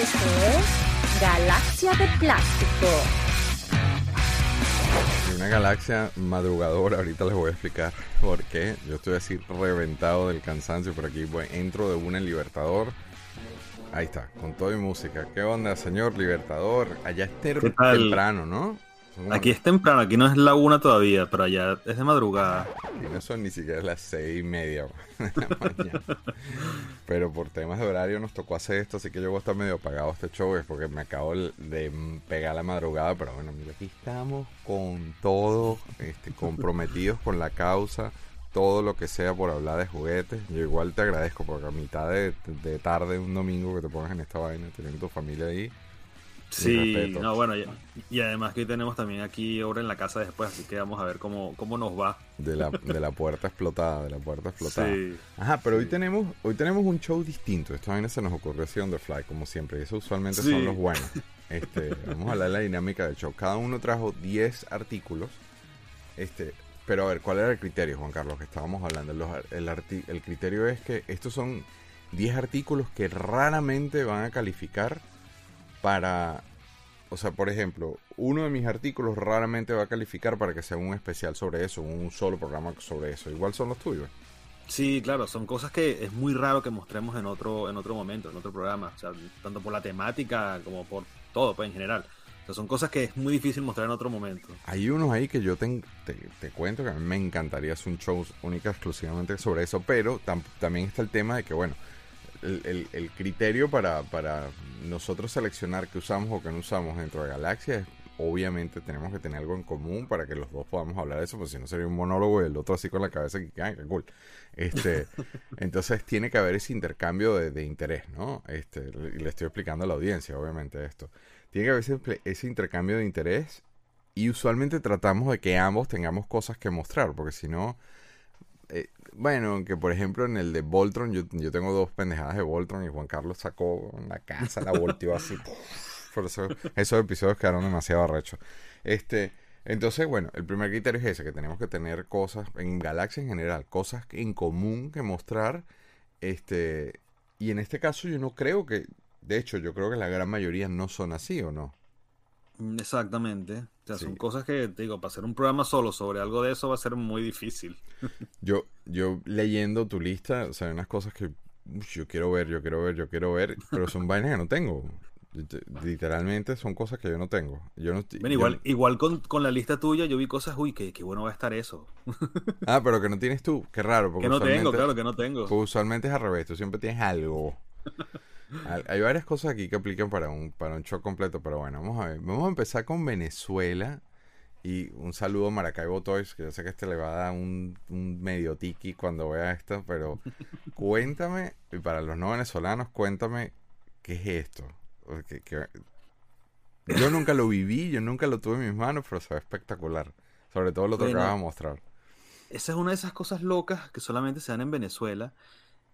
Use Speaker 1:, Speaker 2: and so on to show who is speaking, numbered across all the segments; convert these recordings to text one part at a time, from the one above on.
Speaker 1: Esto es Galaxia de Plástico.
Speaker 2: Una galaxia madrugadora, ahorita les voy a explicar por qué. Yo estoy así reventado del cansancio por aquí. Bueno, entro de una en Libertador. Ahí está, con toda mi música. ¿Qué onda, señor Libertador? Allá es temprano, ¿no?
Speaker 3: Aquí es temprano, aquí no es la una todavía, pero allá es de madrugada.
Speaker 2: Y no son ni siquiera las seis y media de la mañana. Pero por temas de horario nos tocó hacer esto, así que yo voy a estar medio apagado este show, es porque me acabo de pegar la madrugada, pero bueno, mira, aquí estamos con todo, este, comprometidos con la causa, todo lo que sea por hablar de juguetes. Yo igual te agradezco, porque a mitad de, de tarde, un domingo, que te pongas en esta vaina, teniendo tu familia ahí.
Speaker 3: Sí, no, bueno, y, y además que hoy tenemos también aquí obra en la casa después, así que vamos a ver cómo, cómo nos va.
Speaker 2: De la, de la puerta explotada, de la puerta explotada.
Speaker 3: Sí.
Speaker 2: Ajá, pero hoy tenemos, hoy tenemos un show distinto. Esta vaina se nos ocurrió así on the fly, como siempre. Y eso usualmente
Speaker 3: Sí.
Speaker 2: son los buenos. Este, vamos a hablar de la dinámica del show. Cada uno trajo 10 artículos. Este, pero a ver, ¿cuál era el criterio, Juan Carlos, que estábamos hablando? Los el, el criterio es que estos son 10 artículos que raramente van a calificar para... O sea, por ejemplo, uno de mis artículos raramente va a calificar para que sea un especial sobre eso, un solo programa sobre eso. Igual son los tuyos.
Speaker 3: Sí, claro, son cosas que es muy raro que mostremos en otro, en otro momento, en otro programa, o sea, tanto por la temática como por todo, pues en general. O sea, son cosas que es muy difícil mostrar en otro momento.
Speaker 2: Hay unos ahí que yo te, te, te cuento que a mí me encantaría hacer un show única exclusivamente sobre eso, pero tam- también está el tema de que, bueno, el, el- el criterio para, para nosotros seleccionar qué usamos o qué no usamos dentro de Galaxia es, obviamente, tenemos que tener algo en común para que los dos podamos hablar de eso, porque si no sería un monólogo y el otro así con la cabeza que, qué cool. Este, entonces tiene que haber ese intercambio de, de interés, ¿no? Este, y le estoy explicando a la audiencia, obviamente, esto. Tiene que haber ese, ese intercambio de interés y usualmente tratamos de que ambos tengamos cosas que mostrar, porque si no, eh, bueno, que por ejemplo en el de Voltron, yo, yo tengo dos pendejadas de Voltron y Juan Carlos sacó la casa, la volteó así. por eso, esos episodios quedaron demasiado arrechos. Este, entonces, bueno, el primer criterio es ese, que tenemos que tener cosas, en Galaxia en general, cosas en común que mostrar. Este, y en este caso yo no creo que, de hecho, yo creo que la gran mayoría no son así, ¿o no?
Speaker 3: Exactamente. O sea,
Speaker 2: Sí.
Speaker 3: son cosas que, te digo, para hacer un programa solo sobre algo de eso va a ser muy difícil.
Speaker 2: Yo, yo leyendo tu lista, o sea, hay unas cosas que yo quiero ver, yo quiero ver, yo quiero ver, pero son vainas que no tengo. Lit- Literalmente son cosas que yo no tengo. Yo no,
Speaker 3: Ven,
Speaker 2: yo-
Speaker 3: igual, igual con, con la lista tuya yo vi cosas, uy, qué, qué bueno va a estar eso.
Speaker 2: Ah, pero que no tienes tú. Qué raro, porque
Speaker 3: Que no tengo, claro que no tengo.
Speaker 2: porque usualmente es al revés. Tú siempre tienes algo. Hay- varias cosas aquí que aplican para un, para un show completo, pero bueno, vamos a ver. Vamos a empezar con Venezuela. Y un saludo a Maracaibo Toys, que yo sé que este le va a dar un, un medio tiki cuando vea esto, pero cuéntame, y para los no venezolanos, cuéntame qué es esto. Porque- que- yo nunca lo viví, yo nunca lo tuve en mis manos, pero se ve espectacular. Sobre todo lo que
Speaker 3: Bueno.
Speaker 2: vas a mostrar.
Speaker 3: Esa es una de esas cosas locas que solamente se dan en Venezuela.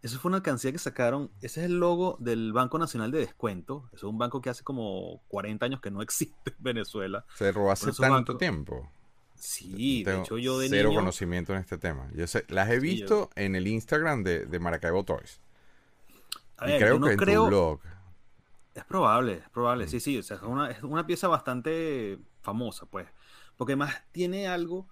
Speaker 3: Eso fue una alcancía que sacaron. Ese es el logo del Banco Nacional de Descuento. Eso es un banco que hace como 40 años que no existe en Venezuela.
Speaker 2: Se robó hace tanto tiempo.
Speaker 3: Sí, de
Speaker 2: Tengo
Speaker 3: hecho yo de
Speaker 2: cero
Speaker 3: niño...
Speaker 2: conocimiento en este tema. Yo sé, las he
Speaker 3: Sí,
Speaker 2: visto en el Instagram de, de Maracaibo Toys.
Speaker 3: A
Speaker 2: y creo
Speaker 3: yo no
Speaker 2: que en
Speaker 3: creo...
Speaker 2: tu blog.
Speaker 3: Es probable, es probable,
Speaker 2: Mm.
Speaker 3: sí, sí, o sea, es una, es una pieza bastante famosa, pues, porque además tiene algo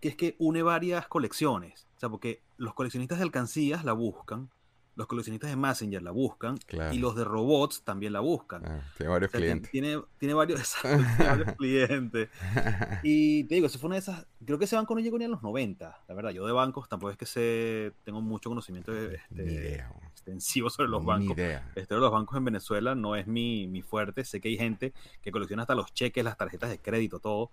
Speaker 3: que es que une varias colecciones, o sea, porque los coleccionistas de alcancías la buscan, los coleccionistas de Messenger la buscan,
Speaker 2: Claro.
Speaker 3: y los de robots también la buscan.
Speaker 2: Ah, tiene varios
Speaker 3: O sea,
Speaker 2: clientes.
Speaker 3: Tiene, tiene varios, varios clientes. Y te digo, eso fue una de esas. Creo que ese banco no llegó ni a los 90. La verdad, yo de bancos tampoco es que sé, tengo mucho conocimiento este, extensivo sobre los
Speaker 2: Ni
Speaker 3: bancos. de los bancos en Venezuela no es mi, mi fuerte. Sé que hay gente que colecciona hasta los cheques, las tarjetas de crédito, todo.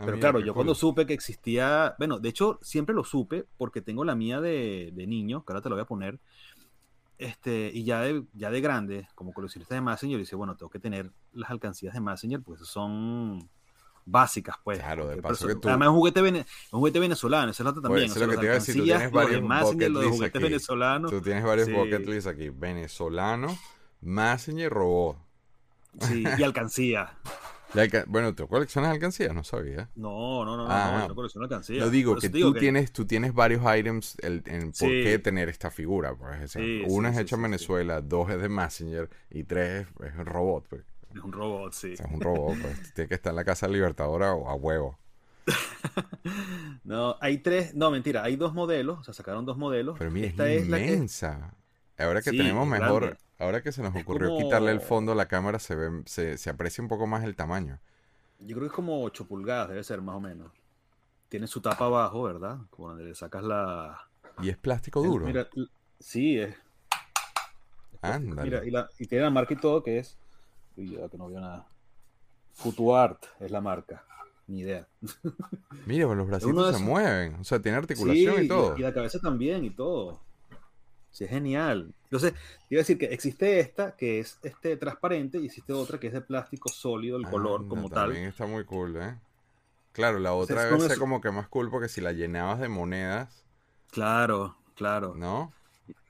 Speaker 2: Ah,
Speaker 3: Pero claro, yo
Speaker 2: cool.
Speaker 3: cuando supe que existía, bueno, de hecho siempre lo supe porque tengo la mía de, de niño, que ahora te lo voy a poner, este, y ya de, ya de grande, como coleccionista de Messenger, dice, bueno, tengo que tener las alcancías de Messenger, pues son básicas, pues.
Speaker 2: Claro, de paso
Speaker 3: perso-
Speaker 2: que tú-
Speaker 3: Además es un juguete, vene- es un juguete venezolano, eso es lo otro también.
Speaker 2: Oye, eso
Speaker 3: o
Speaker 2: es
Speaker 3: sea,
Speaker 2: lo que te iba a decir, tú tienes varios
Speaker 3: Messenger,
Speaker 2: bucket
Speaker 3: lo de
Speaker 2: lists
Speaker 3: juguete
Speaker 2: aquí.
Speaker 3: venezolano.
Speaker 2: Tú tienes varios
Speaker 3: Sí.
Speaker 2: bucket lists aquí. Venezolano, Messenger, robot.
Speaker 3: Sí, y alcancía.
Speaker 2: Bueno, ¿tú coleccionas alcancías? No sabía.
Speaker 3: No, no, no, no,
Speaker 2: Ah,
Speaker 3: no, yo no colecciono alcancía.
Speaker 2: Lo digo, que
Speaker 3: digo
Speaker 2: tú, Tienes, tú tienes varios items el- en por qué tener esta figura. Pues, o sea,
Speaker 3: Sí,
Speaker 2: una
Speaker 3: sí,
Speaker 2: es hecha en. Venezuela, dos es de Messenger y tres es, un robot. Pues.
Speaker 3: Es un robot, sí.
Speaker 2: O sea, es un robot. pues. Tiene que estar en la casa libertadora o a huevo.
Speaker 3: No, hay tres, no, mentira, hay dos modelos, o sea, sacaron dos modelos.
Speaker 2: Pero mira,
Speaker 3: Esta
Speaker 2: es
Speaker 3: es la que
Speaker 2: inmensa. Ahora que
Speaker 3: Sí,
Speaker 2: tenemos mejor,
Speaker 3: grande.
Speaker 2: ahora que se nos
Speaker 3: Es
Speaker 2: ocurrió
Speaker 3: como-
Speaker 2: quitarle el fondo a la cámara, se, ve, se, se aprecia un poco más el tamaño.
Speaker 3: yo creo que es como 8 pulgadas, debe ser más o menos. Tiene su tapa abajo, ¿verdad? Como donde le sacas la...
Speaker 2: Y es plástico duro.
Speaker 3: Mira, sí, es. Mira, y, la- y tiene la marca y todo que es... Uy, ya que no veo nada. Futuart es la marca. Ni idea.
Speaker 2: Mira, pues los bracitos se mueven. O sea, tiene articulación
Speaker 3: Sí,
Speaker 2: y todo.
Speaker 3: Y la cabeza también y todo. Sí, es genial. Entonces, iba a decir que existe esta que es este transparente y existe otra que es de plástico sólido, el color
Speaker 2: Anda,
Speaker 3: como
Speaker 2: También
Speaker 3: tal.
Speaker 2: está muy cool, ¿eh? Claro, la otra
Speaker 3: es
Speaker 2: debe
Speaker 3: como
Speaker 2: ser
Speaker 3: eso.
Speaker 2: como que más cool porque si la llenabas de monedas,
Speaker 3: Claro, claro.
Speaker 2: ¿no?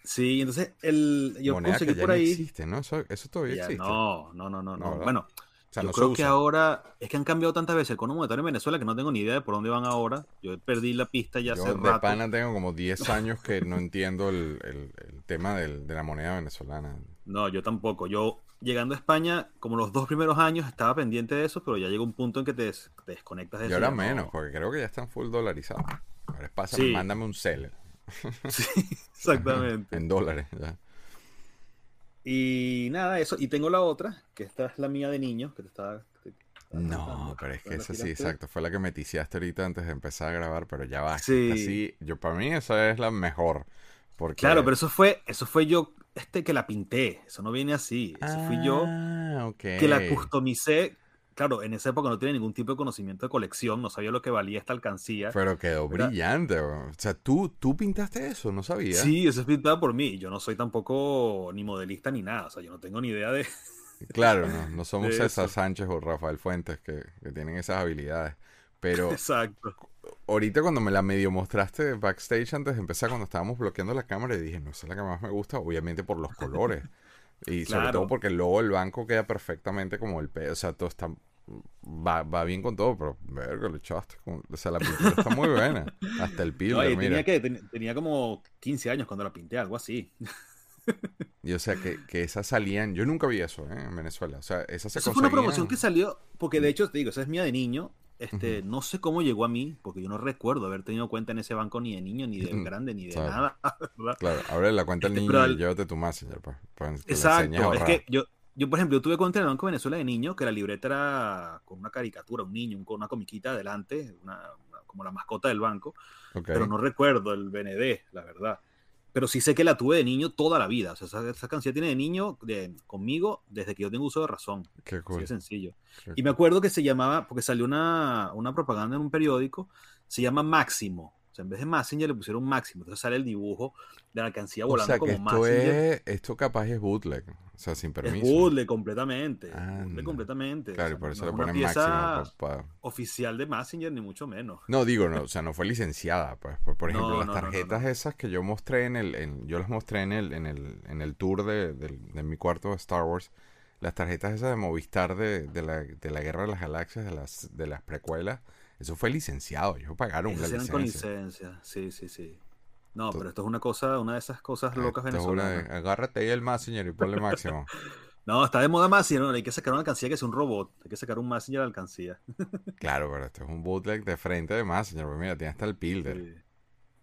Speaker 3: Sí, entonces el, yo conseguí
Speaker 2: que ya
Speaker 3: por
Speaker 2: no
Speaker 3: ahí.
Speaker 2: existen, ¿no? Eso, eso todavía
Speaker 3: Ya,
Speaker 2: existe.
Speaker 3: no, no, no, no,
Speaker 2: No.
Speaker 3: Bueno,
Speaker 2: o sea,
Speaker 3: yo
Speaker 2: no se
Speaker 3: creo que ahora es que han cambiado tantas veces el cono monetario en Venezuela que no tengo ni idea de por dónde van ahora. Yo perdí la pista ya
Speaker 2: Yo
Speaker 3: hace
Speaker 2: de
Speaker 3: rato.
Speaker 2: pana tengo como 10 años que no entiendo el, el- el tema del- de la moneda venezolana.
Speaker 3: No, yo tampoco. Yo llegando a España, como los dos primeros años estaba pendiente de eso, pero ya llega un punto en que te, des- te desconectas de
Speaker 2: Y
Speaker 3: eso.
Speaker 2: ahora
Speaker 3: ya no-
Speaker 2: menos, porque creo que ya están full dolarizados. Ahora es pasa,
Speaker 3: Sí.
Speaker 2: mándame un cel
Speaker 3: Sí, exactamente.
Speaker 2: en dólares. ya.
Speaker 3: Y nada, eso. Y tengo la otra, que esta es la mía de niño, que te estaba... que te- estaba
Speaker 2: No, pero es que
Speaker 3: ¿La
Speaker 2: esa sí, exacto. Fue la que me ticiaste ahorita antes de empezar a grabar, pero ya va.
Speaker 3: Sí.
Speaker 2: Así, yo para mí esa es la mejor. Porque...
Speaker 3: Claro, pero eso fue, eso fue yo este que la pinté. Eso no viene así. Eso fui yo
Speaker 2: Ah,
Speaker 3: que la customicé. Claro, en esa época no tenía ningún tipo de conocimiento de colección, no sabía lo que valía esta alcancía.
Speaker 2: Pero quedó brillante. bro. O sea, ¿tú, tú pintaste eso, no sabía.
Speaker 3: Sí, eso es pintado por mí. Yo no soy tampoco ni modelista ni nada. O sea, yo no tengo ni idea de.
Speaker 2: Claro, no, no somos César. Sánchez o Rafael Fuentes que, que tienen esas habilidades. Pero
Speaker 3: Exacto.
Speaker 2: ahorita cuando me la medio mostraste backstage antes de empezar, cuando estábamos bloqueando la cámara, y dije, no, esa es la que más me gusta, obviamente por los colores. Y sobre todo porque el logo del banco queda perfectamente como el pe... O sea, todo está... Va, va bien con todo, pero verga, le echaste. con- O sea, la pintura está muy buena. Hasta el
Speaker 3: No, y
Speaker 2: mira.
Speaker 3: tenía, que, ten- tenía como 15 años cuando la pinté, algo así.
Speaker 2: Y o sea, que, que esas salían... Yo nunca vi eso, ¿eh? En Venezuela. O sea, esas se
Speaker 3: Eso fue una
Speaker 2: conseguían-
Speaker 3: promoción que salió, porque de hecho, te digo, esa es mía de niño. Este, No sé cómo llegó a mí, porque yo no recuerdo haber tenido cuenta en ese banco ni de niño, ni de grande, ni de
Speaker 2: Claro.
Speaker 3: nada. ¿verdad?
Speaker 2: Claro, abre la cuenta al
Speaker 3: Este,
Speaker 2: niño y llévate tu messenger, pues. para que le enseñes a
Speaker 3: Exacto, es que yo, yo, por ejemplo, yo tuve cuenta en el Banco de Venezuela de niño, que la libreta era con una caricatura, un niño, con una comiquita adelante, una, una- como la mascota del banco, pero no recuerdo el BND, la verdad. Pero sí sé que la tuve de niño toda la vida. O sea, esa, esa canción tiene de niño de, conmigo desde que yo tengo uso de razón.
Speaker 2: Qué
Speaker 3: Así
Speaker 2: cool.
Speaker 3: de sencillo.
Speaker 2: Qué
Speaker 3: Y me acuerdo que se llamaba, porque salió una, una propaganda en un periódico, se llama Máximo. Sea, en vez de Messenger le pusieron Máximo. Entonces sale el dibujo de la alcancía
Speaker 2: O
Speaker 3: volando
Speaker 2: sea, que
Speaker 3: como
Speaker 2: esto
Speaker 3: Messenger.
Speaker 2: es... Esto capaz es bootleg. O sea, sin
Speaker 3: Es
Speaker 2: permiso.
Speaker 3: bootleg completamente.
Speaker 2: Anda.
Speaker 3: bootleg completamente.
Speaker 2: Claro,
Speaker 3: O
Speaker 2: y
Speaker 3: sea,
Speaker 2: por eso
Speaker 3: no
Speaker 2: le
Speaker 3: es una
Speaker 2: ponen
Speaker 3: pieza
Speaker 2: máximo. pa-
Speaker 3: oficial de Messenger, ni mucho menos.
Speaker 2: No, digo, no, o sea, no fue licenciada, pues. Por, por ejemplo,
Speaker 3: No,
Speaker 2: las tarjetas
Speaker 3: no.
Speaker 2: esas que yo mostré en el... en- yo las mostré en el, en el, en el tour de, de mi cuarto de Star Wars. Las tarjetas esas de Movistar de, de, la, de la Guerra de las Galaxias, de las, de las precuelas, eso fue licenciado. Ellos pagaron la
Speaker 3: Esas eran con
Speaker 2: licencia.
Speaker 3: licencia. Sí, sí, sí. No, pero esto es una cosa, una de esas cosas locas
Speaker 2: es de-
Speaker 3: venezolanas.
Speaker 2: agárrate ahí el Messenger y ponle máximo.
Speaker 3: No, está de moda Messenger, no, hay que sacar una alcancía que sea un robot. Hay que sacar un Messenger de alcancía.
Speaker 2: Claro, pero esto es un bootleg de frente de Messenger. Porque mira, tiene hasta el Pilder.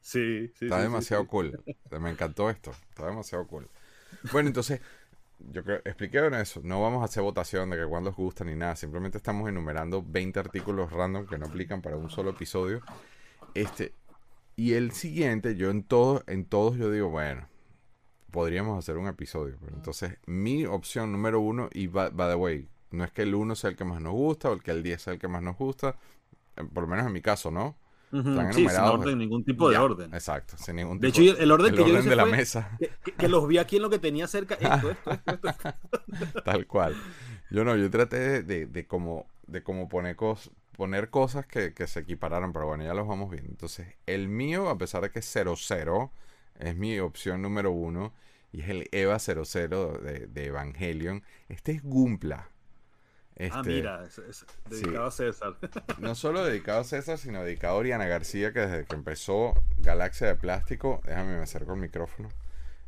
Speaker 3: Sí, sí, sí.
Speaker 2: Está
Speaker 3: sí,
Speaker 2: demasiado
Speaker 3: sí.
Speaker 2: cool. Me encantó esto. Está demasiado cool. Bueno, entonces, yo creo, expliqué bien eso. No vamos a hacer votación de que cuándo os gusta ni nada. Simplemente estamos enumerando 20 artículos random que no aplican para un solo episodio. Este, y el siguiente, yo en todos, en todos yo digo, bueno, podríamos hacer un episodio. Pero entonces, mi opción número uno, y by, by the way, no es que el uno sea el que más nos gusta o el que el 10 sea el que más nos gusta. eh, Por lo menos en mi caso, ¿no? Están
Speaker 3: Sí, sin orden, ningún tipo de
Speaker 2: Ya,
Speaker 3: orden.
Speaker 2: Exacto, sin ningún
Speaker 3: De
Speaker 2: tipo
Speaker 3: hecho, el orden
Speaker 2: el
Speaker 3: que yo
Speaker 2: orden
Speaker 3: hice
Speaker 2: de la
Speaker 3: fue
Speaker 2: mesa.
Speaker 3: Que, que- que los vi aquí en lo que tenía cerca. Esto, esto, esto, esto.
Speaker 2: Tal cual. Yo no, yo traté de, de, de como, de como poner, cos- poner cosas que, que se equipararan, pero bueno, ya los vamos viendo. Entonces, el mío, a pesar de que es 00, es mi opción número uno, y es el EVA 00 de, de Evangelion. Este es Gumpla.
Speaker 3: Ah,
Speaker 2: Este,
Speaker 3: mira, es, es dedicado a César.
Speaker 2: No solo dedicado a César, sino dedicado a Oriana García, que desde que empezó Galaxia de Plástico, déjame me acerco el micrófono.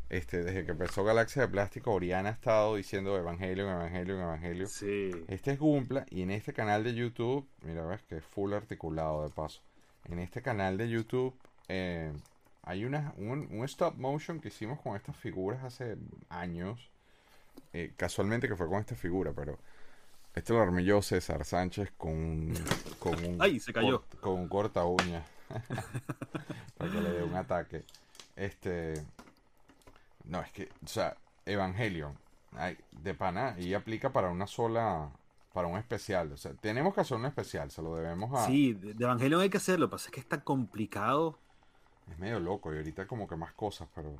Speaker 2: Este, desde que empezó Galaxia de Plástico, Oriana ha estado diciendo Evangelion, Evangelion.
Speaker 3: Sí.
Speaker 2: Este es Gumpla y en este canal de YouTube, mira, ves que es full articulado de paso. En este canal de YouTube eh, hay una, un, un stop motion que hicimos con estas figuras hace años. Eh, casualmente que fue con esta figura, pero este lo armé yo, César Sánchez, con, un- con un,
Speaker 3: Ay, se cayó.
Speaker 2: cort- con un corta uña. para que le dé un ataque. Este. No, es que, o sea, Evangelion, ay, de pana, y aplica para una sola, para un especial. O sea, tenemos que hacer un especial, se lo debemos a.
Speaker 3: Sí, de, Evangelion hay que hacerlo. Lo que pasa es que es tan complicado.
Speaker 2: Es medio loco y ahorita como que más cosas, pero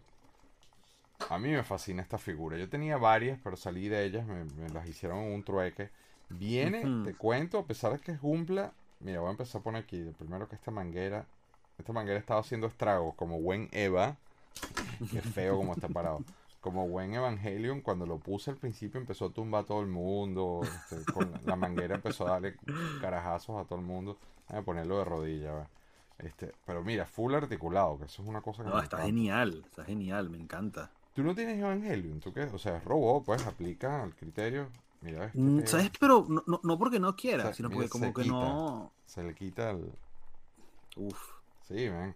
Speaker 2: a mí me fascina esta figura. Yo tenía varias, pero salí de ellas, me, me las hicieron un trueque. Viene, te cuento, a pesar de que es Gumpla, mira, voy a empezar a poner aquí, primero que esta manguera, esta manguera estaba haciendo estragos, como buen Eva, qué feo como está parado. Como buen Evangelion, cuando lo puse al principio empezó a tumbar a todo el mundo, este, con la, la manguera empezó a darle carajazos a todo el mundo. Voy a ponerlo de rodilla. Este, pero mira, full articulado, que eso es una cosa que
Speaker 3: No,
Speaker 2: me
Speaker 3: está
Speaker 2: encanta.
Speaker 3: genial. Está genial, me encanta.
Speaker 2: Tú no tienes Evangelion, ¿tú qué? O sea, es robot, pues aplica el criterio. Mira, este
Speaker 3: Mm, ¿Sabes? Pero no, no, no porque no
Speaker 2: O
Speaker 3: quiera,
Speaker 2: sea,
Speaker 3: sino
Speaker 2: mira,
Speaker 3: porque como que
Speaker 2: quita.
Speaker 3: no.
Speaker 2: se le quita el.
Speaker 3: Uf.
Speaker 2: Sí, man.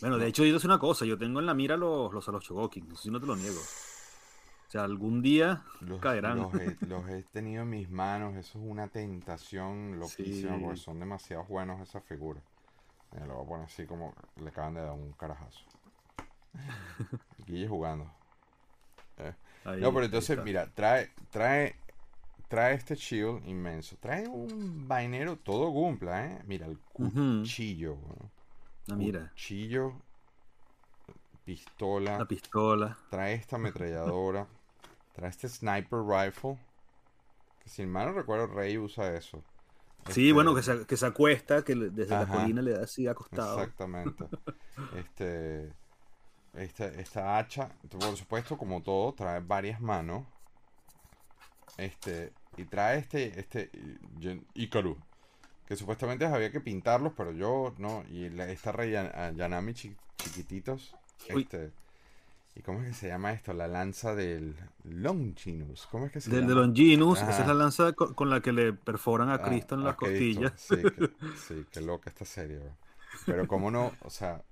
Speaker 3: Bueno, de hecho, yo te sé una cosa. Yo tengo en la mira los, los a los Chogokin. Eso sí no te lo niego. O sea, algún día
Speaker 2: Los,
Speaker 3: caerán.
Speaker 2: los he, los he tenido en mis manos, eso es una tentación loquísima
Speaker 3: Sí.
Speaker 2: porque son demasiado buenos esas figuras. Mira, lo voy a poner así como le acaban de dar un carajazo. Guille jugando. Eh,
Speaker 3: Ahí-
Speaker 2: No, pero entonces, mira, trae, trae, trae este shield inmenso. Trae un vainero todo gumpla, ¿eh? Mira, el cuchillo. weón.
Speaker 3: Ah, mira,
Speaker 2: Cuchillo, pistola.
Speaker 3: la pistola.
Speaker 2: Trae esta ametralladora. trae este sniper rifle. Que si mal no recuerdo, Rey usa eso.
Speaker 3: Sí,
Speaker 2: Este,
Speaker 3: bueno, que se, que se acuesta, que desde
Speaker 2: Ajá.
Speaker 3: la colina le da así acostado.
Speaker 2: Exactamente. Este, esta, esta hacha, por supuesto, como todo, trae varias manos. Este, y trae este, este Ikaru, que supuestamente había que pintarlos, pero yo no. Y la- esta Rey ah, Yanami chi- chiquititos.
Speaker 3: Uy.
Speaker 2: Este, ¿y cómo es que se llama esto? La lanza del Longinus. ¿Cómo es que se
Speaker 3: Del de
Speaker 2: llama?
Speaker 3: Longinus, esa es la lanza co- con, la que le perforan a
Speaker 2: Ah,
Speaker 3: Cristo en las
Speaker 2: a Cristo.
Speaker 3: costillas.
Speaker 2: Sí, que- sí, qué loca esta serie. bro. Pero cómo no, o sea,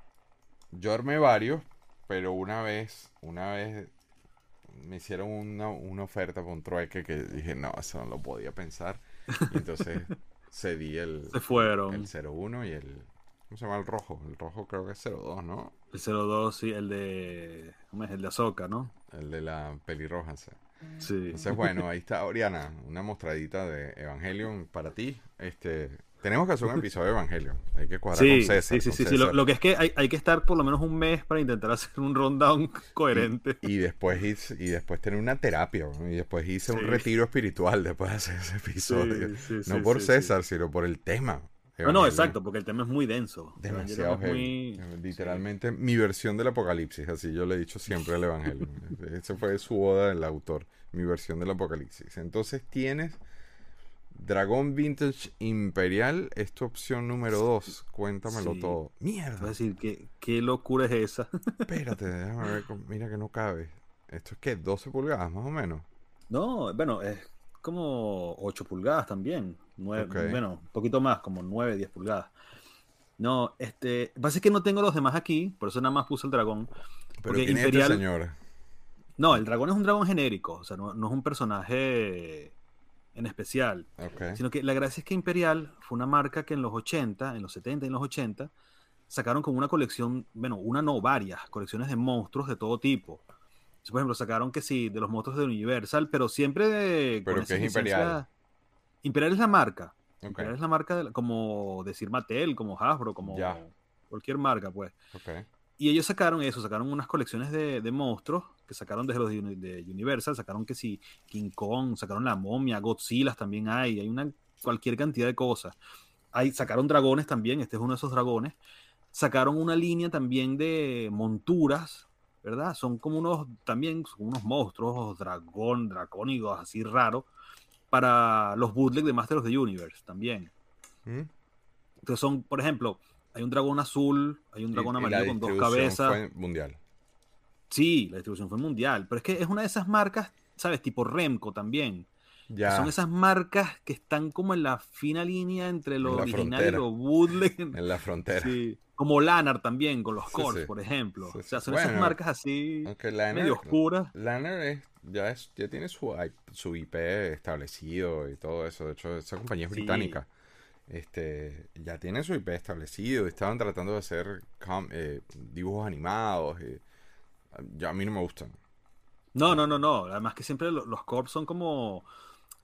Speaker 2: yo armé varios, pero una vez, una vez me hicieron una, una oferta con trueque que dije, no, eso no lo podía pensar. Y entonces cedí el,
Speaker 3: Se fueron.
Speaker 2: el 01 y el, ¿cómo se llama el rojo? El rojo creo que es 02, ¿no?
Speaker 3: El 02, sí, el de. ¿Cómo es? El de Azoka, ¿no?
Speaker 2: El de la pelirroja. sí.
Speaker 3: Sí.
Speaker 2: Entonces, bueno, ahí está Oriana, una mostradita de Evangelion para ti. Este, tenemos que hacer un episodio de Evangelion. Hay que cuadrar
Speaker 3: Sí,
Speaker 2: con César.
Speaker 3: sí, sí, sí. Lo, que es que hay, hay que estar por lo menos un mes para intentar hacer un rundown coherente.
Speaker 2: Y después hice- y después tener una terapia, ¿no? y después hice un retiro espiritual después de hacer ese episodio.
Speaker 3: Sí,
Speaker 2: no por César, sino por el tema.
Speaker 3: No, no, exacto, porque el tema es muy denso.
Speaker 2: Demasiado heavy.
Speaker 3: muy-
Speaker 2: Literalmente mi versión del apocalipsis, así yo le he dicho siempre al Evangelio. Esa fue su boda del autor, mi versión del apocalipsis. Entonces tienes Dragón Vintage Imperial, es tu opción número 2. Cuéntamelo
Speaker 3: Sí.
Speaker 2: todo. Mierda,
Speaker 3: decir, ¿qué, qué locura es esa?
Speaker 2: espérate, déjame ver. Mira que no cabe. ¿Esto es qué? ¿12 pulgadas más o menos?
Speaker 3: No, bueno, es como 8 pulgadas también. Nueve-
Speaker 2: Ok.
Speaker 3: Bueno, un poquito más, como 9, 10 pulgadas. No, este, pasa es que no tengo los demás aquí, por eso nada más puse el dragón.
Speaker 2: Pero ¿quién es
Speaker 3: Imperial-
Speaker 2: esta señora?
Speaker 3: No, el dragón es un dragón genérico, o sea, no, no es un personaje en especial, sino que la gracia es que Imperial fue una marca que en los 80, en los 70 y en los 80 sacaron como una colección, bueno, una no, varias colecciones de monstruos de todo tipo. Entonces, por ejemplo, sacaron que sí, de los monstruos de Universal, pero siempre de...
Speaker 2: ¿Pero
Speaker 3: esa
Speaker 2: es Imperial?
Speaker 3: Imperial es la marca. Imperial es la marca de como decir Mattel, como Hasbro, como
Speaker 2: Ya.
Speaker 3: cualquier marca, pues. Y ellos sacaron eso, sacaron unas colecciones de, de monstruos que sacaron desde los de, Uni- de Universal, sacaron que sí, King Kong, sacaron la momia, Godzilla también hay, hay una cualquier cantidad de cosas. Hay, sacaron dragones también, este es uno de esos dragones. Sacaron una línea también de monturas, ¿verdad? Son como unos, también, son unos monstruos, dragón, dracónicos, así raros. para los bootleg de Master of the Universe también.
Speaker 2: ¿Mm?
Speaker 3: Entonces son, por ejemplo, hay un dragón azul, hay un dragón
Speaker 2: Y- y la
Speaker 3: amarillo con dos cabezas.
Speaker 2: mundial.
Speaker 3: Sí, la distribución fue mundial, pero es que es una de esas marcas, ¿sabes? Tipo Remco también.
Speaker 2: Ya.
Speaker 3: Son esas marcas que están como en la fina línea entre lo original y lo bootleg.
Speaker 2: En la frontera.
Speaker 3: Sí. Como Lanar también, con los
Speaker 2: Sí,
Speaker 3: Corps,
Speaker 2: sí.
Speaker 3: por ejemplo. O sea, son esas marcas así
Speaker 2: Lanner,
Speaker 3: medio oscuras.
Speaker 2: Lanner es, ya, es, ya tiene su, su IP establecido y todo eso. De hecho, esa compañía es británica. Este, ya tiene su IP establecido. y Estaban tratando de hacer eh, dibujos animados. Y, ya a mí no me gustan.
Speaker 3: No, no, no, no. Además que siempre lo- los Corps son como...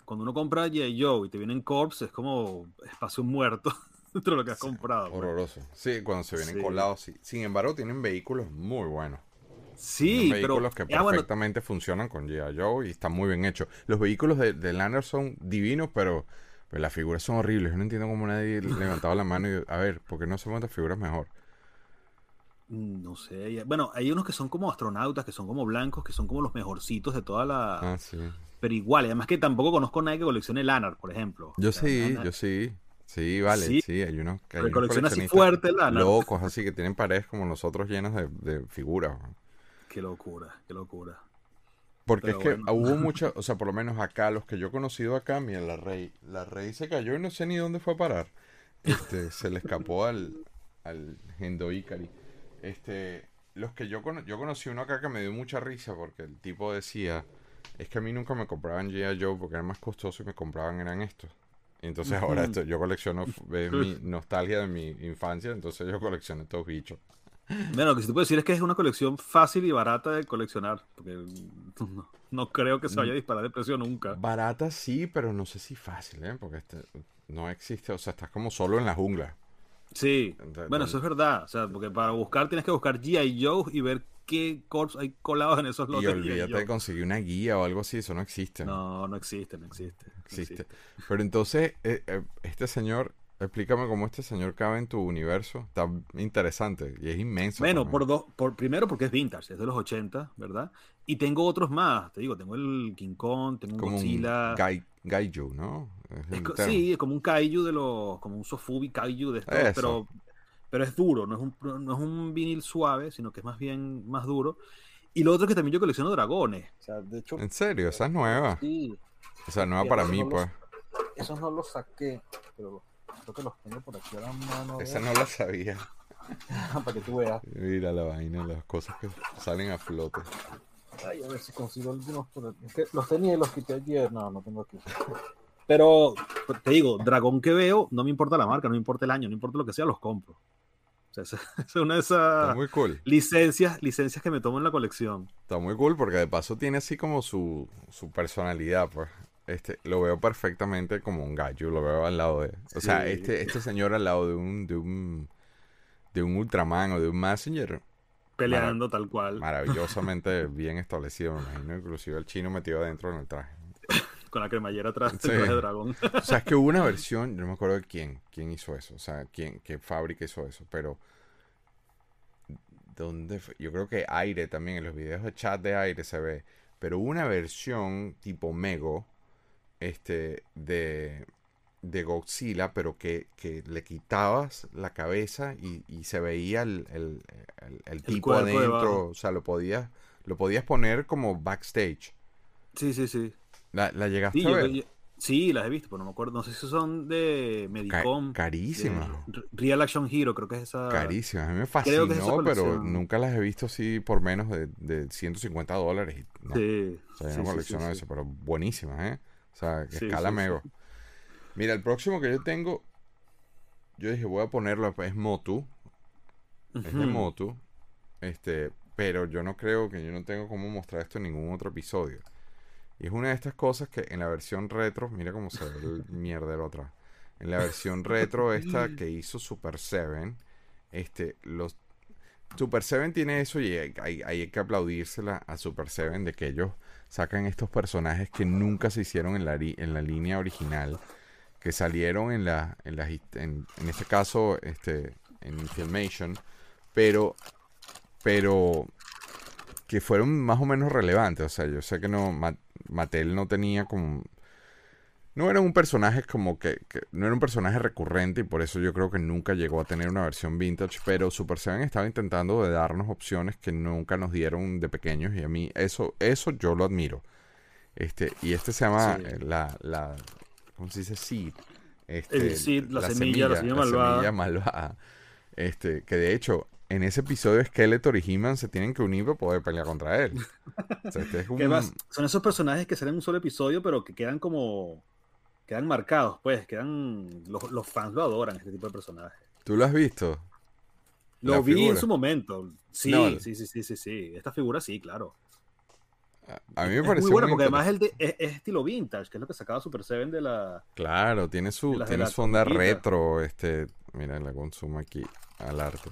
Speaker 3: Cuando uno compra G.I. Joe y te vienen Corps, es como espacio muerto dentro de lo que has comprado. pues.
Speaker 2: Horroroso. Sí, cuando se vienen
Speaker 3: Sí.
Speaker 2: colados, sí. Sin embargo, tienen vehículos muy buenos.
Speaker 3: Sí, pero...
Speaker 2: vehículos que
Speaker 3: ah, bueno,
Speaker 2: perfectamente funcionan con G.I. Joe y están muy bien hechos. Los vehículos de, de Lanner son divinos, pero, pero las figuras son horribles. Yo no entiendo cómo nadie levantaba la mano y a ver, ¿por qué no hacemos estas figuras mejor?
Speaker 3: Mm, No sé. Bueno, hay unos que son como astronautas, que son como blancos, que son como los mejorcitos de toda la.
Speaker 2: Ah, sí.
Speaker 3: Pero igual, además que tampoco conozco a nadie que coleccione Lanar, por ejemplo.
Speaker 2: Yo
Speaker 3: O sea,
Speaker 2: sí,
Speaker 3: Lanar-
Speaker 2: yo sí. Sí, vale,
Speaker 3: Sí.
Speaker 2: sí, hay unos, hay
Speaker 3: Pero
Speaker 2: unos
Speaker 3: colecciona así fuerte Lanar.
Speaker 2: locos así que tienen paredes como nosotros llenas de, de figuras.
Speaker 3: Qué locura, qué locura.
Speaker 2: Porque
Speaker 3: Pero
Speaker 2: es que
Speaker 3: bueno.
Speaker 2: hubo muchos, o sea, por lo menos acá, los que yo he conocido acá, mira, la Rey, la Rey se cayó y no sé ni dónde fue a parar. Este, se le escapó al, al Gendo Ikari. Este, los que yo, yo conocí uno acá que me dio mucha risa porque el tipo decía, es que a mí nunca me compraban G.I. Joe porque era más costoso y me compraban eran estos. Y entonces ahora esto, yo colecciono, mi nostalgia de mi infancia, entonces yo colecciono estos bichos.
Speaker 3: Bueno, lo que sí te puedo decir es que es una colección fácil y barata de coleccionar. Porque no, no creo que se vaya a disparar de precio nunca.
Speaker 2: Barata sí, pero no sé si fácil, ¿eh? Porque este, no existe, o sea, estás como solo en la jungla.
Speaker 3: Sí.
Speaker 2: Entonces,
Speaker 3: Bueno, eso es verdad. O sea, porque para buscar tienes que buscar G.I. Joe y ver qué corps hay colados en esos
Speaker 2: Y
Speaker 3: lotes. G.I.
Speaker 2: olvídate de conseguir una guía o algo así, eso no existe. ¿no?
Speaker 3: No, existe, no existe. no
Speaker 2: existe. Pero entonces, eh, eh, este señor, explícame cómo este señor cabe en tu universo. Está interesante y es inmenso.
Speaker 3: Bueno, por dos, por, primero porque es vintage, es de los 80, ¿verdad? Y tengo otros más, te digo, tengo el King Kong, tengo un
Speaker 2: como
Speaker 3: Godzilla.
Speaker 2: un gai, Gaiju, ¿no? Es
Speaker 3: Es co- sí, es como un kaiju de los, como un sofubi kaiju de estos, pero, pero es duro, no es, un, no es un vinil suave, sino que es más bien más duro. Y lo otro es que también yo colecciono dragones. O sea, de hecho,
Speaker 2: En serio, esa es nueva.
Speaker 3: sí,
Speaker 2: O sea, nueva para mí,
Speaker 3: no los-
Speaker 2: pues.
Speaker 3: esos no los saqué, pero creo que los tengo por aquí a la mano.
Speaker 2: Esa no la sabía.
Speaker 3: para que tú veas.
Speaker 2: Mira la vaina, las cosas que salen a flote.
Speaker 3: Ay, a ver si consigo algunos por aquí. Es que los tenía y los quité ayer. No, no tengo aquí. Pero pues, te digo, dragón que veo, no me importa la marca, no me importa el año, no importa lo que sea, los compro. O sea, esa esa es una de esas
Speaker 2: muy cool.
Speaker 3: licencias, licencias que me tomo en la colección.
Speaker 2: Está muy cool porque de paso tiene así como su, su personalidad, pues. Este, lo veo perfectamente como un gallo, lo veo al lado de. O sea, este, este señor al lado de un, de un de un Ultraman o de un Messenger,
Speaker 3: Peleando tal cual,
Speaker 2: maravillosamente bien establecido, me imagino, inclusive el chino metido adentro en el traje.
Speaker 3: con la cremallera atrás
Speaker 2: Sí.
Speaker 3: del traje de dragón.
Speaker 2: O sea, es que hubo una versión, yo no me acuerdo de quién, quién hizo eso, o sea, quién, qué fábrica hizo eso, pero ¿dónde fue? Yo creo que Aire también, en los videos de chat de Aire se ve, pero hubo una versión tipo Mego, este, de, de Godzilla, pero que, que le quitabas la cabeza y, y se veía el, el- el- el tipo adentro, o sea, lo podías, lo podías poner como backstage.
Speaker 3: Sí, sí, sí.
Speaker 2: ¿La, la llegaste
Speaker 3: Sí,
Speaker 2: a ver?
Speaker 3: yo- sí, las he visto, pero no me acuerdo. No sé si son de
Speaker 2: Ca-
Speaker 3: Medicom.
Speaker 2: carísimas.
Speaker 3: de Real Action Hero, creo que es esa.
Speaker 2: Carísimas, a mí me
Speaker 3: que es
Speaker 2: fascinó, pero nunca las he visto así por menos de, de 150 dólares. no,
Speaker 3: Sí.
Speaker 2: o sea, yo
Speaker 3: sí,
Speaker 2: no colecciono
Speaker 3: sí,
Speaker 2: eso, pero buenísimas, ¿eh? O sea, que
Speaker 3: Sí,
Speaker 2: escala mego. Mira, el próximo que yo tengo, yo dije, voy a ponerlo, es Motu, es de. Motu, este, pero yo no creo que yo no tengo cómo mostrar esto en ningún otro episodio. Y es una de estas cosas que en la versión retro, mira cómo se ve el mierdero atrás. En la versión retro esta que hizo Super 7, este, los Super 7 tiene eso y hay, hay- hay que aplaudírsela a Super 7 de que ellos sacan estos personajes que nunca se hicieron en la, en la línea original, que salieron en la, en, las hist- en, en este caso, este, en Filmation, pero, pero que fueron más o menos relevantes. O sea, yo sé que no, Mattel no tenía como no era un personaje como que, que, no era un personaje recurrente y por eso yo creo que nunca llegó a tener una versión vintage, pero Super Seven estaba intentando de darnos opciones que nunca nos dieron de pequeños y a mí eso eso yo lo admiro. Este y este se llama
Speaker 3: Sí.
Speaker 2: eh, la la ¿cómo se dice? Seed.
Speaker 3: El
Speaker 2: Este,
Speaker 3: seed, la semilla, la semilla malvada.
Speaker 2: semilla malvada. Este, que de hecho en ese episodio Skeletor y He-Man se tienen que unir para poder pelear contra él. O sea, este es
Speaker 3: ¿Qué
Speaker 2: un-
Speaker 3: más? Son esos personajes que salen en un solo episodio, pero que quedan como. Quedan marcados, pues. Quedan. Los, los fans lo adoran, este tipo de personajes.
Speaker 2: ¿Tú lo has visto?
Speaker 3: Lo vi
Speaker 2: figura.
Speaker 3: en su momento. Sí,
Speaker 2: No,
Speaker 3: sí, sí, sí, sí, sí. Esta figura sí, claro.
Speaker 2: A mí me
Speaker 3: es
Speaker 2: pareció
Speaker 3: muy buena
Speaker 2: muy
Speaker 3: porque además el de- es, es estilo vintage, que es lo que sacaba Super Seven de la.
Speaker 2: Claro, tiene su, tiene su onda retro, este, mira, la consumo aquí al arte.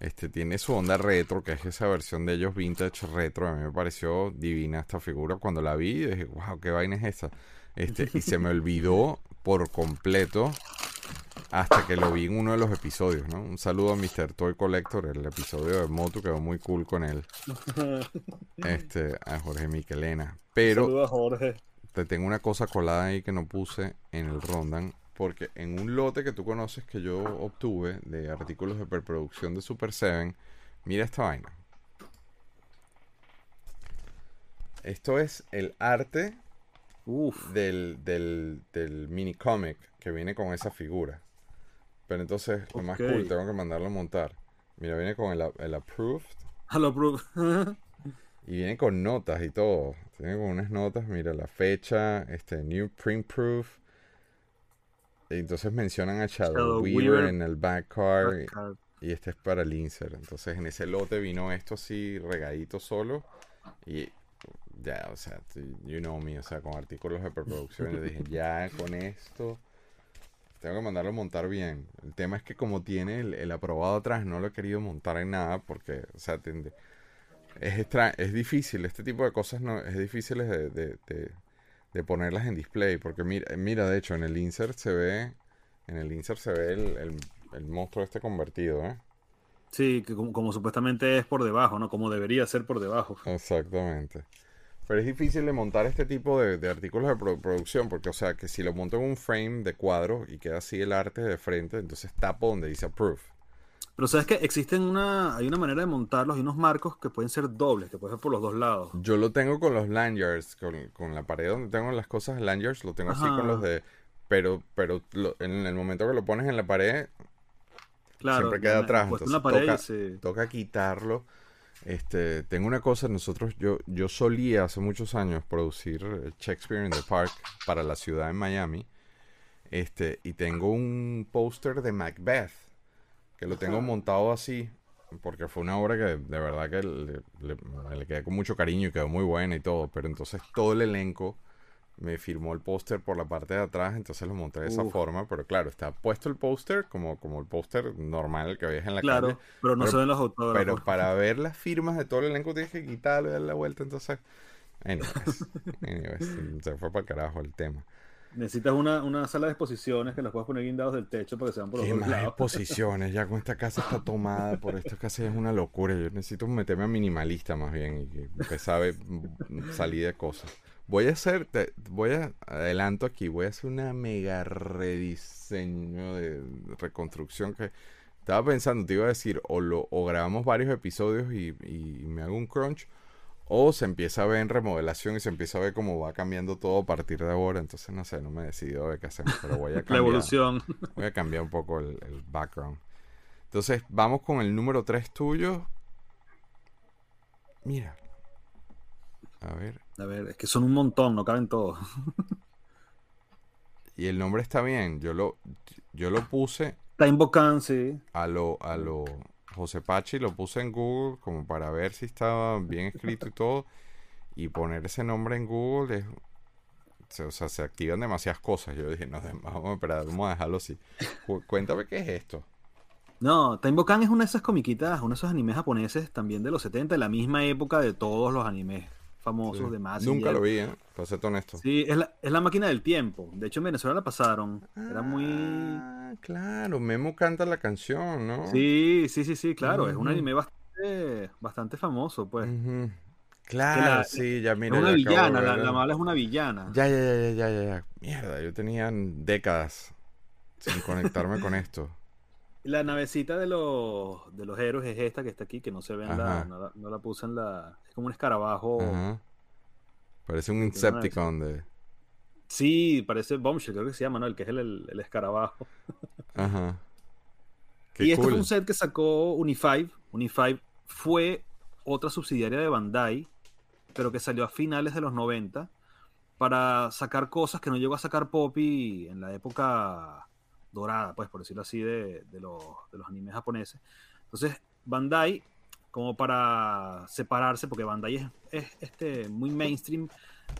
Speaker 2: Este, tiene su onda retro, que es esa versión de ellos vintage retro. A mí me pareció divina esta figura. Cuando la vi, dije, wow, qué vaina es esa. Este, y se me olvidó por completo hasta que lo vi en uno de los episodios, ¿no? Un saludo a Mr. Toy Collector, el episodio de Moto quedó muy cool con él. Este, a Jorge Miquelena. Pero
Speaker 3: a Jorge.
Speaker 2: te tengo una cosa colada ahí que no puse en el Rondan. Porque en un lote que tú conoces que yo obtuve de artículos de preproducción de Super 7, mira esta vaina. Esto es el arte
Speaker 3: Uf.
Speaker 2: del, del, del mini cómic que viene con esa figura. Pero entonces, lo más cool, tengo que mandarlo a montar. Mira, viene con el, el approved
Speaker 3: Hello, bro.
Speaker 2: Y viene con notas y todo. Tiene con unas notas, mira la fecha, este New Print Proof. Entonces mencionan a Shadow, Weaver,
Speaker 3: Weaver.
Speaker 2: en el back card. Y, y este es para el insert. Entonces en ese lote vino esto así regadito solo. Y ya, o sea, you know me, o sea, con artículos de preproducción. Yo dije, ya con esto. Tengo que mandarlo a montar bien. El tema es que como tiene el, el aprobado atrás, no lo he querido montar en nada porque, o sea, es, extra, es difícil. Este tipo de cosas no es difícil de, de, de- de ponerlas en display. Porque mira, mira, de hecho, en el insert se ve, en el insert se ve el, el, el monstruo este convertido, ¿eh?
Speaker 3: Sí, que como, como supuestamente es por debajo, ¿no? Como debería ser por debajo.
Speaker 2: Exactamente. Pero es difícil de montar este tipo de, de artículos de pro- producción, porque, o sea, que si lo monto en un frame de cuadro y queda así el arte de frente, entonces tapo donde dice approve.
Speaker 3: Pero sabes que existen una, hay una manera de montarlos y unos marcos que pueden ser dobles, que pueden ser por los dos lados.
Speaker 2: Yo lo tengo con los lanyards, con, con la pared donde tengo las cosas lanyards, lo tengo así con los de... Pero, pero lo- en el momento que lo pones en la pared,
Speaker 3: Claro,
Speaker 2: siempre queda atrás,
Speaker 3: en
Speaker 2: entonces
Speaker 3: la pared,
Speaker 2: toca- toca quitarlo. Este, tengo una cosa, nosotros, yo, yo solía hace muchos años producir Shakespeare in the Park para la ciudad de Miami. Este, y tengo un póster de Macbeth, que lo tengo
Speaker 3: Ajá.
Speaker 2: montado así, porque fue una obra que de verdad que le, le- quedé con mucho cariño y quedó muy buena y todo. Pero entonces todo el elenco me firmó el póster por la parte de atrás, entonces lo monté de esa
Speaker 3: Uf.
Speaker 2: forma. Pero claro, está puesto el póster como, como el póster normal que veías en la
Speaker 3: Claro,
Speaker 2: calle.
Speaker 3: pero no se ven los autógrafos.
Speaker 2: Pero para ver las firmas de todo el elenco tienes que quitarlo y darle la vuelta, entonces... Anyways, anyways, se fue para el carajo el tema.
Speaker 3: Necesitas una, una sala de exposiciones que los puedas poner guindados del techo para que sean por los
Speaker 2: Qué más
Speaker 3: lados.
Speaker 2: exposiciones, ya con esta casa está tomada por esto casi es una locura. Yo necesito meterme a minimalista más bien y que empezar a ver, salir de cosas. Voy a hacer, te- voy a, adelanto aquí, voy a hacer una mega rediseño de reconstrucción que estaba pensando, te iba a decir, o, lo, o grabamos varios episodios y, y me hago un crunch, o se empieza a ver en remodelación y se empieza a ver cómo va cambiando todo a partir de ahora. Entonces, no sé, no me he decidido de qué hacemos, pero voy a
Speaker 3: La
Speaker 2: cambiar.
Speaker 3: evolución.
Speaker 2: Voy a cambiar un poco el, el background. Entonces, vamos con el número 3 tuyo. Mira. A ver.
Speaker 3: A ver, es que son un montón, no caben todos.
Speaker 2: Y el nombre está bien. Yo lo, yo lo puse
Speaker 3: Time Bocan, sí.
Speaker 2: a lo, a lo José Pachi, lo puse en Google como para ver si estaba bien escrito y todo. Y poner ese nombre en Google es, se- o sea, se activan demasiadas cosas. Yo dije, no, vamos a esperar, vamos a dejarlo así. Cu- Cuéntame qué es esto.
Speaker 3: No, Time Bocan es una de esas comiquitas, uno de esos animes japoneses también de los 70, de la misma época de todos los animes famosos de más.
Speaker 2: Nunca lo vi, ¿eh? Para ser honesto.
Speaker 3: Sí, es la, es la máquina del tiempo. De hecho, en Venezuela la pasaron. Era muy.
Speaker 2: Ah, claro, Memo canta la canción, ¿no?
Speaker 3: Sí, sí, sí, sí, claro. Es un anime bastante, bastante famoso, pues.
Speaker 2: Claro,
Speaker 3: la-
Speaker 2: sí, ya mira.
Speaker 3: es una
Speaker 2: ya
Speaker 3: villana, la, la mala es una villana.
Speaker 2: Ya, ya, ya, ya, ya, ya, ya. Mierda, yo tenía décadas sin conectarme con esto.
Speaker 3: La navecita de los, de los héroes es esta que está aquí, que no se ve en la, no la, no la puse en la... Es como un escarabajo.
Speaker 2: Ajá. Parece un Incepticon de...
Speaker 3: Sí, parece Bombshell, creo que se llama, ¿no? El que es el, el- el escarabajo.
Speaker 2: Ajá. Qué
Speaker 3: y este
Speaker 2: cool.
Speaker 3: fue un set que sacó Unifive. Unifive fue otra subsidiaria de Bandai, pero que salió a finales de los 90 para sacar cosas que no llegó a sacar Poppy en la época dorada, pues por decirlo así, de, de los, de los animes japoneses. Entonces, Bandai, como para separarse, porque Bandai es, es, este, muy mainstream,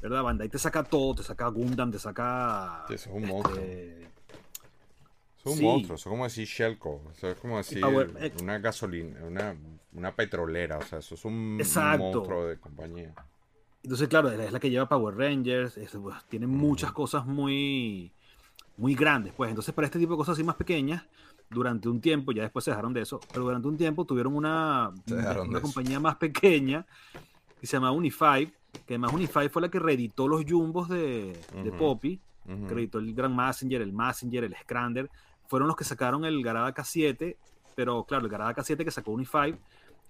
Speaker 3: ¿verdad? Bandai te saca todo, te saca Gundam, te saca...
Speaker 2: Sí, eso es un
Speaker 3: este,
Speaker 2: monstruo. Es un
Speaker 3: sí.
Speaker 2: monstruo, eso es como decir Shellco, eso es como decir
Speaker 3: Power- eh.
Speaker 2: una gasolina, una, una petrolera, o sea, eso es un monstruo de compañía.
Speaker 3: Entonces, claro, es la que lleva Power Rangers, es- pues, tiene muchas cosas muy, muy grandes, pues. Entonces, para este tipo de cosas así más pequeñas, durante un tiempo, ya después se dejaron de eso, pero durante un tiempo tuvieron una, una compañía más pequeña que se llama Unifive, que además Unifive fue la que reeditó los jumbos de. Poppy, que reeditó el Grand Messenger, el Messenger, el Scrander, fueron los que sacaron el Garada K7, pero claro, el Garada K7 que sacó Unifive,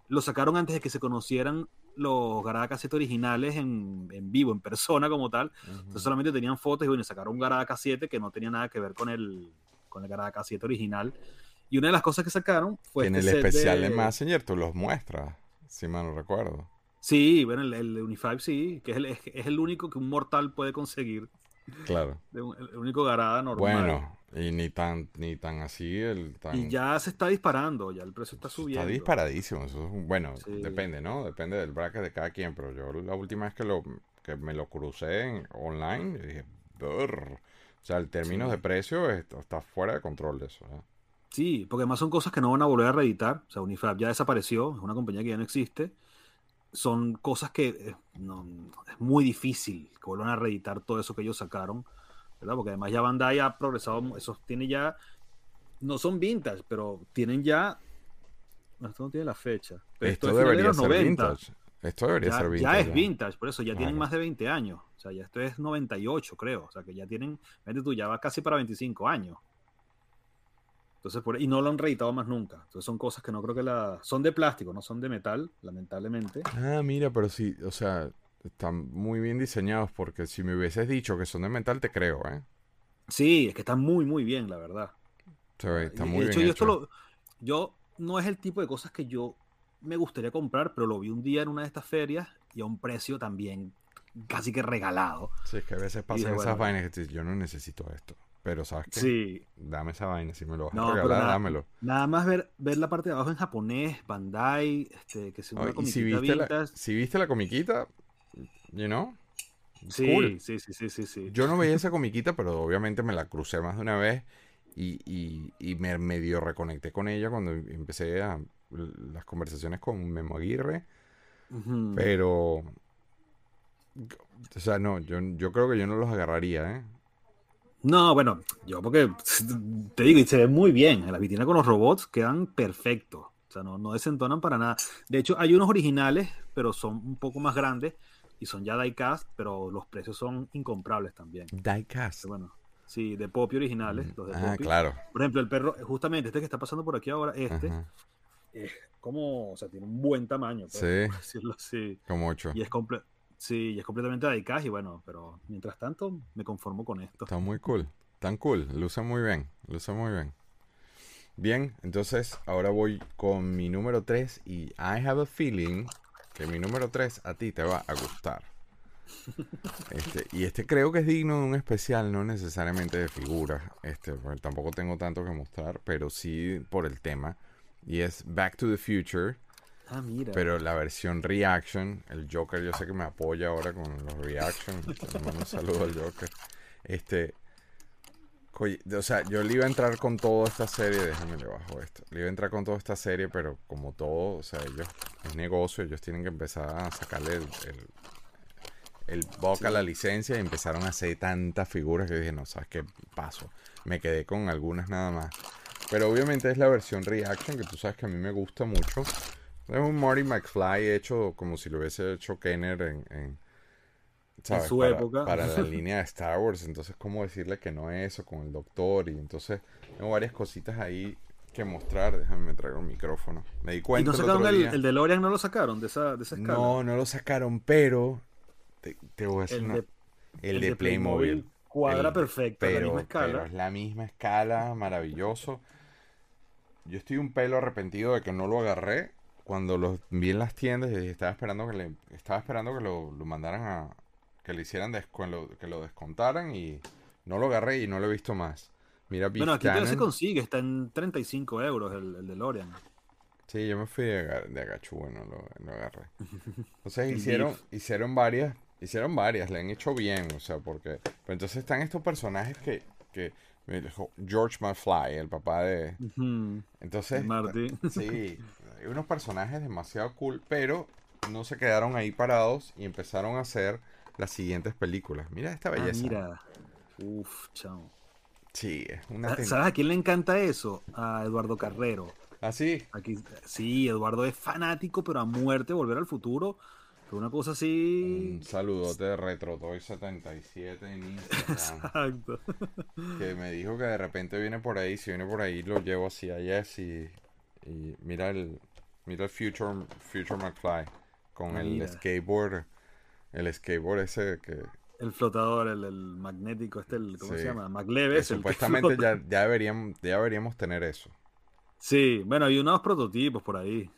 Speaker 3: lo sacaron antes de que se conocieran los Garada K7 originales en, en vivo, en persona como tal. Entonces solamente tenían fotos y bueno, sacaron un Garada K7 que no tenía nada que ver con el, con el Garada K7 original. Y una de las cosas que sacaron fue
Speaker 2: en el
Speaker 3: este set
Speaker 2: especial
Speaker 3: de-
Speaker 2: de Messenger tú los muestras, si mal no recuerdo.
Speaker 3: Sí, bueno, el, el Unifive sí, que es el, es, el único que un mortal puede conseguir.
Speaker 2: Claro.
Speaker 3: un- el único Garada normal.
Speaker 2: Bueno, y ni tan, ni tan así, el tan...
Speaker 3: Y ya se está disparando, ya el precio está subiendo.
Speaker 2: Está disparadísimo. Eso es bueno,
Speaker 3: Sí.
Speaker 2: depende, ¿no? Depende del bracket de cada quien. Pero yo la última vez que lo que me lo crucé en- online, dije, "Brr". o sea, el término
Speaker 3: Sí.
Speaker 2: de precio está, está fuera de control de eso. ¿eh?
Speaker 3: Sí, porque además son cosas que no van a volver a reeditar. O sea, Unifab ya desapareció, es una compañía que ya no existe. Son cosas que eh, no- es muy difícil que vuelvan a reeditar todo eso que ellos sacaron, ¿verdad? Porque además ya Bandai ha progresado, mu- eso tiene ya, no son vintage, pero tienen ya, esto no tiene la fecha. Pero
Speaker 2: Esto
Speaker 3: es de
Speaker 2: debería
Speaker 3: los
Speaker 2: ser
Speaker 3: 90.
Speaker 2: vintage. Esto debería
Speaker 3: Ya,
Speaker 2: ser
Speaker 3: ya
Speaker 2: vintage.
Speaker 3: es vintage, por eso ya tienen más de 20 años. O sea, ya esto es 98, creo. O sea, que ya tienen, vete tú, ya va casi para 25 años. Entonces, por, y no lo han reeditado más nunca. Entonces son cosas que no creo que la... Son de plástico, no son de metal, lamentablemente.
Speaker 2: Ah, mira, pero sí, o sea, están muy bien diseñados porque si me hubieses dicho que son de metal, te creo, ¿eh?
Speaker 3: Sí, es que están muy, muy bien, la verdad.
Speaker 2: Ve, está muy
Speaker 3: de hecho,
Speaker 2: bien
Speaker 3: yo, esto
Speaker 2: hecho.
Speaker 3: lo- yo no es el tipo de cosas que yo me gustaría comprar, pero lo vi un día en una de estas ferias y a un precio también casi que regalado.
Speaker 2: Sí, es que a veces pasan
Speaker 3: dije,
Speaker 2: esas
Speaker 3: bueno,
Speaker 2: vainas que dices, yo no necesito esto. Pero, ¿sabes qué?
Speaker 3: Sí,
Speaker 2: Dame esa vaina, si me lo vas
Speaker 3: No,
Speaker 2: a regalar,
Speaker 3: nada-
Speaker 2: dámelo.
Speaker 3: Nada más ver, ver la parte de abajo en japonés, Bandai, este, que es una
Speaker 2: Ay, y si viste, la, si viste la comiquita, you know,
Speaker 3: Sí,
Speaker 2: cool.
Speaker 3: sí, sí, sí, sí, sí.
Speaker 2: Yo no veía esa comiquita, pero obviamente me la crucé más de una vez y, y, y me medio reconecté con ella cuando empecé a, las conversaciones con Memo Aguirre, pero... O sea, no, yo, yo creo que yo no los agarraría, ¿eh?
Speaker 3: No, bueno, yo porque te digo, y se ve muy bien. En la vitrina con los robots quedan perfectos. O sea, no, no desentonan para nada. De hecho, hay unos originales, pero son un poco más grandes y son ya diecast, pero los precios son incomprables también.
Speaker 2: Diecast.
Speaker 3: Bueno, sí, de Poppy originales, los de
Speaker 2: Ah,
Speaker 3: Poppy.
Speaker 2: claro.
Speaker 3: Por ejemplo, el perro, justamente este que está pasando por aquí ahora, este,
Speaker 2: Ajá.
Speaker 3: es como, o sea, tiene un buen tamaño, pues,
Speaker 2: Sí.
Speaker 3: por decirlo así.
Speaker 2: Como ocho.
Speaker 3: Y es, comple sí, y es completamente diecast y bueno, pero mientras tanto me conformo con esto.
Speaker 2: Está muy cool. Tan cool. Luce muy bien. Luce muy bien. Bien, entonces ahora voy con mi número 3 y I have a feeling que mi número 3 a ti te va a gustar. Este, y este creo que es digno de un especial, no necesariamente de figuras. Este, tampoco tengo tanto que mostrar, pero sí por el tema. Y es Back to the Future,
Speaker 3: Ah, mira.
Speaker 2: pero la versión reaction. El Joker, yo sé que me apoya ahora con los reaction. Un saludo al Joker. Este. O sea, yo le iba a entrar con toda esta serie. Déjame le bajo esto. Le iba a entrar con toda esta serie, pero como todo, o sea, ellos. Es negocio, ellos tienen que empezar a sacarle el. el el boca a la licencia y empezaron a hacer tantas figuras que dije, no, sabes qué paso. Me quedé con algunas nada más. Pero obviamente es la versión reaction, que tú sabes que a mí me gusta mucho. Es un Marty McFly hecho como si lo hubiese hecho Kenner en, en, ¿sabes?
Speaker 3: su
Speaker 2: para,
Speaker 3: época.
Speaker 2: Para la línea de Star Wars. Entonces, ¿cómo decirle que no es eso con el doctor? Y entonces, tengo varias cositas ahí que mostrar. Déjame me traigo el micrófono. Me di
Speaker 3: ¿Y
Speaker 2: cuenta.
Speaker 3: no
Speaker 2: el
Speaker 3: sacaron
Speaker 2: otro
Speaker 3: el,
Speaker 2: día-
Speaker 3: el DeLorean? ¿No lo sacaron de esa, de esa escala?
Speaker 2: No, no lo sacaron, pero te, te voy a decir
Speaker 3: el
Speaker 2: una-
Speaker 3: de,
Speaker 2: el
Speaker 3: el
Speaker 2: de Playmobil.
Speaker 3: cuadra
Speaker 2: El-
Speaker 3: perfecto,
Speaker 2: pero,
Speaker 3: la misma escala.
Speaker 2: pero es la misma escala, maravilloso. Yo estoy un pelo arrepentido de que no lo agarré cuando lo vi en las tiendas y estaba esperando que le, estaba esperando que lo, lo mandaran a que le hicieran descu- lo- que lo descontaran y no lo agarré y no lo he visto más. Mira,
Speaker 3: Bueno, aquí todavía se consigue, está en 35 euros el, el DeLorean.
Speaker 2: Sí, yo me fui de, de agachú, no lo, lo agarré. Entonces hicieron, hicieron varias, hicieron varias, le han hecho bien, o sea, porque, pero entonces están estos personajes que, que me dijo George McFly, el papá de,
Speaker 3: Ujú,
Speaker 2: entonces,
Speaker 3: Marty.
Speaker 2: sí, unos personajes demasiado cool, pero no se quedaron ahí parados y empezaron a hacer las siguientes películas. Mira esta
Speaker 3: Ah,
Speaker 2: belleza.
Speaker 3: mira. Uf, chao.
Speaker 2: Sí, es una ten-
Speaker 3: ¿Sabes a quién le encanta eso? A Eduardo Carrero.
Speaker 2: Así.
Speaker 3: Aquí, sí, Eduardo es fanático, pero a muerte volver al futuro. Pero una cosa así.
Speaker 2: Un saludote de RetroToy77 en Instagram.
Speaker 3: Exacto.
Speaker 2: que me dijo que de repente viene por ahí, si viene por ahí lo llevo así a Jess y, y mira el mira el Future Future McFly con el skateboard el skateboard ese que,
Speaker 3: El flotador, el, el magnético, este, el, ¿cómo
Speaker 2: Sí.
Speaker 3: se llama?
Speaker 2: que supuestamente ya, ya deberíamos ya deberíamos tener eso.
Speaker 3: Sí, bueno, hay unos prototipos por ahí.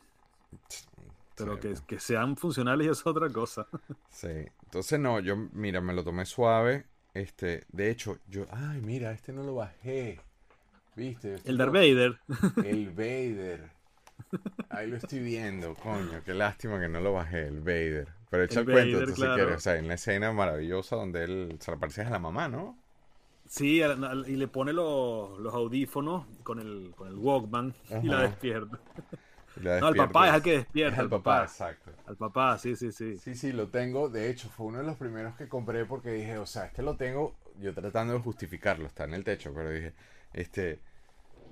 Speaker 3: Pero
Speaker 2: Sí,
Speaker 3: que,
Speaker 2: pues.
Speaker 3: que sean funcionales es otra cosa.
Speaker 2: Sí. Entonces no, yo mira, me lo tomé suave. Este, de hecho, yo, ay, mira, este no lo bajé. ¿Viste? Este
Speaker 3: El Darth Vader.
Speaker 2: El Vader. Ahí lo estoy viendo, coño. Qué lástima que no lo bajé, el Vader. Pero echa el,
Speaker 3: El
Speaker 2: cuento, tú si quieres. O sea, en la escena maravillosa donde él se le parece a la mamá, ¿no?
Speaker 3: Sí, al- al- y le pone los, los audífonos con el, con el Walkman y la despierta.
Speaker 2: Y la
Speaker 3: No,
Speaker 2: despierta
Speaker 3: papá es el que despierta.
Speaker 2: Es el papá,
Speaker 3: papá.
Speaker 2: exacto.
Speaker 3: Al papá, sí, sí, sí.
Speaker 2: Sí, sí, lo tengo. De hecho, fue uno de los primeros que compré porque dije, o sea, este lo tengo. Yo tratando de justificarlo, está en el techo, pero dije, este,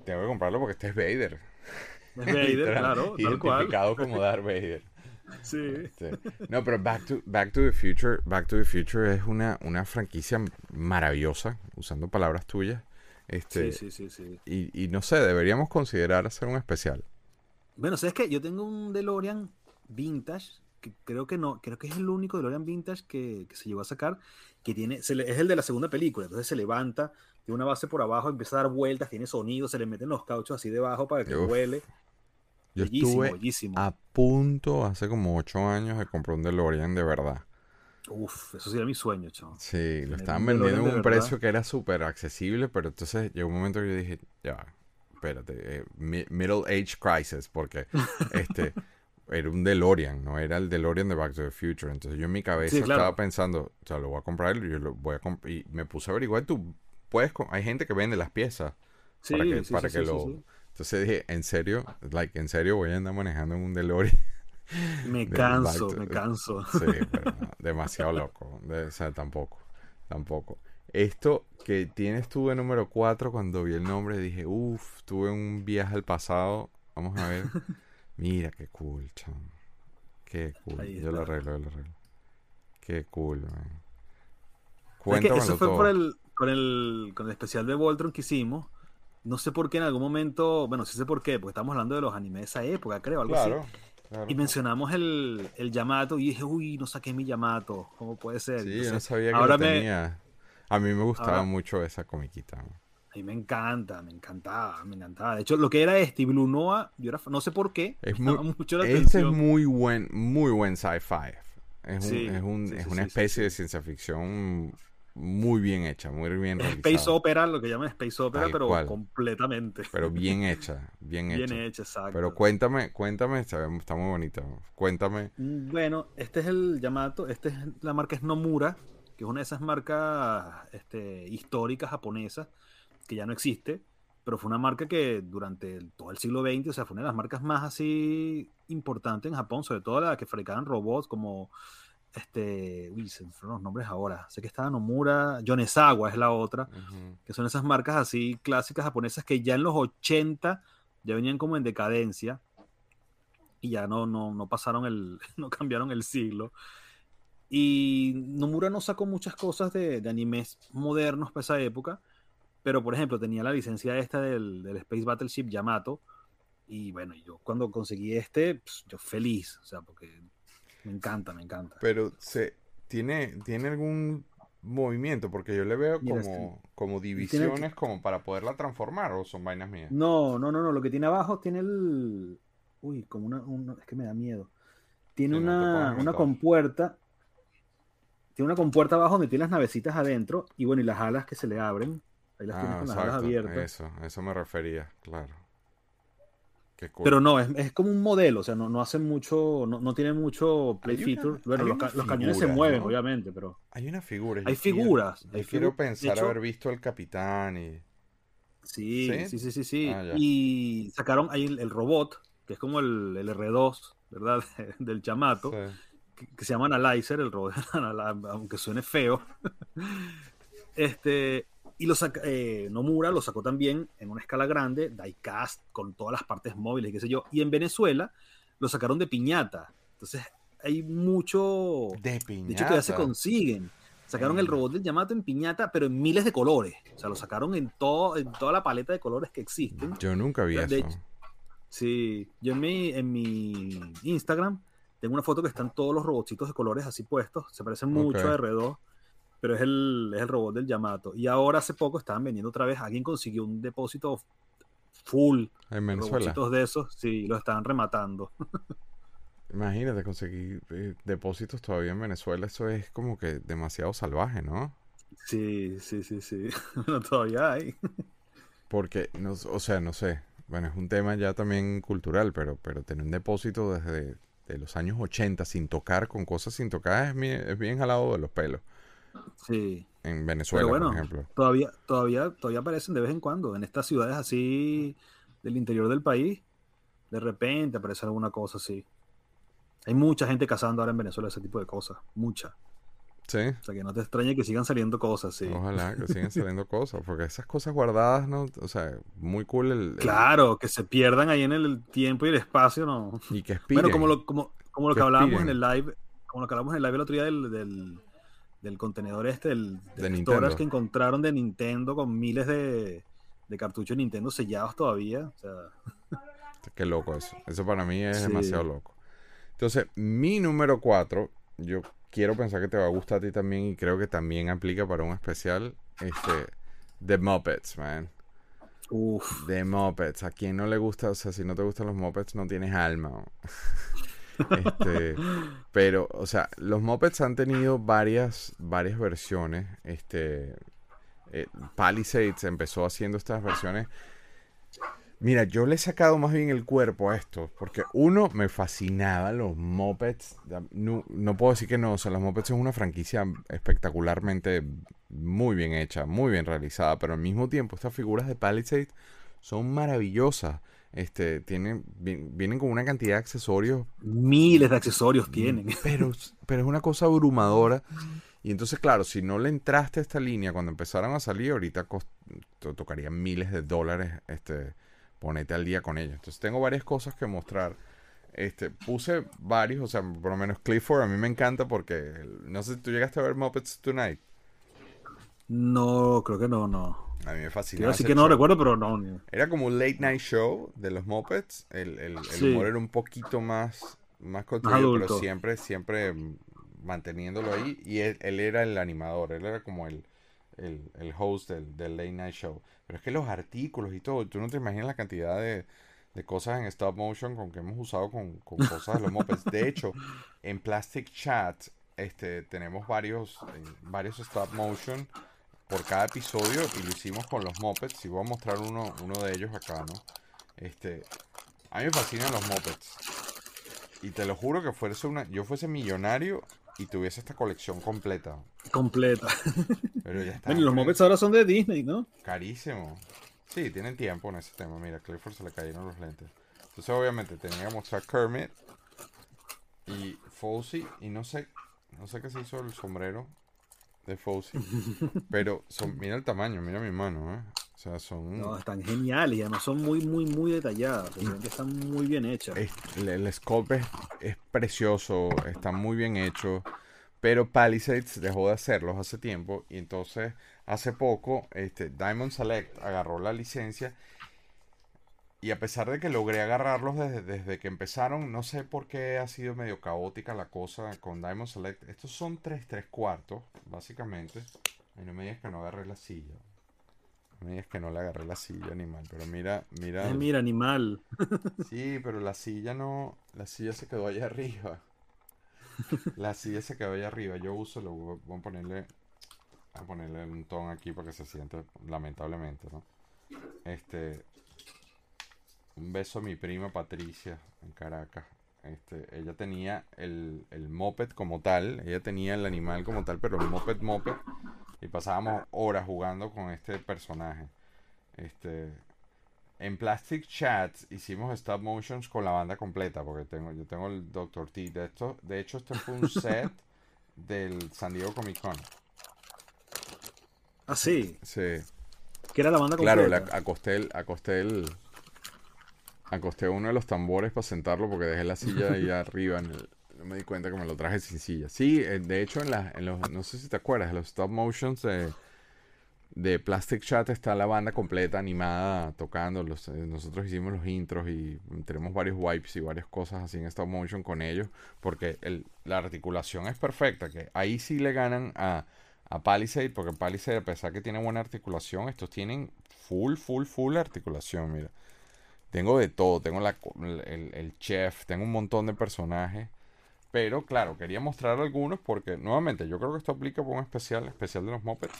Speaker 2: tengo que comprarlo porque este es Vader.
Speaker 3: Vader, claro, tal cual.
Speaker 2: Como Darth Vader.
Speaker 3: Sí.
Speaker 2: Este, No, pero Back to, Back to the Future, Back to the Future es una, una franquicia maravillosa, usando palabras tuyas. Este,
Speaker 3: Sí, sí, sí, sí.
Speaker 2: Y, y no sé, deberíamos considerar hacer un especial.
Speaker 3: Bueno, ¿sabes qué? Yo tengo un DeLorean vintage, que creo que no, creo que es el único DeLorean vintage que, que se llegó a sacar, que tiene, se le- es el de la segunda película, entonces se levanta, tiene una base por abajo, empieza a dar vueltas, tiene sonido, se le meten los cauchos así debajo para que
Speaker 2: Uf.
Speaker 3: vuele.
Speaker 2: Yo
Speaker 3: bellísimo,
Speaker 2: estuve
Speaker 3: bellísimo.
Speaker 2: a punto, hace como ocho años, de comprar un DeLorean de verdad.
Speaker 3: Uf, eso sí era mi sueño, chaval.
Speaker 2: Sí, lo estaban vendiendo en
Speaker 3: DeLorean
Speaker 2: un precio que era súper accesible, pero entonces llegó un momento que yo dije, ya, espérate, eh, mi- middle age crisis, porque este era un DeLorean, no era el DeLorean de Back to the Future. Entonces yo en mi cabeza
Speaker 3: Sí, claro.
Speaker 2: estaba pensando, o sea, lo voy a comprar y yo lo voy a y me puse a averiguar, tú puedes, hay gente que vende las piezas
Speaker 3: Sí,
Speaker 2: para que,
Speaker 3: sí,
Speaker 2: para que lo... Entonces dije, en serio, like, en serio voy a andar manejando en un DeLorean.
Speaker 3: Me canso, me canso.
Speaker 2: Sí, pero no, demasiado loco. De- o sea, tampoco. Tampoco. Esto que tienes tú de número 4, cuando vi el nombre dije, uff, tuve un viaje al pasado. Vamos a ver. Mira, qué cool, chamo. Qué cool. Yo lo arreglo, yo lo arreglo. Qué cool, man.
Speaker 3: Es que
Speaker 2: Cuéntamelo
Speaker 3: eso fue
Speaker 2: todo.
Speaker 3: por el, con, el, con el especial de Voltron que hicimos. No sé por qué en algún momento, bueno, sí sé por qué, porque estamos hablando de los animes de esa época, creo, algo así.
Speaker 2: Claro. claro.
Speaker 3: Y mencionamos el, el Yamato y dije, uy, no saqué mi Yamato, ¿cómo puede ser?
Speaker 2: Sí, yo no sabía que
Speaker 3: ahora
Speaker 2: lo
Speaker 3: me-
Speaker 2: tenía. A mí me gustaba
Speaker 3: ahora-
Speaker 2: mucho esa comiquita.
Speaker 3: A mí me encanta, me encantaba, me encantaba. De hecho, lo que era este y Blue Noah, yo era, no sé por qué,
Speaker 2: Es muy,
Speaker 3: mucho la
Speaker 2: este es muy buen, muy buen sci-fi. Es, un- es, un-
Speaker 3: sí,
Speaker 2: es
Speaker 3: sí,
Speaker 2: una especie de ciencia ficción muy bien hecha, muy bien realizada.
Speaker 3: Space Opera, lo que llaman Space Opera,
Speaker 2: Tal
Speaker 3: pero
Speaker 2: cual.
Speaker 3: completamente.
Speaker 2: Pero bien hecha, bien
Speaker 3: Bien
Speaker 2: hecha.
Speaker 3: hecha, exacto.
Speaker 2: Pero cuéntame, cuéntame, sabemos, está muy bonita. Cuéntame.
Speaker 3: Mm, Bueno, este es el Yamato, este es la marca es Nomura, que es una de esas marcas este, históricas japonesas que ya no existe, pero fue una marca que durante el- todo el siglo XX, o sea, fue una de las marcas más así importantes en Japón, sobre todo la que fabricaban robots como este, uy, se me fueron los nombres ahora, sé que estaba Nomura, Yonezawa es la otra, que son esas marcas así clásicas japonesas que ya en los 80 ya venían como en decadencia. y ya no, no, no pasaron el, no cambiaron el siglo. Y Nomura no sacó muchas cosas de, de animes modernos para esa época, pero por ejemplo tenía la licencia esta del, del Space Battleship Yamato, y bueno, yo cuando conseguí este, pues, yo feliz, o sea, porque me encanta, me encanta.
Speaker 2: Pero se tiene, tiene algún movimiento, porque yo le veo
Speaker 3: Mira,
Speaker 2: como,
Speaker 3: este-
Speaker 2: como
Speaker 3: tiene-
Speaker 2: divisiones como para poderla transformar, o son vainas mías.
Speaker 3: No, no, no, no, lo que tiene abajo tiene el... Uy, como una... una- es que me da miedo. Tiene
Speaker 2: Sí,
Speaker 3: una, una compuerta. Tiene una compuerta abajo donde tiene las navecitas adentro y bueno, y las alas que se le abren. Ahí las
Speaker 2: Ah,
Speaker 3: con las alas abiertas.
Speaker 2: eso, a eso me refería, claro. Cool.
Speaker 3: Pero no, es, es como un modelo, o sea, no, no hace mucho, no, no tiene mucho play
Speaker 2: una-
Speaker 3: feature. Bueno, los, cañones se mueven,
Speaker 2: ¿no?
Speaker 3: obviamente, pero
Speaker 2: Hay una figura.
Speaker 3: hay
Speaker 2: quiero-
Speaker 3: figuras. Hay
Speaker 2: quiero
Speaker 3: figu-
Speaker 2: pensar
Speaker 3: hecho,
Speaker 2: haber visto al capitán y...
Speaker 3: Sí,
Speaker 2: ¿Sí?
Speaker 3: sí, sí, sí, sí.
Speaker 2: Ah,
Speaker 3: y sacaron ahí el, el robot, que es como el, el R2, ¿verdad? Del chamato.
Speaker 2: Sí.
Speaker 3: que, que se llama Analyzer, el robot, aunque suene feo. este, y lo saca- eh, Nomura lo sacó también en una escala grande, diecast, con todas las partes móviles, qué sé yo. Y en Venezuela lo sacaron de piñata. Entonces hay mucho.
Speaker 2: De
Speaker 3: De hecho, todavía se
Speaker 2: piñata.
Speaker 3: consiguen. Sacaron el robot del Yamato en piñata, pero en miles de colores. O sea, lo sacaron en, todo, en toda la paleta de colores que existen.
Speaker 2: Yo nunca vi
Speaker 3: De
Speaker 2: eso.
Speaker 3: Sí, yo en mi, en mi Instagram tengo una foto que están todos los robotcitos de colores así puestos. Se parecen mucho
Speaker 2: Ok.
Speaker 3: a R2, pero es el, es el robot del Yamato. Y ahora hace poco estaban vendiendo otra vez. Alguien consiguió un depósito full
Speaker 2: En
Speaker 3: de
Speaker 2: Venezuela.
Speaker 3: de esos. Sí, lo estaban rematando.
Speaker 2: Imagínate conseguir eh, depósitos todavía en Venezuela. Eso es como que demasiado salvaje, ¿no?
Speaker 3: Sí, sí, sí, sí. Bueno, todavía hay.
Speaker 2: Porque, no, o sea, no sé. Bueno, es un tema ya también cultural, pero, pero tener un depósito desde de los años 80 sin tocar, con cosas sin tocar, es, mi- es bien jalado de los pelos.
Speaker 3: Sí.
Speaker 2: En Venezuela,
Speaker 3: bueno,
Speaker 2: por ejemplo.
Speaker 3: Todavía, todavía, todavía aparecen de vez en cuando. En estas ciudades así del interior del país, de repente aparece alguna cosa así. Hay mucha gente cazando ahora en Venezuela ese tipo de cosas. Mucha.
Speaker 2: Sí.
Speaker 3: O sea que no te extrañe que sigan saliendo cosas, sí.
Speaker 2: Ojalá que sigan saliendo cosas, porque esas cosas guardadas, ¿no? O sea, muy cool el, el-
Speaker 3: Claro, que se pierdan ahí en el tiempo y el espacio, ¿no?
Speaker 2: y que expiren.
Speaker 3: Bueno, como lo, como, como lo que,
Speaker 2: Que
Speaker 3: hablábamos en el live, como lo que hablamos en el live el otro día del, del, del contenedor este, del,
Speaker 2: De Nintendo.
Speaker 3: que encontraron de Nintendo con miles de, de cartuchos de Nintendo sellados todavía. O sea,
Speaker 2: Qué loco eso. Eso para mí es
Speaker 3: Sí.
Speaker 2: demasiado loco. Entonces, mi número 4, yo quiero pensar que te va a gustar a ti también y creo que también aplica para un especial. Este, The Muppets, man.
Speaker 3: uff,
Speaker 2: The Muppets. A quien no le gusta, o sea, si no te gustan los Muppets, no tienes alma. este, pero, o sea, los Muppets han tenido varias, varias versiones. Este, eh, Palisades empezó haciendo estas versiones. Mira, yo le he sacado más bien el cuerpo a esto, porque uno, me fascinaban los Muppets. No, puedo decir que no, o sea, los Muppets son una franquicia espectacularmente muy bien hecha, muy bien realizada, pero al mismo tiempo estas figuras de Palisades son maravillosas. Este, tienen, vi- vienen con una cantidad de accesorios
Speaker 3: miles de accesorios tienen.
Speaker 2: pero, pero es una cosa abrumadora. Y entonces, claro, si no le entraste a esta línea cuando empezaron a salir, ahorita tocaría miles de dólares este, ponerte al día con ellos. Entonces, tengo varias cosas que mostrar. Este, puse varios, o sea, por lo menos Clifford a mí me encanta porque, no sé si tú llegaste a ver Muppets Tonight.
Speaker 3: No, creo que no, no.
Speaker 2: A mí me fascinaba. ese
Speaker 3: que no
Speaker 2: show.
Speaker 3: recuerdo, pero no. ni-
Speaker 2: Era como un late night show de los Muppets. El, el, humor era un poquito más, más construido, pero siempre, siempre manteniéndolo ahí. Y él, él era el animador, él era como el, el, el host del, del late night show. Pero es que los artículos y todo, tú no te imaginas la cantidad de, de cosas en stop motion con que hemos usado con, con cosas de los Muppets. De hecho, en Plastic Chat este, tenemos varios, varios stop motion por cada episodio y lo hicimos con los Muppets. Y voy a mostrar uno, uno de ellos acá, ¿no? Este, a mí me fascinan los Muppets. Y te lo juro que fuese una, yo fuese millonario y tuviese esta colección completa.
Speaker 3: Completa.
Speaker 2: Pero ya está.
Speaker 3: Bueno, los Muppets ahora son de Disney, ¿no?
Speaker 2: Carísimo. Sí, tienen tiempo en ese tema. Mira, a Clifford se le cayeron los lentes. Entonces, obviamente, tenía que mostrar Kermit y Fozzie. Y no sé, no sé qué se hizo el sombrero de Fozzie. pero son, mira el tamaño, mira mi mano, ¿eh? O sea, son...
Speaker 3: No, están geniales y además son muy, muy, muy detalladas. están muy bien hechas.
Speaker 2: es- el, el scope es, es precioso, está muy bien hecho, pero Palisades dejó de hacerlos hace tiempo y entonces hace poco este, Diamond Select agarró la licencia y a pesar de que logré agarrarlos desde, desde que empezaron, no sé por qué ha sido medio caótica la cosa con Diamond Select. Estos son 3 3 cuartos, básicamente. Y no me digas que no agarré la silla. No me digas que no le agarré la silla, animal. Pero mira, mira.
Speaker 3: Ay, mira, animal.
Speaker 2: Sí, pero la silla no. La silla se quedó allá arriba. La silla se quedó allá arriba. Yo uso, lo voy a ponerle. A ponerle un tono aquí para que se siente, lamentablemente, ¿no? Este. Un beso a mi prima Patricia en Caracas. Este, ella tenía el, el moped como tal. Ella tenía el animal como tal, pero el moped moped. Y pasábamos horas jugando con este personaje. Este. En Plastic Chats hicimos stop motions con la banda completa, porque tengo, yo tengo el Dr. T. De, esto, de hecho, este fue un set del San Diego Comic Con.
Speaker 3: Ah, sí.
Speaker 2: Sí.
Speaker 3: Que era la banda
Speaker 2: Claro, le
Speaker 3: completa.
Speaker 2: acosté el, acosté el, acosté uno de los tambores para sentarlo porque dejé la silla ahí arriba. En el- no me di cuenta que me lo traje sin silla. Sí, eh, de hecho, en, la, en los, no sé si te acuerdas, en los stop motions de, de Plastic Chat está la banda completa animada tocando. Los, eh, nosotros hicimos los intros y tenemos varios wipes y varias cosas así en stop motion con ellos porque el- la articulación es perfecta. Que ahí sí le ganan a, a Palisade porque Palisade, a pesar que tiene buena articulación, estos tienen full, full, full articulación. Mira, tengo de todo. Tengo la, el, el chef, tengo un montón de personajes. Pero claro, quería mostrar algunos porque nuevamente yo creo que esto aplica para un especial, especial de los mopeds.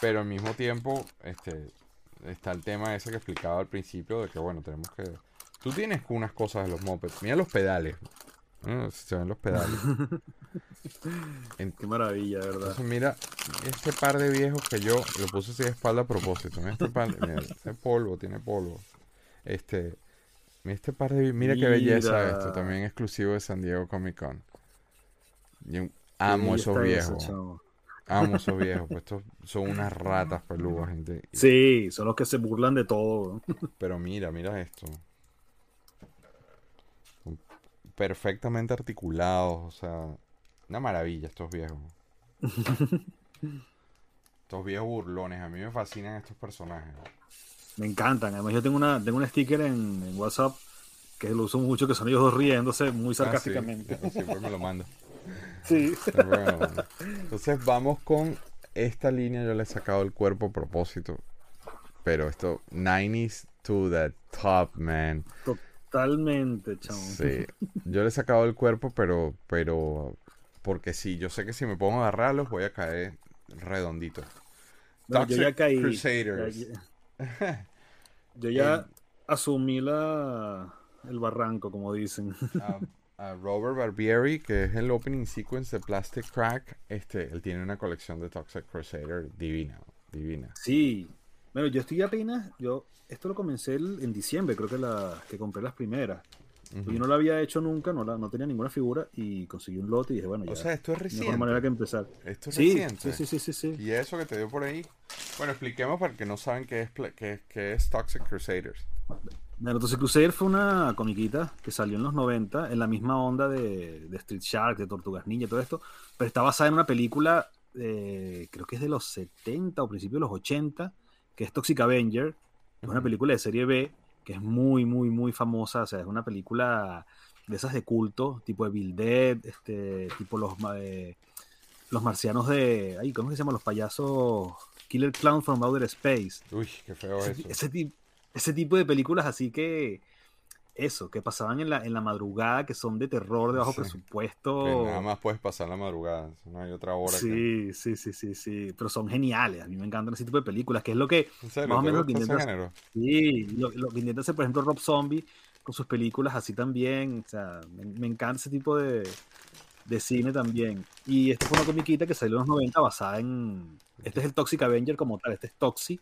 Speaker 2: Pero al mismo tiempo, este, está el tema ese que explicaba al principio de que bueno, tenemos que. Tú tienes unas cosas de los mopeds. Mira los pedales. Se ven los pedales. En-
Speaker 3: Qué maravilla, de verdad.
Speaker 2: entonces mira este par de viejos que yo lo puse así de espalda a propósito. Mira este par, mira, este polvo, tiene polvo. Este, mira este par de, mira qué belleza esto, también exclusivo de San Diego Comic Con. Yo amo
Speaker 3: Sí,
Speaker 2: esos
Speaker 3: eso,
Speaker 2: viejos, amo esos viejos, pues estos son unas ratas peludas, gente.
Speaker 3: Sí, son los que se burlan de todo.
Speaker 2: Pero mira, mira esto. Son perfectamente articulados, o sea, una maravilla estos viejos. Estos viejos burlones, a mí me fascinan estos personajes.
Speaker 3: Me encantan. Además, yo tengo una, tengo un sticker en, en WhatsApp que lo uso mucho, que son ellos dos riéndose muy
Speaker 2: Ah, sí,
Speaker 3: sarcásticamente.
Speaker 2: siempre me lo mando.
Speaker 3: Sí.
Speaker 2: Siempre me lo mando. Entonces vamos con esta línea, yo le he sacado el cuerpo a propósito. Pero esto, 90s to the top, man.
Speaker 3: Totalmente, chamo.
Speaker 2: Sí, yo le he sacado el cuerpo, pero, pero, porque sí, yo sé que si me pongo a agarrarlos voy a caer redondito.
Speaker 3: Bueno, yo ya
Speaker 2: Toxic
Speaker 3: caí.
Speaker 2: Crusaders.
Speaker 3: Ya- ya- Yo ya
Speaker 2: El-
Speaker 3: asumí la, el barranco, como dicen.
Speaker 2: A, a Robert Barbieri, que es el opening sequence de Plastic Crack, este, él tiene una colección de Toxic Crusader divina, divina.
Speaker 3: Sí. Bueno, yo estoy apenas, yo esto lo comencé el- en diciembre, creo que la que compré las primeras.
Speaker 2: Ujú.
Speaker 3: Yo no lo había hecho nunca, no, la, no tenía ninguna figura y conseguí un lote y dije, bueno, ya.
Speaker 2: O sea, esto es
Speaker 3: mejor
Speaker 2: reciente.
Speaker 3: manera que empezar.
Speaker 2: Esto es
Speaker 3: Sí,
Speaker 2: reciente.
Speaker 3: sí, sí, sí, sí, sí.
Speaker 2: Y eso que te dio por ahí. Bueno, expliquemos para que no saben qué es, qué, qué es Toxic Crusaders.
Speaker 3: Bueno, entonces Crusader fue una comiquita que salió en los 90 en la misma onda de, de Street Shark, de Tortugas Ninja, todo esto, pero está basada en una película, eh, creo que es de los 70 o principios de los 80, que es Toxic Avenger, es una película de serie B que es muy, muy, muy famosa, o sea, es una película de esas de culto, tipo de Bill Dead, este, tipo los, eh, los marcianos de, ay, ¿cómo es que se llaman? Los payasos Killer Clown from Outer Space.
Speaker 2: Uy, qué feo
Speaker 3: Ese,
Speaker 2: eso.
Speaker 3: ese ese tipo de películas así que eso, que pasaban en la, en la madrugada, que son de terror, de bajo
Speaker 2: Sí.
Speaker 3: presupuesto.
Speaker 2: Que nada más puedes pasar la madrugada. No hay otra hora que.
Speaker 3: Sí, sí, sí, sí, sí. Pero son geniales. A mí me encantan ese tipo de películas, que es lo que, más o
Speaker 2: ¿Te
Speaker 3: menos lo que
Speaker 2: género?
Speaker 3: sí, lo, lo que intenta hacer, por ejemplo, Rob Zombie con sus películas así también. O sea, me, me encanta ese tipo de, de cine también. Y esta fue una comiquita que salió en los 90 basada en. Este es el Toxic Avenger como tal, este es Toxi,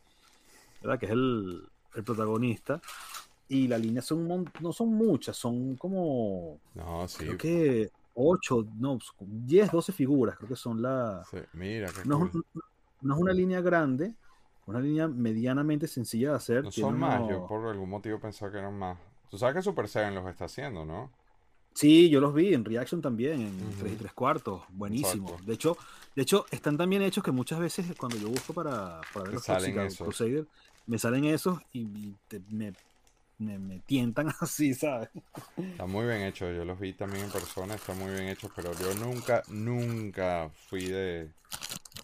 Speaker 3: ¿verdad? Que es el, el protagonista. Y la línea son no son muchas, son como.
Speaker 2: No, sí.
Speaker 3: Creo que 8, no, 10, 12 figuras, creo que son las.
Speaker 2: sí. Mira, qué
Speaker 3: No, es
Speaker 2: cool.
Speaker 3: no es una línea grande, Una línea medianamente sencilla de hacer.
Speaker 2: No son más, yo por algún motivo pensaba que eran más. Tú sabes que Super Saiyan los está haciendo, ¿no?
Speaker 3: Sí, yo los vi en Reaction también, en
Speaker 2: Ujú.
Speaker 3: 3 y 3 cuartos. Buenísimo.
Speaker 2: Exacto.
Speaker 3: De hecho, de hecho, están tan bien hechos que muchas veces cuando yo busco para, para ver los
Speaker 2: salen.
Speaker 3: Crusader, me salen esos y, y te- me, me, me tientan así, ¿sabes?
Speaker 2: Está muy bien hecho, yo los vi también en persona, está muy bien hecho, pero yo nunca, nunca fui de,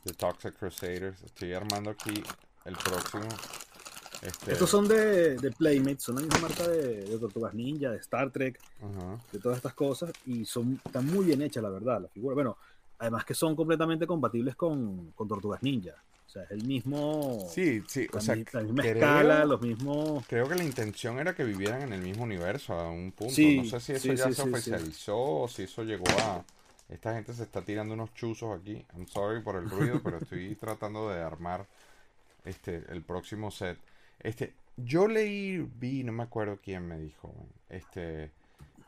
Speaker 2: de Toxic Crusaders. Estoy armando aquí el próximo. Este,
Speaker 3: Estos son de, de Playmates, son la misma marca de, de Tortugas Ninja, de Star Trek, de todas estas cosas y son están muy bien hechas, la verdad, la figura. Bueno, además que son completamente compatibles con, con Tortugas Ninja. O sea, es el mismo.
Speaker 2: Sí, sí, o
Speaker 3: la,
Speaker 2: sea,
Speaker 3: mi- la misma
Speaker 2: creo-
Speaker 3: escala, los mismos.
Speaker 2: Creo que la intención era que vivieran en el mismo universo a un punto.
Speaker 3: Sí,
Speaker 2: no sé si eso
Speaker 3: sí,
Speaker 2: ya
Speaker 3: sí,
Speaker 2: se oficializó o si eso llegó a... Esta gente se está tirando unos chuzos aquí. I'm sorry por el ruido, pero estoy tratando de armar este el próximo set. Este, yo leí, vi, no me acuerdo quién me dijo, este,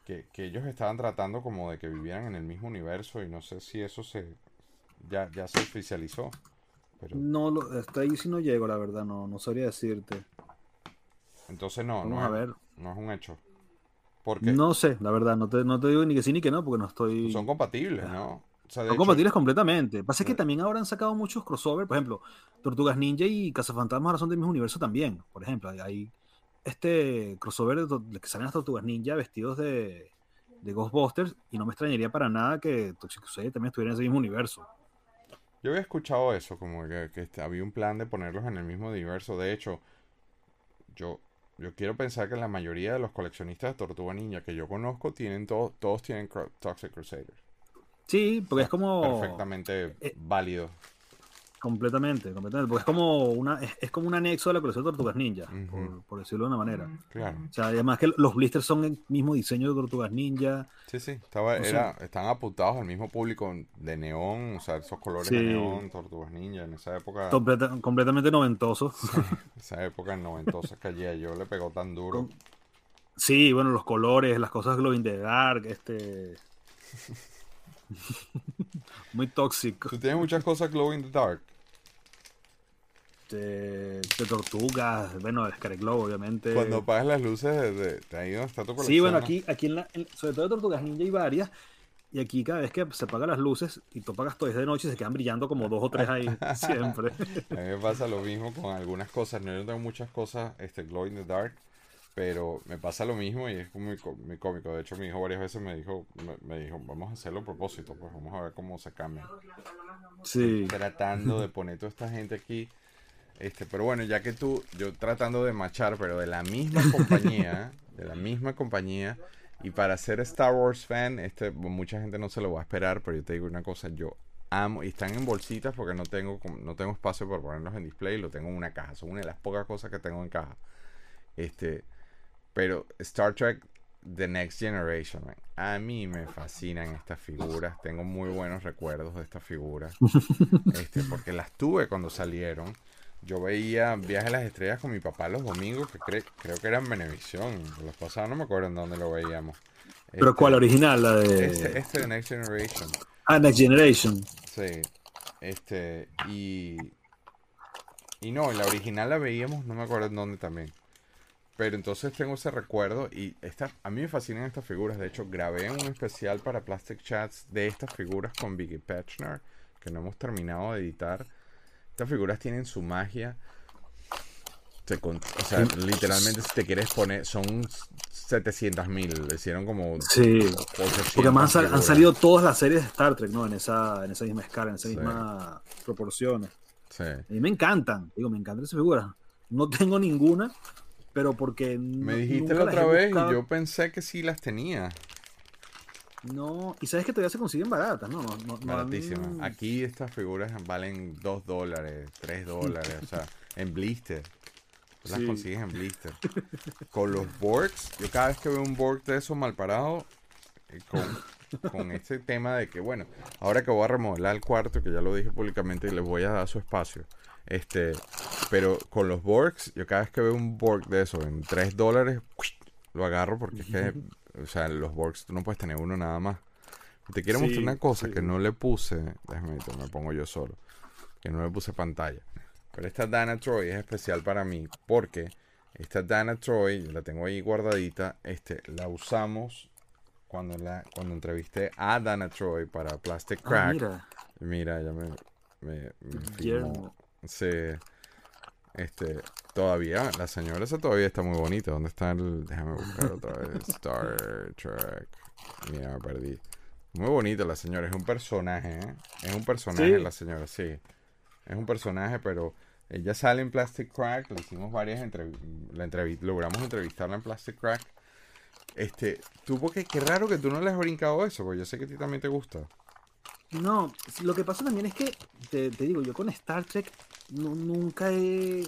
Speaker 2: que, que ellos estaban tratando como de que vivieran en el mismo universo y no sé si eso se ya, ya se oficializó. Pero
Speaker 3: No, lo- hasta ahí sí no llego, la verdad, no, no sabría decirte.
Speaker 2: entonces no,
Speaker 3: Vamos
Speaker 2: no
Speaker 3: a
Speaker 2: es,
Speaker 3: ver.
Speaker 2: no es un hecho. Porque
Speaker 3: No sé, la verdad, no te, no te digo ni que sí ni que no, porque no estoy.
Speaker 2: son compatibles, ¿no? O sea, de
Speaker 3: Son
Speaker 2: hecho,
Speaker 3: compatibles completamente. Pasa es que también ahora han sacado muchos crossover. Por ejemplo, Tortugas Ninja y Cazafantasmas ahora son del mismo universo también. Por ejemplo, hay este crossover de, que salen las Tortugas Ninja vestidos de, de Ghostbusters. Y no me extrañaría para nada que Toxic también estuviera en ese mismo universo.
Speaker 2: Yo había escuchado eso, como que, que este, había un plan de ponerlos en el mismo universo. De hecho, yo, yo quiero pensar que la mayoría de los coleccionistas de Tortuga Ninja que yo conozco tienen todos, todos tienen Toxic Crusaders.
Speaker 3: Sí, porque es como.
Speaker 2: Perfectamente
Speaker 3: eh,
Speaker 2: válido.
Speaker 3: Completamente, completamente. Porque es como, una, es, es como un anexo de la colección de Tortugas Ninja, por, por decirlo de una manera.
Speaker 2: Claro.
Speaker 3: O sea, además que los blisters son el mismo diseño de Tortugas Ninja.
Speaker 2: Sí, sí. Estaba,
Speaker 3: O
Speaker 2: era, están apuntados al mismo público de neón, o sea, esos colores
Speaker 3: Sí.
Speaker 2: de neón, Tortugas Ninja, en esa época,
Speaker 3: completa- completamente noventosos.
Speaker 2: esa época noventosa que allí yo le pegó tan duro.
Speaker 3: Con- Sí, bueno, los colores, las cosas glow in the dark, este. Muy tóxico.
Speaker 2: Tú tienes muchas cosas glow in the dark.
Speaker 3: De, de tortugas, bueno, de Scary Glow, obviamente.
Speaker 2: Cuando apagas las luces de, de, de ahí donde está tu colección.
Speaker 3: Sí, bueno,
Speaker 2: ¿no?
Speaker 3: aquí, aquí en la, en- sobre todo de Tortugas Ninja hay varias. Y aquí cada vez que se apagan las luces y tú apagas todas de noche se quedan brillando como dos o tres ahí siempre.
Speaker 2: A mí me pasa lo mismo con algunas cosas. No, yo tengo muchas cosas este, glow in the dark, pero me pasa lo mismo y es muy, muy cómico. De hecho, mi hijo varias veces me dijo, me, me dijo, vamos a hacerlo a propósito, pues vamos a ver cómo se cambia.
Speaker 3: Sí.
Speaker 2: Tratando de poner toda esta gente aquí. Este, pero bueno, ya que tú, yo tratando de machar, pero de la misma compañía, de la misma compañía, y para ser Star Wars fan, este, mucha gente no se lo va a esperar, pero yo te digo una cosa, yo amo, y están en bolsitas porque no tengo, no tengo espacio para ponerlos en display, lo tengo en una caja, son una de las pocas cosas que tengo en caja. Este, pero Star Trek The Next Generation, man, a mí me fascinan estas figuras, tengo muy buenos recuerdos de estas figuras, este, porque las tuve cuando salieron. Yo veía Viaje a las Estrellas con mi papá los domingos, que cre- creo que eran Venevisión. Los pasados no me acuerdo en dónde lo veíamos.
Speaker 3: Pero
Speaker 2: Este,
Speaker 3: ¿cuál? ¿Original? La de...
Speaker 2: Este, este de Next Generation.
Speaker 3: Ah, Next Generation.
Speaker 2: Sí. Este, y. Y no, la original la veíamos, no me acuerdo en dónde también. Pero entonces tengo ese recuerdo y esta, a mí me fascinan estas figuras. De hecho, grabé un especial para Plastic Chats de estas figuras con Vicky Pechner, que no hemos terminado de editar. Estas figuras tienen su magia. Se con- o sea, literalmente si te quieres poner, son 700 mil. Le hicieron como
Speaker 3: Sí.
Speaker 2: 800
Speaker 3: Porque además han, salido todas las series de Star Trek, ¿no? En esa, en esa misma escala, en esa
Speaker 2: Sí.
Speaker 3: misma proporciones.
Speaker 2: Sí.
Speaker 3: A mí me encantan, digo, me encantan esas figuras. No tengo ninguna, pero porque.
Speaker 2: Me dijiste la otra vez
Speaker 3: buscado.
Speaker 2: y yo pensé que sí las tenía.
Speaker 3: No, y sabes que todavía se consiguen baratas, ¿no? no, no- no han-
Speaker 2: Baratísimas. Aquí estas figuras valen 2 dólares, 3 dólares, o sea, en blister. Las
Speaker 3: Sí.
Speaker 2: consigues en blister. Con los Borgs, yo cada vez que veo un Borg de esos mal parado, eh, con, con este tema de que, bueno, ahora que voy a remodelar el cuarto, que ya lo dije públicamente, y les voy a dar su espacio. Este, pero con los Borgs, yo cada vez que veo un Borg de esos en 3 dólares, lo agarro porque es que, o sea, los Borgs tú no puedes tener uno nada más. Te quiero
Speaker 3: Sí,
Speaker 2: mostrar una cosa
Speaker 3: sí.
Speaker 2: que no le puse, déjame ver, me pongo yo solo, que no le puse pantalla. Pero esta Dana Troy es especial para mí porque esta Dana Troy, la tengo ahí guardadita, este, la usamos cuando, la, cuando entrevisté a Dana Troy para Plastic
Speaker 3: Ah,
Speaker 2: Crack.
Speaker 3: mira.
Speaker 2: Mira, ya me, me. Sí. Este, todavía, la señora esa todavía está muy bonita. ¿Dónde está el...? Déjame buscar otra vez. Star Trek. Mira, me perdí. Muy bonita la señora. Es un personaje, ¿eh? Es un personaje
Speaker 3: Sí.
Speaker 2: la señora, sí. Es un personaje, pero ella sale en Plastic Crack. Le hicimos varias entrevistas. La entrevi- logramos entrevistarla en Plastic Crack. Este, tú, porque qué raro que tú no le has brincado eso, porque yo sé que a ti también te gusta.
Speaker 3: No, lo que pasa también es que, te, te digo, yo con Star Trek nu- nunca he.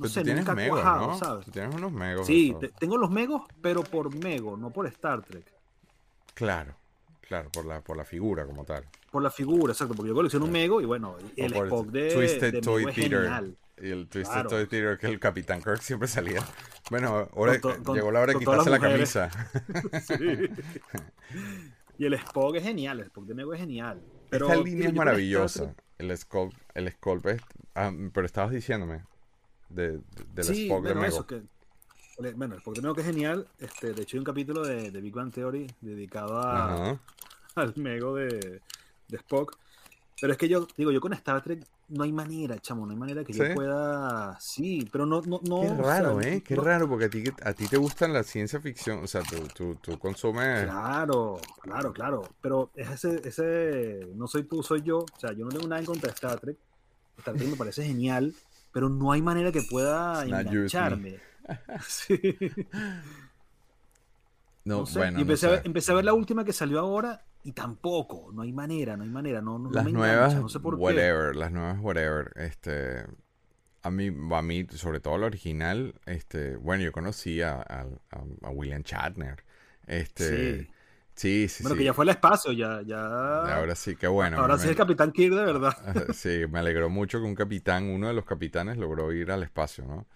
Speaker 3: No
Speaker 2: Pero
Speaker 3: sé,
Speaker 2: tú tienes
Speaker 3: nunca
Speaker 2: megos,
Speaker 3: cuajado,
Speaker 2: ¿no?
Speaker 3: ¿sabes?
Speaker 2: Tú tienes unos megos.
Speaker 3: Sí, te- tengo los megos, pero por mego, no por Star Trek.
Speaker 2: Claro, claro, por la, por la figura como tal.
Speaker 3: Por la figura, exacto, porque yo colecciono un mego y bueno, el Spock de,
Speaker 2: Twisted
Speaker 3: de
Speaker 2: Toy
Speaker 3: Mego es
Speaker 2: Theater.
Speaker 3: genial.
Speaker 2: Y el Twisted
Speaker 3: Claro.
Speaker 2: Toy Theater que el Capitán Kirk siempre salía. Bueno, ahora
Speaker 3: Con to- con-
Speaker 2: llegó la hora de quitarse la camisa.
Speaker 3: Sí. y el Spock es genial, el Spock de Mego es genial. Pero,
Speaker 2: Esta línea es maravillosa. El Sculpt, el Sculpt es... ah, pero estabas diciéndome de, de- del
Speaker 3: sí,
Speaker 2: Spock
Speaker 3: bueno,
Speaker 2: de Mego.
Speaker 3: eso, que, el- bueno, el Spock de Mego que es genial. Este, de hecho, hay un capítulo de, de Big Bang Theory dedicado a, al Mego de, de Spock. Pero es que yo, digo, yo con Star Trek no hay manera, chamo, no hay manera que
Speaker 2: ¿Sí?
Speaker 3: yo pueda. Sí, pero no, no, no.
Speaker 2: Qué
Speaker 3: o
Speaker 2: raro,
Speaker 3: sea,
Speaker 2: ¿eh? Qué
Speaker 3: no-
Speaker 2: raro, porque a ti, a ti te gustan la ciencia ficción. O sea, tú, tú, tú consumes...
Speaker 3: Claro, claro, claro. Pero es ese, ese, no soy tú, soy yo. O sea, yo no tengo nada en contra de Star Trek. Star Trek me parece genial, pero no hay manera que pueda engancharme. Sí.
Speaker 2: No,
Speaker 3: No sé.
Speaker 2: bueno,
Speaker 3: y empecé,
Speaker 2: no
Speaker 3: a ver, empecé a ver la última que salió ahora y tampoco, no hay manera, no hay manera, no, no,
Speaker 2: Las
Speaker 3: me
Speaker 2: nuevas,
Speaker 3: engancha, no sé por qué.
Speaker 2: whatever, las nuevas, whatever. Este, a mí, a mí, sobre todo la original, este, bueno, yo conocí a- a William Shatner. Este,
Speaker 3: Sí.
Speaker 2: Sí, sí,
Speaker 3: Bueno,
Speaker 2: sí.
Speaker 3: que ya fue al espacio, ya, ya.
Speaker 2: Ahora sí, qué bueno.
Speaker 3: ahora
Speaker 2: me-
Speaker 3: sí es el Capitán Kirk de verdad.
Speaker 2: Sí, me alegró mucho que un capitán, uno de los capitanes, logró ir al espacio, ¿no?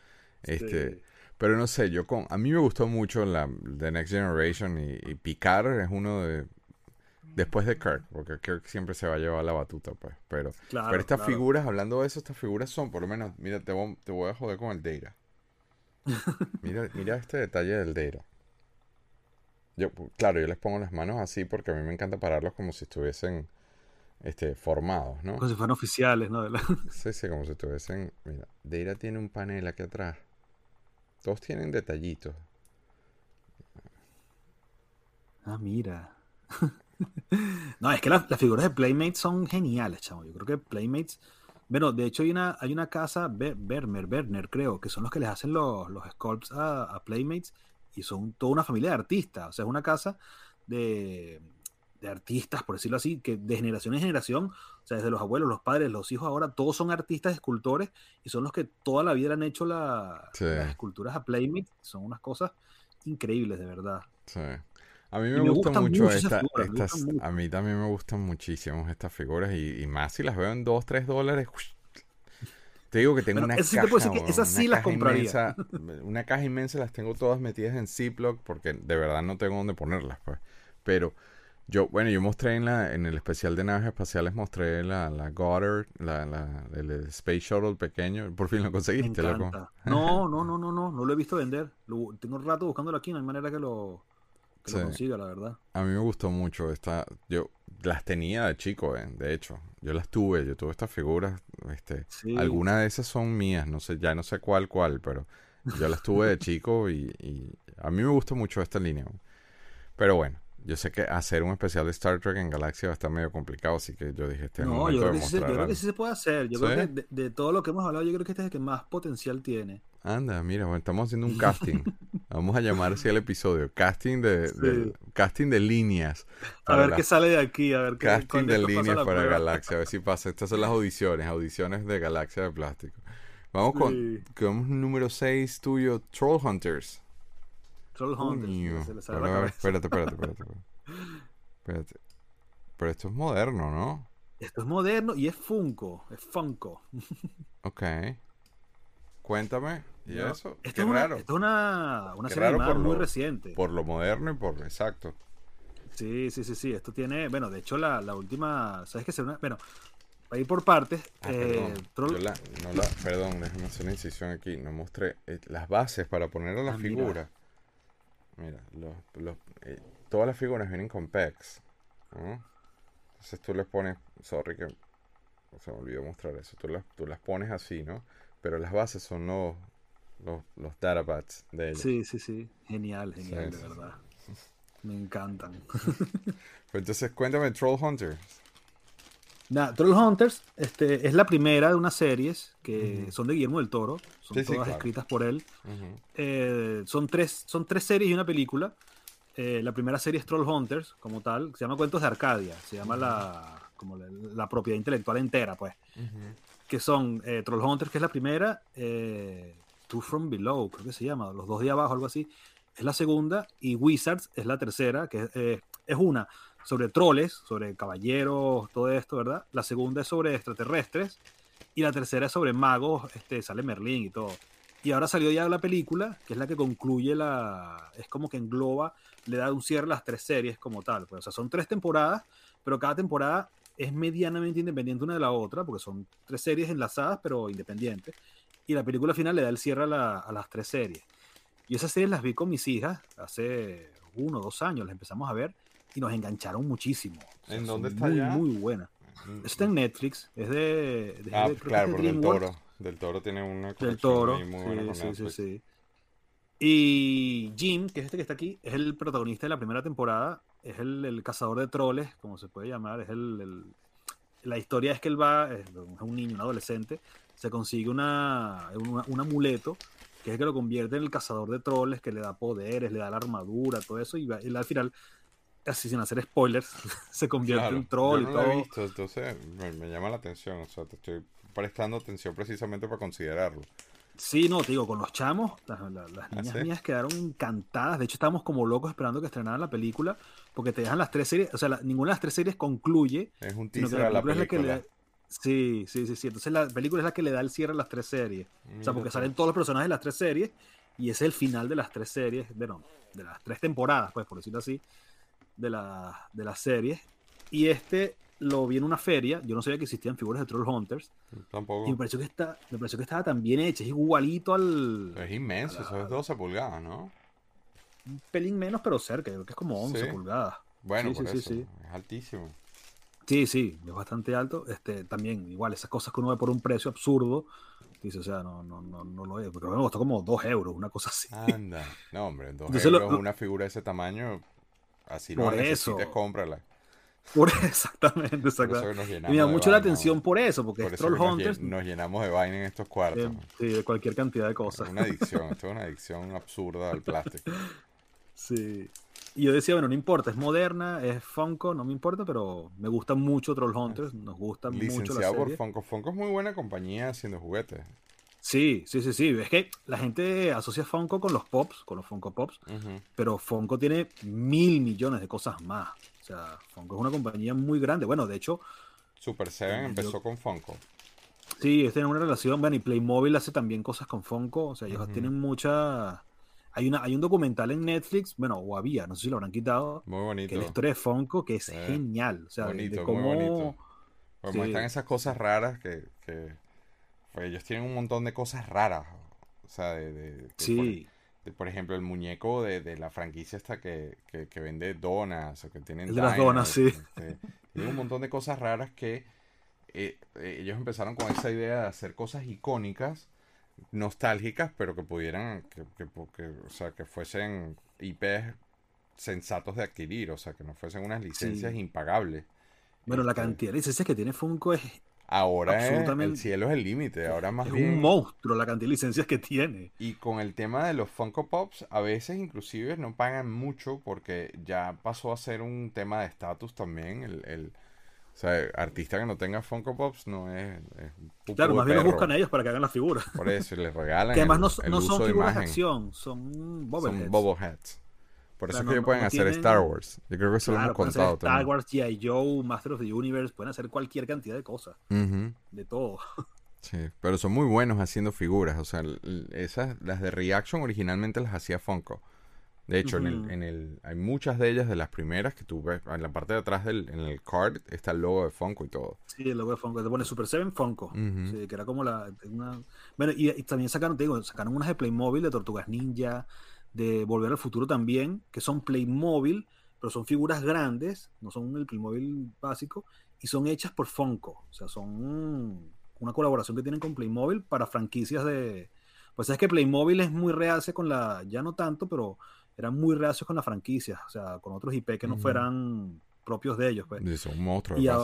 Speaker 2: Este,
Speaker 3: Sí.
Speaker 2: pero no sé, yo con, a mí me gustó mucho la The Next Generation y, y Picard es uno de después de Kirk, porque Kirk siempre se va a llevar la batuta, pues. Pero,
Speaker 3: Claro,
Speaker 2: pero estas
Speaker 3: claro.
Speaker 2: figuras, hablando de eso, estas figuras son, por lo menos, mira, te voy, te voy a joder con el Data. Mira, mira este detalle del Data. Yo, claro, yo les pongo las manos así porque a mí me encanta pararlos como si estuviesen este, formados, ¿no?
Speaker 3: Como si fueran oficiales, ¿no? La-
Speaker 2: Sí, sí, como si estuviesen. Mira, Deira tiene un panel aquí atrás. Todos tienen detallitos.
Speaker 3: Ah, mira. no, es que las, las figuras de Playmates son geniales, chamo. Yo creo que Playmates. Bueno, de hecho hay una, hay una casa, Berner, Berner, creo, que son los que les hacen los, los sculpts a, a Playmates y son toda una familia de artistas. O sea, es una casa de, de artistas, por decirlo así, que de generación en generación, o sea, desde los abuelos, los padres, los hijos ahora, todos son artistas, escultores y son los que toda la vida le han hecho la-
Speaker 2: Sí.
Speaker 3: las esculturas a Playmates. Son unas cosas increíbles, de verdad.
Speaker 2: Sí. A mí me,
Speaker 3: me
Speaker 2: gustan
Speaker 3: gustan
Speaker 2: mucho
Speaker 3: mucho esas
Speaker 2: esta-
Speaker 3: figuras, me
Speaker 2: estas.
Speaker 3: mucho.
Speaker 2: A mí también me gustan muchísimo estas figuras. Y, y más si las veo en 2, 3 dólares. uy. Te digo que tengo
Speaker 3: Bueno,
Speaker 2: una
Speaker 3: sí te
Speaker 2: caja.
Speaker 3: puedo decir que esas sí las
Speaker 2: caja
Speaker 3: compraría.
Speaker 2: inmensa, una caja inmensa, las tengo todas metidas en Ziploc porque de verdad no tengo dónde ponerlas. Pues. Pero yo, bueno, yo mostré en, la, en el especial de naves espaciales, mostré la, la Goddard, la, la- el Space Shuttle pequeño. Por fin lo conseguiste, loco.
Speaker 3: No, no, no, no, no, no lo he visto vender. Lo- tengo un rato buscándolo aquí, no hay manera que lo, que lo consiga, la verdad.
Speaker 2: A mí me gustó mucho esta. Yo las tenía de chico, eh, de hecho. Yo las tuve, yo tuve estas figuras. Este,
Speaker 3: Sí.
Speaker 2: Algunas de esas son mías, no sé, ya no sé cuál, cuál, pero yo las tuve de chico y, y a mí me gusta mucho esta línea. Pero bueno, yo sé que hacer un especial de Star Trek en Galaxia va a estar medio complicado, así que yo dije, este es el
Speaker 3: No, yo creo, que sí, yo creo que sí se puede hacer. Yo
Speaker 2: ¿Sí?
Speaker 3: creo que de, de todo lo que hemos hablado, yo creo que este es el que más potencial tiene.
Speaker 2: Anda, mira, bueno, estamos haciendo un casting. Vamos a llamar así el episodio. Casting de,
Speaker 3: Sí.
Speaker 2: de- casting de líneas.
Speaker 3: A ver
Speaker 2: la-
Speaker 3: qué sale de aquí, a ver qué
Speaker 2: Casting de líneas para
Speaker 3: prueba.
Speaker 2: Galaxia, a ver si pasa. Estas son las audiciones, audiciones de Galaxia de Plástico. Vamos con,
Speaker 3: Sí.
Speaker 2: con número 6 tuyo, Troll Hunters.
Speaker 3: Troll Hunters, se le sale
Speaker 2: Pero
Speaker 3: la cabeza.
Speaker 2: espérate, espérate, espérate, espérate. Espérate. Pero esto es moderno, ¿no?
Speaker 3: Esto es moderno y es Funko, es Funko.
Speaker 2: Ok. Cuéntame. ¿Y
Speaker 3: ¿no?
Speaker 2: eso?
Speaker 3: Esto
Speaker 2: Qué
Speaker 3: es una,
Speaker 2: raro.
Speaker 3: esto es una, una serie animada muy
Speaker 2: lo-
Speaker 3: reciente.
Speaker 2: Por lo moderno y por... Exacto.
Speaker 3: Sí, sí, sí, sí. Esto tiene, bueno, de hecho la, la última, ¿sabes qué? Será una- Bueno, ir por partes,
Speaker 2: Ah,
Speaker 3: eh,
Speaker 2: perdón, la- no la- perdón, déjame hacer una incisión aquí. No mostré eh, las bases para poner a la
Speaker 3: Ah, mira.
Speaker 2: figura. Mira, los, los, eh, todas las figuras vienen con pegs. ¿no? Entonces tú les pones, sorry que se me olvidó mostrar eso. Tú las, tú las pones así, ¿no? Pero las bases son los, los, los de ellos.
Speaker 3: Sí, sí, sí. Genial, genial,
Speaker 2: Sí,
Speaker 3: de
Speaker 2: sí,
Speaker 3: verdad. Me encantan.
Speaker 2: Pues entonces cuéntame Troll Hunter.
Speaker 3: Nada, Troll Hunters este, es la primera de unas series que son de Guillermo del Toro. Son
Speaker 2: Sí,
Speaker 3: todas
Speaker 2: claro.
Speaker 3: escritas por él. Eh, son, tres, son tres series y una película. Eh, la primera serie es Troll Hunters, como tal. Se llama Cuentos de Arcadia. Se llama la, como la, la propiedad intelectual entera, pues.
Speaker 2: Ujú.
Speaker 3: Que son eh, Troll Hunters, que es la primera. Eh, Two from Below, creo que se llama. Los dos de abajo, algo así. Es la segunda. Y Wizards es la tercera, que eh, es una sobre troles, sobre caballeros, todo esto, ¿verdad? La segunda es sobre extraterrestres. Y la tercera es sobre magos, este, sale Merlín y todo. Y ahora salió ya la película, que es la que concluye la. Es como que engloba, le da un cierre las tres series como tal. Pues, o sea, son tres temporadas, pero cada temporada es medianamente independiente una de la otra, porque son tres series enlazadas, pero independientes. Y la película final le da el cierre a, la- a las tres series. Y esas series las vi con mis hijas hace uno o dos años, las empezamos a ver y nos engancharon muchísimo. O sea,
Speaker 2: ¿En dónde está
Speaker 3: muy,
Speaker 2: ya?
Speaker 3: Muy buena. Está en Netflix, es de. de-
Speaker 2: Ah,
Speaker 3: de-
Speaker 2: claro,
Speaker 3: es de
Speaker 2: por Del
Speaker 3: DreamWorks.
Speaker 2: Toro. Del Toro tiene una
Speaker 3: Del Toro.
Speaker 2: ahí muy buena con
Speaker 3: Sí, sí, sí. Y Jim, que es este que está aquí, es el protagonista de la primera temporada. Es el, el cazador de troles, como se puede llamar. Es el, el- la historia es que él va, es un niño, un adolescente, se consigue una, una- un amuleto que es el que lo convierte en el cazador de troles, que le da poderes, le da la armadura, todo eso. Y va- al final, casi sin hacer spoilers, se convierte
Speaker 2: Claro,
Speaker 3: en troll
Speaker 2: yo
Speaker 3: y
Speaker 2: no la he
Speaker 3: todo.
Speaker 2: visto, entonces me, me llama la atención. O sea, te estoy prestando atención precisamente para considerarlo.
Speaker 3: Sí, no, te digo, con los chamos, las, la- las
Speaker 2: ¿Ah,
Speaker 3: niñas
Speaker 2: sí?
Speaker 3: mías quedaron encantadas. De hecho, estábamos como locos esperando que estrenaran la película, porque te dejan las tres series, o sea, la- ninguna de las tres series concluye,
Speaker 2: Es un teaser
Speaker 3: la
Speaker 2: a la
Speaker 3: película es la que le
Speaker 2: película.
Speaker 3: da... Sí, sí, sí, sí. Entonces la película es la que le da el cierre a las tres series. O sea, porque salen todos los personajes de las tres series y es el final de las tres series, bueno, de las tres temporadas, pues, por decirlo así, de, la, de las series. Y este lo vi en una feria, yo no sabía que existían figuras de Troll Hunters,
Speaker 2: Tampoco.
Speaker 3: y me pareció que, está, me pareció que estaba tan bien hecha, es igualito al...
Speaker 2: Es inmenso,
Speaker 3: la-
Speaker 2: eso es 12 pulgadas, ¿no?
Speaker 3: un pelín menos, pero cerca, creo que es como 11
Speaker 2: Sí.
Speaker 3: pulgadas.
Speaker 2: Bueno,
Speaker 3: Sí,
Speaker 2: por
Speaker 3: sí,
Speaker 2: eso. Es altísimo.
Speaker 3: Sí, sí, es bastante alto. Este, también, igual, esas cosas que uno ve por un precio absurdo, dice, o sea, no, no, no, no lo es. Porque me costó como 2 euros, una cosa así.
Speaker 2: Anda. No, hombre, dos
Speaker 3: Entonces lo-
Speaker 2: euros
Speaker 3: lo-
Speaker 2: una figura de ese tamaño. Así no la necesites, cómprala.
Speaker 3: Por- exactamente, exactamente. me
Speaker 2: de
Speaker 3: mucho la atención por eso, porque
Speaker 2: Por
Speaker 3: es Troll
Speaker 2: nos,
Speaker 3: Hunters,
Speaker 2: llen- nos llenamos de vaina en estos cuartos.
Speaker 3: de, sí, de cualquier cantidad de
Speaker 2: Es
Speaker 3: cosas.
Speaker 2: una adicción, esto es una adicción absurda al plástico.
Speaker 3: Sí. Y yo decía, bueno, no importa, es moderna, es Funko, no me importa, pero me gusta mucho Troll Hunters, nos gusta mucho la
Speaker 2: Licenciado por
Speaker 3: serie.
Speaker 2: Funko. Funko es muy buena compañía haciendo juguetes.
Speaker 3: Sí, sí, sí, sí. Es que la gente asocia Funko con los Pops, con los Funko Pops, pero Funko tiene mil millones de cosas más. O sea, Funko es una compañía muy grande. Bueno, de hecho,
Speaker 2: Super Seven
Speaker 3: Yo-
Speaker 2: empezó con Funko.
Speaker 3: sí, ellos tienen una relación. Bueno, y Playmobil hace también cosas con Funko. O sea, ellos tienen mucha. Hay, una, hay un documental en Netflix, bueno, o había, no sé si lo habrán quitado,
Speaker 2: Muy
Speaker 3: que
Speaker 2: bonito.
Speaker 3: es la historia de Funko, que es genial. O sea, de-
Speaker 2: Bonito,
Speaker 3: de
Speaker 2: muy
Speaker 3: cómo.
Speaker 2: bonito. Pues
Speaker 3: Sí.
Speaker 2: muestran esas cosas raras que, que- pues ellos tienen un montón de cosas raras. O sea, de, de- que
Speaker 3: Sí,
Speaker 2: por, ejemplo, el muñeco de, de la franquicia esta que, que, que vende donas o que tienen
Speaker 3: El de las donas, sí.
Speaker 2: este, tienen un montón de cosas raras que eh, eh, ellos empezaron con esa idea de hacer cosas icónicas, nostálgicas, pero que pudieran, que, que, o sea, que fuesen IPs sensatos de adquirir, o sea, que no fuesen unas licencias
Speaker 3: Sí.
Speaker 2: impagables.
Speaker 3: bueno, la
Speaker 2: Este,
Speaker 3: cantidad de licencias que tiene Funko es,
Speaker 2: Ahora es- el cielo es el límite, ahora más
Speaker 3: es
Speaker 2: bien...
Speaker 3: un monstruo la cantidad de licencias que tiene.
Speaker 2: Y con el tema de los Funko Pops, a veces inclusive no pagan mucho porque ya pasó a ser un tema de estatus también. El, el- o sea, artista que no tenga Funko Pops no es, es
Speaker 3: Claro, más bien los
Speaker 2: perro.
Speaker 3: buscan a ellos para que hagan las figuras.
Speaker 2: Por eso, y les regalan
Speaker 3: Que además
Speaker 2: el,
Speaker 3: no, no son figuras de
Speaker 2: imagen.
Speaker 3: acción, son
Speaker 2: Son
Speaker 3: bobbleheads.
Speaker 2: Por eso es
Speaker 3: no-
Speaker 2: que ellos pueden
Speaker 3: no
Speaker 2: hacer
Speaker 3: tienen-
Speaker 2: Star Wars. Yo creo que eso lo hemos
Speaker 3: hacer
Speaker 2: contado
Speaker 3: Star. Wars, G.I. Joe, Master of the Universe, pueden hacer cualquier cantidad de cosas, de todo.
Speaker 2: Sí, pero son muy buenos haciendo figuras. O sea, esas, las de Reaction originalmente las hacía Funko. De hecho, en, el, en el, hay muchas de ellas, de las primeras que tú ves, en la parte de atrás del en el card está el logo de Funko y todo.
Speaker 3: Sí, el logo de Funko. Te pone Super 7 Funko. Sí, que era como la. Una... Bueno, y, y también sacaron, te digo, sacaron unas de Playmobil, de Tortugas Ninja, de Volver al Futuro también, que son Playmobil, pero son figuras grandes, no son el Playmobil básico, y son hechas por Funko. O sea, son una colaboración que tienen con Playmobil para franquicias de. Pues es que Playmobil es muy reacio con la. Ya no tanto, pero eran muy reacios con las franquicias, o sea, con otros IP que no fueran propios de ellos. Pues.
Speaker 2: Y son un monstruo
Speaker 3: Y a-.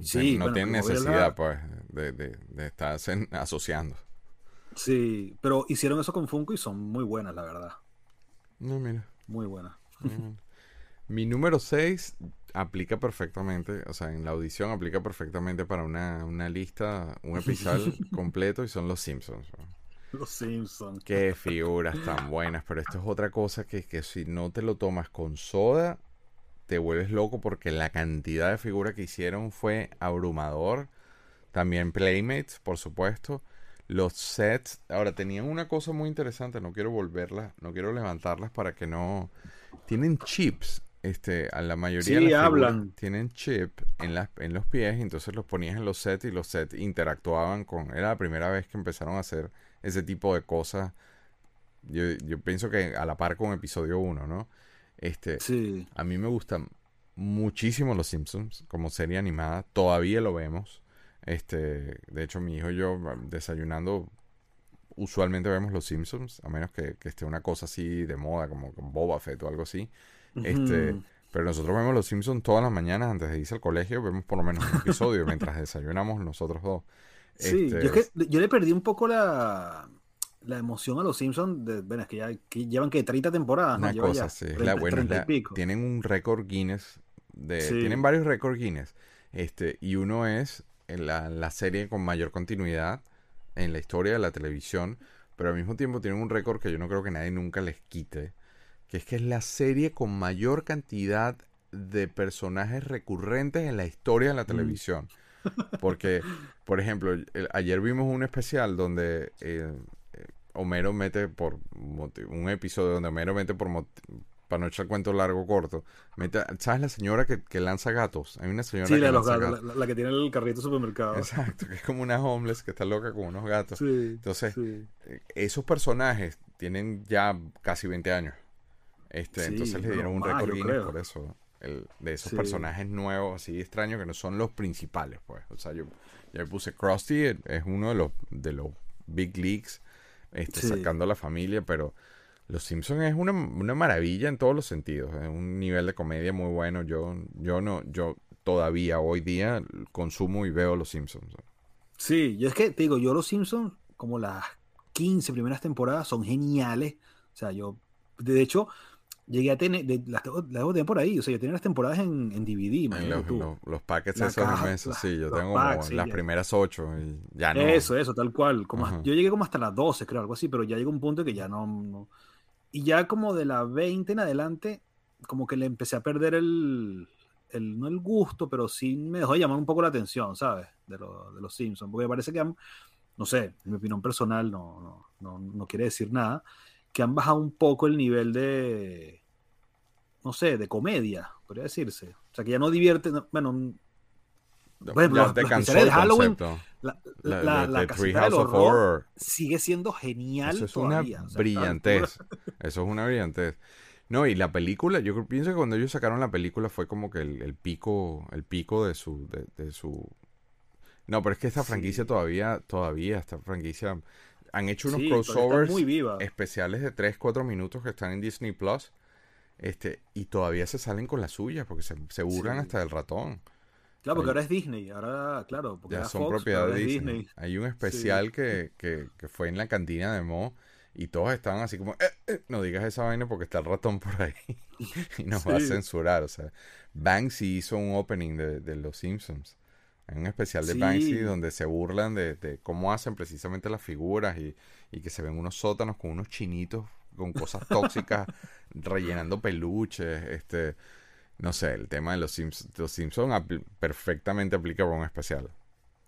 Speaker 3: Sí,
Speaker 2: no
Speaker 3: bueno,
Speaker 2: tienen
Speaker 3: es la-
Speaker 2: necesidad, pues, de, de, de estarse asociando.
Speaker 3: Sí, pero hicieron eso con Funko y son muy buenas, la verdad.
Speaker 2: No, mira.
Speaker 3: Muy buenas.
Speaker 2: Mi número 6 aplica perfectamente, o sea, en la audición aplica perfectamente para una, una lista, un episodio completo y son los Simpsons.
Speaker 3: Los Simpsons.
Speaker 2: Qué figuras tan buenas, pero esto es otra cosa que, que si no te lo tomas con soda, te vuelves loco porque la cantidad de figuras que hicieron fue abrumador. También Playmates, por supuesto. Los sets, ahora tenían una cosa muy interesante, no quiero volverlas, no quiero levantarlas para que no... Tienen chips, este, a la mayoría
Speaker 3: Sí,
Speaker 2: de las
Speaker 3: hablan.
Speaker 2: tienen chip en, las, en los pies, entonces los ponías en los sets y los sets interactuaban con... Era la primera vez que empezaron a hacer ese tipo de cosas. Yo, yo pienso que a la par con episodio 1, ¿no? Este,
Speaker 3: Sí.
Speaker 2: a mí me gustan muchísimo Los Simpsons como serie animada. Todavía lo vemos. Este, de hecho, mi hijo y yo desayunando usualmente vemos Los Simpsons, a menos que, que esté una cosa así de moda, como Boba Fett o algo así. Este, pero nosotros vemos Los Simpsons todas las mañanas antes de irse al colegio, vemos por lo menos un episodio mientras desayunamos nosotros dos.
Speaker 3: Sí,
Speaker 2: Este,
Speaker 3: yo, es que, yo le perdí un poco la, la emoción a los Simpsons. De, bueno, es que ya que llevan que 30 temporadas, ¿no?
Speaker 2: Una
Speaker 3: Lleva
Speaker 2: cosa,
Speaker 3: ya
Speaker 2: sí. es
Speaker 3: 30,
Speaker 2: la, bueno, es
Speaker 3: 30 y
Speaker 2: la-
Speaker 3: pico.
Speaker 2: tienen un récord Guinness. De,
Speaker 3: Sí.
Speaker 2: Tienen varios récords Guinness. Este, y uno es la, la serie con mayor continuidad en la historia de la televisión. Pero al mismo tiempo tienen un récord que yo no creo que nadie nunca les quite. Que es que es la serie con mayor cantidad de personajes recurrentes en la historia de la televisión. Porque, por ejemplo, el- ayer vimos un especial donde eh, eh, Homero mete por un episodio donde Homero mete por para no echar cuento largo corto. Mete, ¿Sabes la señora que, que lanza gatos? Hay una señora
Speaker 3: Sí,
Speaker 2: que
Speaker 3: la,
Speaker 2: lanza
Speaker 3: gatos,
Speaker 2: gatos.
Speaker 3: la, la que tiene el carrito de supermercado.
Speaker 2: Exacto, que es como una homeless que está loca con unos gatos.
Speaker 3: Sí,
Speaker 2: Entonces,
Speaker 3: sí.
Speaker 2: Eh, Esos personajes tienen ya casi 20 años. Este, entonces le dieron un récord Guinness por eso. El, de esos
Speaker 3: Sí.
Speaker 2: personajes nuevos, así extraños, que no son los principales, pues. O sea, yo, yo le puse Krusty, es uno de los, de los big leagues, este,
Speaker 3: Sí.
Speaker 2: sacando a la familia, pero Los Simpsons es una, una maravilla en todos los sentidos. Es un nivel de comedia muy bueno. Yo, yo no, yo todavía hoy día consumo y veo Los Simpsons.
Speaker 3: Sí, yo es que te digo, yo los Simpsons, como las 15 primeras temporadas, son geniales. O sea, yo, de hecho, llegué a tener, de- las, tengo- las tener por ahí. O sea, yo tenía las temporadas en, en DVD,
Speaker 2: En
Speaker 3: imagínate
Speaker 2: los, los, los packets
Speaker 3: La
Speaker 2: esos
Speaker 3: caja,
Speaker 2: inmensos,
Speaker 3: la-
Speaker 2: sí, yo tengo
Speaker 3: packs,
Speaker 2: como
Speaker 3: sí,
Speaker 2: las
Speaker 3: ya.
Speaker 2: primeras ocho y ya no.
Speaker 3: Eso, eso, tal cual. Como yo llegué como hasta las 12, creo, algo así, pero ya llegó un punto que ya no, no- Y ya como de la 20 en adelante, como que le empecé a perder el, el- no el gusto, pero sí me dejó de llamar un poco la atención, ¿sabes? De, lo- de los Simpsons, porque me parece que han, no sé, en mi opinión personal no, no, no, no quiere decir nada, que han bajado un poco el nivel de, no sé, de comedia, podría decirse. O sea, que ya no divierte, no- bueno, Bueno,
Speaker 2: ya
Speaker 3: los- los especiales de Halloween,
Speaker 2: concepto.
Speaker 3: La,
Speaker 2: La,
Speaker 3: la, la casita del horror
Speaker 2: Horror.
Speaker 3: sigue siendo genial
Speaker 2: Eso es
Speaker 3: todavía.
Speaker 2: una
Speaker 3: o sea,
Speaker 2: brillantez. Eso es una brillantez. No, y la película, yo pienso que cuando ellos sacaron la película fue como que el, el pico, el pico de su, de, de su. No, pero es que esta
Speaker 3: Sí.
Speaker 2: franquicia todavía, todavía, esta franquicia han hecho unos
Speaker 3: Sí,
Speaker 2: crossovers
Speaker 3: muy
Speaker 2: especiales de 3, 4 minutos que están en Disney Plus. Este, y todavía se salen con las suyas porque se, se burlan
Speaker 3: Sí.
Speaker 2: hasta del ratón.
Speaker 3: Claro, porque
Speaker 2: ahí-
Speaker 3: ahora es Disney. Ahora, claro, porque
Speaker 2: Ya son
Speaker 3: Fox,
Speaker 2: propiedad de Disney. Hay un especial que, que, que fue en la cantina de Mo y todos estaban así como, "Eh, eh, no digas esa vaina porque está el ratón por ahí y nos va a censurar. O sea, Banksy hizo un opening de, de Los Simpsons. Hay un especial de
Speaker 3: Sí.
Speaker 2: Banksy donde se burlan de, de cómo hacen precisamente las figuras y, y que se ven unos sótanos con unos chinitos con cosas tóxicas rellenando peluches. Este, no sé, el tema de los Simpsons, los Simpsons apl- perfectamente aplica para un especial.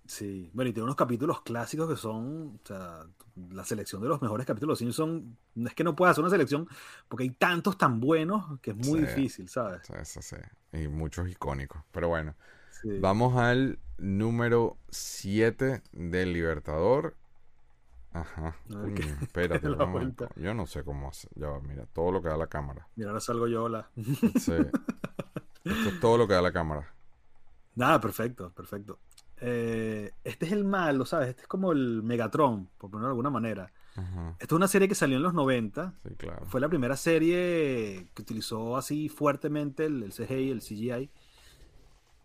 Speaker 3: Sí, bueno, y tiene unos capítulos clásicos que son, o sea, la selección de los mejores capítulos de los Simpsons, es que no pueda hacer una selección, porque hay tantos tan buenos que es muy
Speaker 2: Sí.
Speaker 3: difícil, ¿sabes?
Speaker 2: Sí, sí, sí. Y muchos icónicos. Pero bueno,
Speaker 3: Sí.
Speaker 2: vamos al número 7 del Libertador. Ajá. Coño,
Speaker 3: qué-
Speaker 2: espérate. Yo no sé cómo hacer. Ya va, mira, todo lo que da la cámara.
Speaker 3: Mira, ahora salgo yo, hola.
Speaker 2: Sí. Esto es todo lo que da la cámara.
Speaker 3: Nada, perfecto, perfecto. Eh, este es el malo, ¿sabes? Este es como el Megatron, por ponerlo de alguna manera.
Speaker 2: Ajá.
Speaker 3: Esta es una serie que salió en los 90.
Speaker 2: Sí, claro.
Speaker 3: Fue la primera serie que utilizó así fuertemente el, el CGI, el CGI.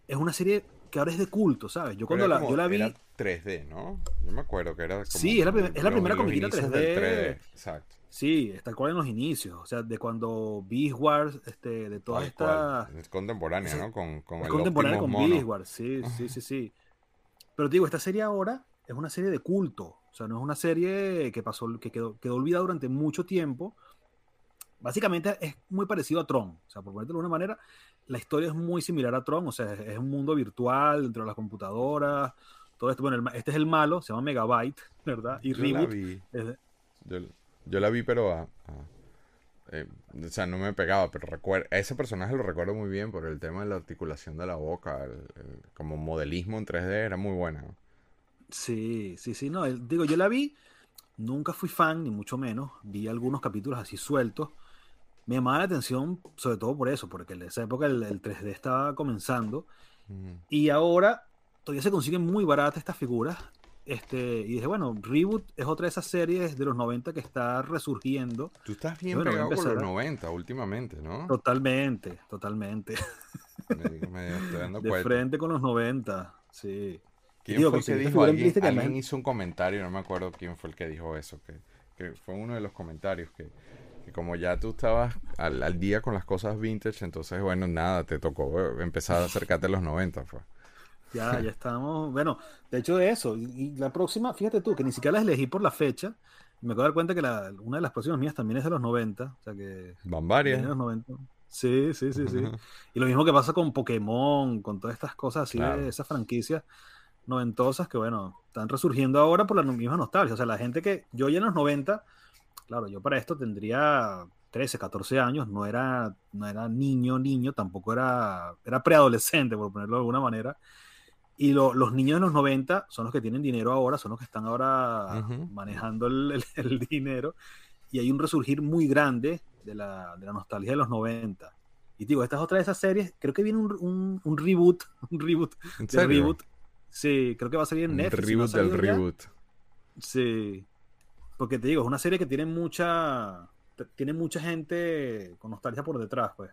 Speaker 3: Es una serie que ahora es de culto, ¿sabes? Yo cuando la,
Speaker 2: como-
Speaker 3: yo la vi...
Speaker 2: Era 3D, ¿no? Yo me acuerdo que era como.
Speaker 3: Sí, es la es la primera comiquita
Speaker 2: inicios
Speaker 3: 3D.
Speaker 2: del Exacto.
Speaker 3: Sí, está cual en los inicios. O sea, de cuando Beast Wars, este, de todas estas...
Speaker 2: Es contemporánea, ¿no? Con, con
Speaker 3: Es
Speaker 2: el
Speaker 3: contemporánea con. Beast Wars, sí, sí, sí, sí. Pero te digo, esta serie ahora es una serie de culto. O sea, no es una serie que pasó, que quedó, quedó olvidada durante mucho tiempo. Básicamente es muy parecido a Tron. O sea, por ponértelo de una manera, la historia es muy similar a Tron. O sea, es, es un mundo virtual dentro de las computadoras. Todo esto. Bueno, el este es el malo, se llama Megabyte, ¿verdad? Y
Speaker 2: Yo la
Speaker 3: Reboot.
Speaker 2: vi.
Speaker 3: es
Speaker 2: Yo, yo la vi, pero a, a- eh, o sea, no me pegaba, pero recuerdo, ese personaje lo recuerdo muy bien por el tema de la articulación de la boca, el- el- como modelismo en 3D era muy buena.
Speaker 3: Sí, sí, sí, no, el- digo, yo la vi, nunca fui fan, ni mucho menos, vi algunos capítulos así sueltos, me llamaba la atención sobre todo por eso, porque en esa época el, el 3D estaba comenzando, y ahora todavía se consiguen muy baratas estas figuras, este, y dije, bueno, Reboot es otra de esas series de los 90 que está resurgiendo,
Speaker 2: Tú estás bien
Speaker 3: Bueno,
Speaker 2: pegado con los
Speaker 3: empezar a-
Speaker 2: 90 últimamente, ¿no?
Speaker 3: totalmente, totalmente,
Speaker 2: Me, me estoy dando
Speaker 3: de
Speaker 2: cuenta.
Speaker 3: frente con los 90, sí.
Speaker 2: ¿Quién
Speaker 3: Digo,
Speaker 2: fue el que dijo? Alguien,
Speaker 3: Instagram,
Speaker 2: alguien hizo un comentario, no me acuerdo quién fue el que dijo eso, que, que fue uno de los comentarios, que, que como ya tú estabas al, al día con las cosas vintage, entonces, bueno, nada, te tocó empezar a acercarte a los 90, pues.
Speaker 3: Ya, ya estamos. Bueno, de hecho de eso. Y, y la próxima, fíjate tú, que ni siquiera las elegí por la fecha. Me acabo de dar cuenta que la- una de las próximas mías también es de los 90. O sea que.
Speaker 2: Van varias.
Speaker 3: de los 90. Sí, sí, sí, sí. Y lo mismo que pasa con Pokémon, con todas estas cosas así
Speaker 2: Claro.
Speaker 3: de esas franquicias noventosas que, bueno, están resurgiendo ahora por la misma nostalgia. O sea, la gente que yo ya en los 90, claro, yo para esto tendría 13, 14 años, no era, no era niño, niño, tampoco era, era preadolescente, por ponerlo de alguna manera. Y lo- los niños de los 90 son los que tienen dinero ahora, son los que están ahora manejando el, el- el dinero. Y hay un resurgir muy grande de la, de la nostalgia de los 90. Y digo, esta es otra de esas series. Creo que viene un, un- un reboot. Un reboot.
Speaker 2: ¿En
Speaker 3: de reboot. Sí, creo que va a salir en
Speaker 2: Un
Speaker 3: Netflix. ha
Speaker 2: reboot del
Speaker 3: ya.
Speaker 2: reboot.
Speaker 3: Sí. Porque te digo, es una serie que tiene mucha. Tiene mucha gente con nostalgia por detrás, pues.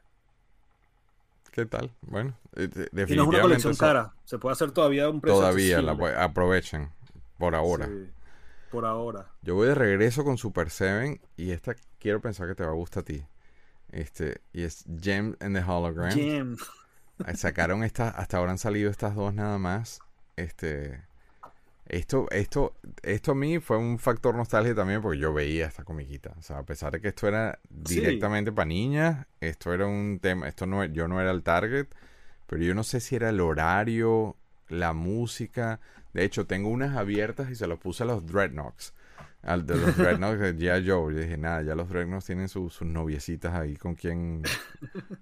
Speaker 2: ¿Qué tal? Bueno, eh, de-
Speaker 3: Y no es una
Speaker 2: definitivamente
Speaker 3: colección cara. Se puede hacer todavía un precio
Speaker 2: todavía la
Speaker 3: accesible.
Speaker 2: aprovechen por ahora.
Speaker 3: Sí, por ahora.
Speaker 2: Yo voy de regreso con Super Seven y esta quiero pensar que te va a gustar a ti. Este, y es Gem and the Hologram.
Speaker 3: Gem.
Speaker 2: Sacaron estas, hasta ahora han salido estas dos nada más. Este, esto, esto, esto a mí fue un factor nostalgia también porque yo veía esta comiquita. O sea, a pesar de que esto era
Speaker 3: Sí.
Speaker 2: directamente para niñas, esto era un tema, esto no, yo no era el target, pero yo no sé si era el horario, la música. De hecho, tengo unas abiertas y se los puse a los Dreadnoughts. Al de los Dreadnoughts de G.I. Joe. Yo dije, nada, ya los Dreadnoughts tienen su- sus noviecitas ahí con quien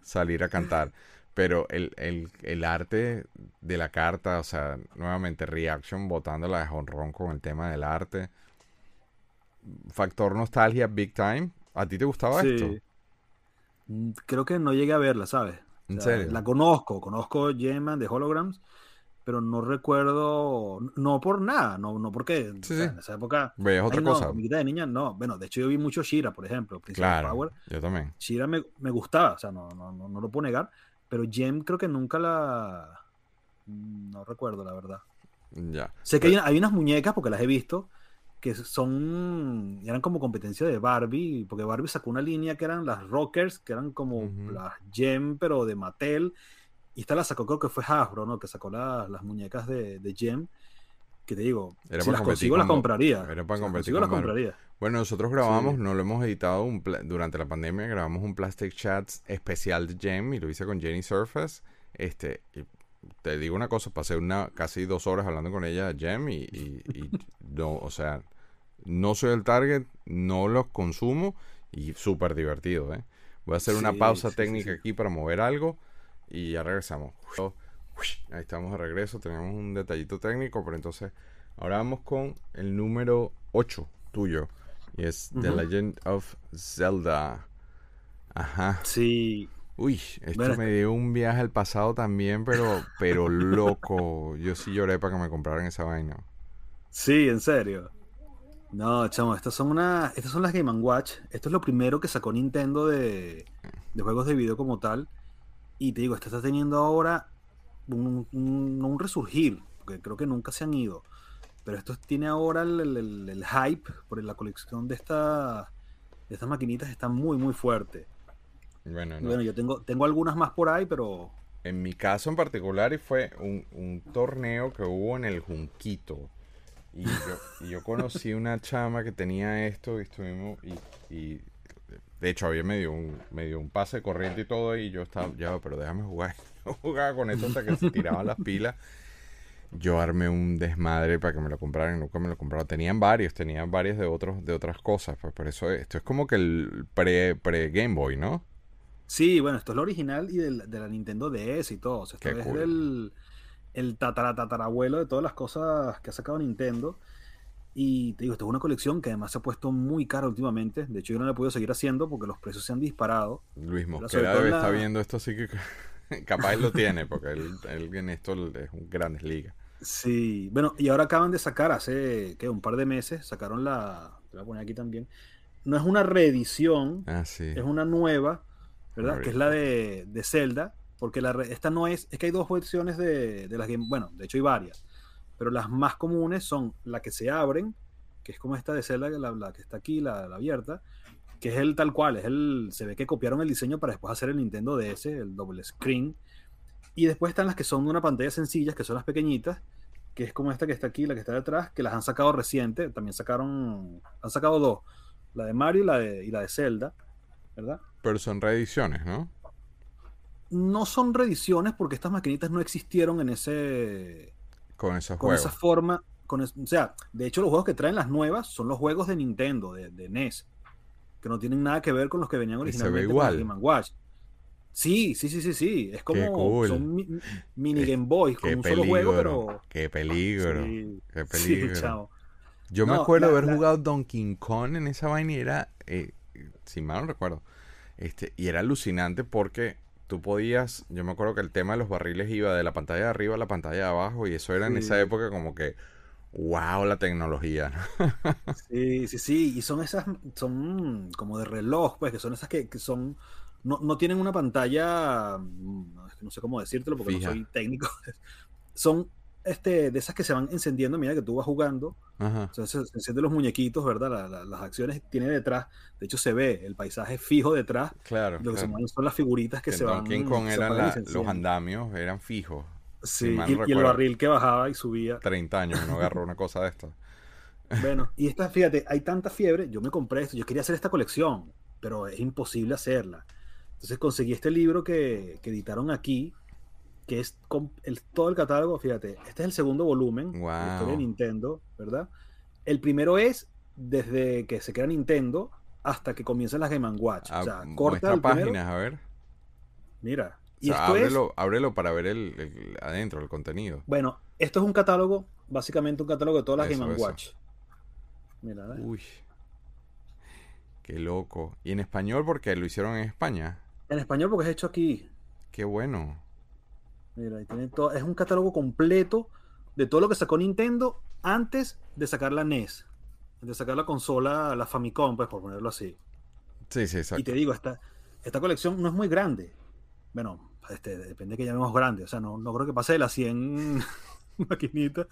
Speaker 2: salir a cantar. Pero el, el, el arte de la carta, o sea, nuevamente Reaction botándola de jonrón con el tema del arte. Factor nostalgia big time. ¿A ti te gustaba esto?
Speaker 3: Sí. Mm, Creo que no llegué a verla, ¿sabes? O
Speaker 2: ¿En
Speaker 3: sea,
Speaker 2: serio?
Speaker 3: La conozco, conozco Geman de Holograms, pero no recuerdo, no por nada, no, no porque o
Speaker 2: Sí,
Speaker 3: sea,
Speaker 2: sí.
Speaker 3: en esa época,
Speaker 2: Veías otra
Speaker 3: no,
Speaker 2: cosa.
Speaker 3: comiquita de niña, no. Bueno, de hecho yo vi mucho Shira, por ejemplo, Princess
Speaker 2: Claro,
Speaker 3: Power.
Speaker 2: yo también.
Speaker 3: Shira me, me gustaba, o sea, no, no, no, no lo puedo negar, pero Gem creo que nunca la... mm, No recuerdo, la verdad.
Speaker 2: Ya.
Speaker 3: Sé que hay, hay unas muñecas, porque las he visto, que son, eran como competencia de Barbie, porque Barbie sacó una línea que eran las Rockers, que eran como las Gem, pero de Mattel, y esta la sacó, creo que fue Hasbro, ¿no? Que sacó la- las muñecas de, de Gem, que te digo,
Speaker 2: Era
Speaker 3: si las consigo las compraría.
Speaker 2: era para
Speaker 3: Si las
Speaker 2: competir
Speaker 3: consigo
Speaker 2: con
Speaker 3: las
Speaker 2: Barbie.
Speaker 3: compraría.
Speaker 2: Bueno, nosotros grabamos,
Speaker 3: Sí.
Speaker 2: no lo hemos editado un durante la pandemia, grabamos un Plastic Chats especial de Gem y lo hice con Jenny Surface. Este, y te digo una cosa, pasé una casi dos horas hablando con ella, Jem, y, y, y no, o sea, no soy el target, no los consumo y súper divertido, ¿eh? Voy a hacer una pausa
Speaker 3: sí,
Speaker 2: técnica aquí para mover algo y ya regresamos. Ahí estamos de regreso, tenemos un detallito técnico, pero entonces ahora vamos con el número 8 tuyo y es The. Legend of Zelda. Ajá.
Speaker 3: Sí,
Speaker 2: Uy, esto
Speaker 3: Bueno,
Speaker 2: me dio un viaje al pasado también, pero, pero loco. Yo sí lloré para que me compraran esa vaina.
Speaker 3: sí, en serio. No, chamo, estas son una, estas son las Game Watch. Esto es lo primero que sacó Nintendo de, de juegos de video como tal. Y te digo, esto está teniendo ahora un, un- resurgir, porque creo que nunca se han ido. Pero esto tiene ahora el, el- el- el hype por la colección de, esta, de estas maquinitas, está muy, muy fuerte.
Speaker 2: Bueno, no.
Speaker 3: Bueno, yo tengo, tengo algunas más por ahí, pero
Speaker 2: En mi caso en particular y fue un, un torneo que hubo en el Junquito. Y yo, y yo conocí una chama que tenía esto y estuvimos y, y de hecho había medio un, medio un pase corriente y todo y yo estaba, ya, pero déjame jugar. Jugaba con eso hasta que se tiraban las pilas. Yo armé un desmadre para que me lo compraran nunca me lo compraron. Tenían varios, tenían varios de otros, de otras cosas. Pues por eso esto es como que el pre, pre Game Boy, ¿no?
Speaker 3: Sí, bueno, esto es lo original y del- de la Nintendo DS y todo. O sea, esto
Speaker 2: Qué
Speaker 3: es
Speaker 2: cool.
Speaker 3: el, el tatara, tatarabuelo de todas las cosas que ha sacado Nintendo. Y te digo, esto es una colección que además se ha puesto muy cara últimamente. De hecho, yo no la he podido seguir haciendo porque los precios se han disparado.
Speaker 2: Luis Mosquera debe
Speaker 3: la-
Speaker 2: estar viendo esto, así que capaz lo tiene, porque él, él en esto es un grandes ligas.
Speaker 3: Sí, bueno, y ahora acaban de sacar hace ¿qué? un par de meses, sacaron la, te voy a poner aquí también. No es una reedición,
Speaker 2: Ah, sí.
Speaker 3: es una nueva, ¿verdad? Que es la de, de Zelda, porque la, re- esta no es, es que hay dos versiones de, de las Game, bueno, de hecho hay varias, pero las más comunes son la que se abren, que es como esta de Zelda, la, la que está aquí, la, la abierta, que es el tal cual, es el, se ve que copiaron el diseño para después hacer el Nintendo DS, el doble screen, y después están las que son de una pantalla sencillas, que son las pequeñitas, que es como esta que está aquí, la que está detrás, que las han sacado reciente, también sacaron, han sacado dos, la de Mario y la de, y la de Zelda, ¿verdad?
Speaker 2: Pero son reediciones, ¿no?
Speaker 3: no son reediciones porque estas maquinitas no existieron en ese
Speaker 2: Con esos
Speaker 3: con
Speaker 2: juegos.
Speaker 3: esa forma con es- o sea de hecho los juegos que traen las nuevas son los juegos de Nintendo de, de NES que no tienen nada que ver con los que venían
Speaker 2: se ve
Speaker 3: originalmente con la Game Watch sí sí sí sí sí es como
Speaker 2: cool.
Speaker 3: son mi- mini Game Boys con un solo juego pero
Speaker 2: Qué peligro.
Speaker 3: sí,
Speaker 2: Qué
Speaker 3: sí,
Speaker 2: peligro.
Speaker 3: chao.
Speaker 2: Yo me acuerdo
Speaker 3: la-
Speaker 2: haber
Speaker 3: la-
Speaker 2: jugado Donkey Kong en esa vaina y era, eh, si mal no recuerdo, este, y era alucinante porque tú podías, yo me acuerdo que el tema de los barriles iba de la pantalla de arriba a la pantalla de abajo y eso era en
Speaker 3: Sí.
Speaker 2: esa época como que, wow, la tecnología.
Speaker 3: Sí, sí, sí, y son esas, son como de reloj, pues, que son esas que, que son, no, no tienen una pantalla, mm, no, sé cómo decírtelo porque
Speaker 2: Fija.
Speaker 3: no soy técnico, son este, de esas que se van encendiendo, mira que tú vas jugando,
Speaker 2: Ajá.
Speaker 3: sea, se, se encienden los muñequitos, ¿verdad? La- la- las acciones tiene detrás, de hecho se ve el paisaje fijo detrás,
Speaker 2: Claro.
Speaker 3: lo que se
Speaker 2: claro.
Speaker 3: mueven son las figuritas que,
Speaker 2: Que
Speaker 3: se van,
Speaker 2: Kong
Speaker 3: se
Speaker 2: eran la-
Speaker 3: se
Speaker 2: los andamios, eran fijos.
Speaker 3: Sí,
Speaker 2: si
Speaker 3: y, el barril que bajaba y subía.
Speaker 2: 30 años y no agarró una cosa de estas.
Speaker 3: Bueno, y esta, fíjate, hay tanta fiebre, yo me compré esto, yo quería hacer esta colección, pero es imposible hacerla. Entonces conseguí este libro que, que editaron aquí, que es con el, todo el catálogo, fíjate, este es el segundo volumen de la historia de
Speaker 2: Wow.
Speaker 3: Nintendo, ¿verdad? El primero es desde que se crea Nintendo hasta que comienzan las Game Watch.
Speaker 2: Ah,
Speaker 3: o sea,
Speaker 2: muestra
Speaker 3: corta el primero,
Speaker 2: páginas, a ver.
Speaker 3: mira.
Speaker 2: O
Speaker 3: Y
Speaker 2: sea,
Speaker 3: esto es,
Speaker 2: ábrelo, para ver el, el- adentro, el contenido.
Speaker 3: bueno, esto es un catálogo, básicamente un catálogo de todas las
Speaker 2: Eso,
Speaker 3: Game
Speaker 2: eso.
Speaker 3: Watch. Mira, ¿ves?
Speaker 2: Uy. Qué loco. Y en español porque lo hicieron en España.
Speaker 3: En español porque es hecho aquí.
Speaker 2: Qué bueno.
Speaker 3: Mira, ahí tiene todo. Es un catálogo completo de todo lo que sacó Nintendo antes de sacar la NES. De sacar la consola, la Famicom, pues por ponerlo así.
Speaker 2: Sí, sí,
Speaker 3: Y
Speaker 2: exacto.
Speaker 3: te digo, esta, esta colección no es muy grande. Bueno, este, depende de que llamemos grande. O sea, no, no creo que pase de las 100 maquinitas.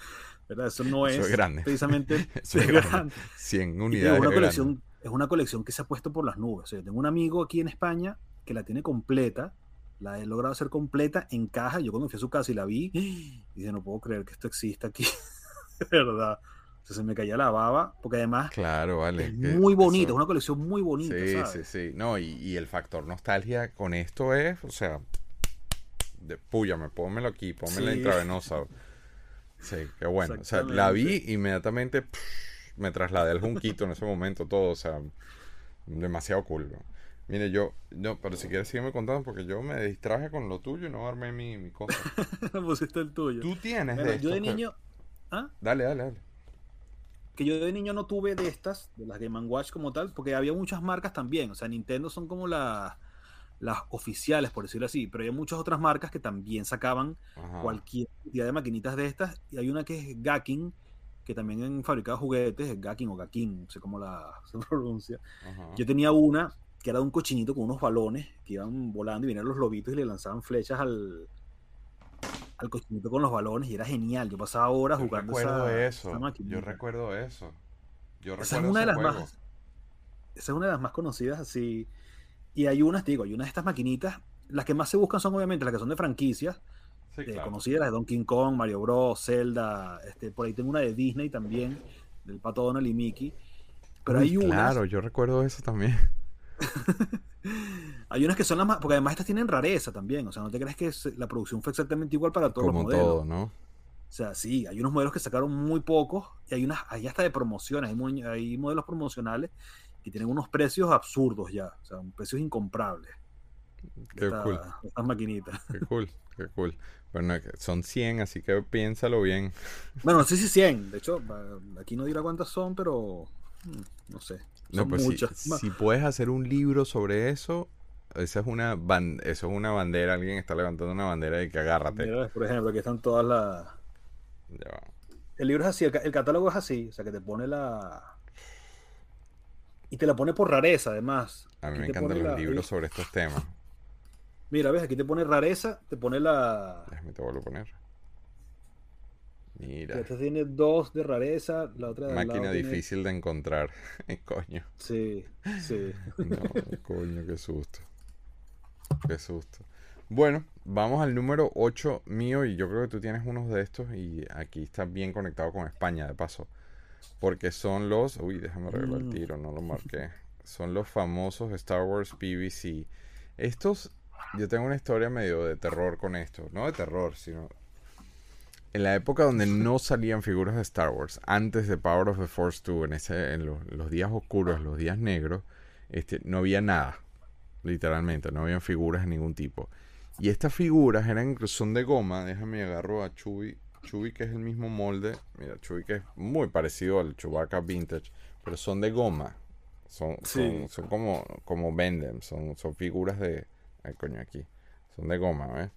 Speaker 3: ¿verdad? Eso no
Speaker 2: Eso
Speaker 3: es,
Speaker 2: es grande.
Speaker 3: precisamente
Speaker 2: Eso es
Speaker 3: de
Speaker 2: grande.
Speaker 3: grande.
Speaker 2: 100
Speaker 3: Y te digo,
Speaker 2: unidades.
Speaker 3: es una colección, es una colección que se ha puesto por las nubes. O sea, yo tengo un amigo aquí en España que la tiene completa, la he logrado hacer completa en caja. Yo cuando fui a su casa y la vi, dije, no puedo creer que esto exista aquí. Verdad. Sea, se me caía la baba, porque además.
Speaker 2: Claro, vale.
Speaker 3: es muy bonita,
Speaker 2: eso-
Speaker 3: es una colección muy bonita,
Speaker 2: Sí,
Speaker 3: ¿sabes?
Speaker 2: sí, sí. No, y, y el factor nostalgia con esto es, o sea, de, púyame, pónmelo aquí, pónmelo
Speaker 3: Sí.
Speaker 2: intravenosa. Sí, qué bueno. O sea, la vi inmediatamente, pff, me trasladé al Junquito en ese momento, todo, o sea, demasiado cool. ¿no? Mire, yo, no, pero si quieres sígueme contando porque yo me distraje con lo tuyo y no armé mi, mi cosa.
Speaker 3: Pusiste el tuyo.
Speaker 2: Tú tienes
Speaker 3: Bueno,
Speaker 2: de
Speaker 3: yo de
Speaker 2: que-
Speaker 3: niño. ¿Ah?
Speaker 2: Dale, dale, dale.
Speaker 3: que yo de niño no tuve de estas, de las Game Watch como tal, porque había muchas marcas también. O sea, Nintendo son como la- las oficiales, por decirlo así, pero hay muchas otras marcas que también sacaban
Speaker 2: Ajá.
Speaker 3: cualquier cantidad de maquinitas de estas. Y hay una que es Gakin, que también han fabricado juguetes, es Gakin o Gakin, no sé cómo la se pronuncia.
Speaker 2: Ajá.
Speaker 3: Yo tenía una que era de un cochinito con unos balones que iban volando y venían los lobitos y le lanzaban flechas al, al cochinito con los balones y era genial. Yo pasaba horas
Speaker 2: Yo
Speaker 3: jugando
Speaker 2: recuerdo
Speaker 3: esa,
Speaker 2: eso.
Speaker 3: esa
Speaker 2: Yo recuerdo eso. Yo
Speaker 3: Esa es
Speaker 2: recuerdo
Speaker 3: una de las
Speaker 2: juego.
Speaker 3: más. Esa es una de las más conocidas así. Y hay unas, digo, hay unas de estas maquinitas. Las que más se buscan son obviamente las que son de franquicias,
Speaker 2: Sí,
Speaker 3: eh, conocidas, las de Donkey Kong, Mario Bros, Zelda, este, por ahí tengo una de Disney también, del Pato Donald y Mickey. Pero
Speaker 2: Uy,
Speaker 3: hay unas,
Speaker 2: Claro, yo recuerdo eso también.
Speaker 3: hay unas que son las más, porque además estas tienen rareza también, o sea, no te crees que la producción fue exactamente igual para todos los
Speaker 2: Como
Speaker 3: modelos.
Speaker 2: todo, ¿no?
Speaker 3: O sea, sí, hay unos modelos que sacaron muy pocos y hay unas, hay hasta de promociones, hay, mu- hay modelos promocionales que tienen unos precios absurdos ya, o sea, precios incomprables.
Speaker 2: Qué
Speaker 3: esta-
Speaker 2: cool.
Speaker 3: Estas maquinitas.
Speaker 2: Qué cool, qué cool. Bueno, son 100, así que piénsalo bien.
Speaker 3: Bueno, no sé si 100, de hecho, aquí no dirá cuántas son, pero mm, no sé.
Speaker 2: No,
Speaker 3: Son
Speaker 2: pues
Speaker 3: muchas.
Speaker 2: Si puedes hacer un libro sobre eso, esa es una ban- eso es una bandera, alguien está levantando una bandera de que agárrate.
Speaker 3: Mira, por ejemplo, aquí están todas las...
Speaker 2: Ya va.
Speaker 3: El libro es así, el catálogo es así, o sea, que te pone la... Y te la pone por rareza, además.
Speaker 2: A mí
Speaker 3: Aquí
Speaker 2: me encantan los
Speaker 3: la-
Speaker 2: libros sobre estos temas.
Speaker 3: Mira, ves, aquí te pone rareza, te pone la...
Speaker 2: Déjame te vuelvo a poner. Mira,
Speaker 3: Esta tiene dos de rareza, la otra de
Speaker 2: máquina
Speaker 3: lado tiene-
Speaker 2: difícil de encontrar. Coño.
Speaker 3: Sí, sí.
Speaker 2: No, coño, qué susto. Qué susto. Bueno, vamos al número 8 mío y yo creo que tú tienes unos de estos y aquí está bien conectado con España de paso. Porque son los... Uy, déjame arreglar el
Speaker 3: Mm.
Speaker 2: tiro, no lo marqué. Son los famosos Star Wars PVC. Estos, yo tengo una historia medio de terror con esto. No de terror, sino... En la época donde no salían figuras de Star Wars, antes de Power of the Force 2, en, ese, en, los, los días oscuros, los días negros, este, no había nada. Literalmente, no habían figuras de ningún tipo. Y estas figuras eran, son de goma. Déjame agarro a Chubby. Chubby que es el mismo molde. Mira, Chubby que es muy parecido al Chewbacca Vintage. Pero son de goma. Son,
Speaker 3: Sí.
Speaker 2: son, son como, como Bendem. Son, son figuras de... Ay, coño, aquí. Son de goma, ¿ves?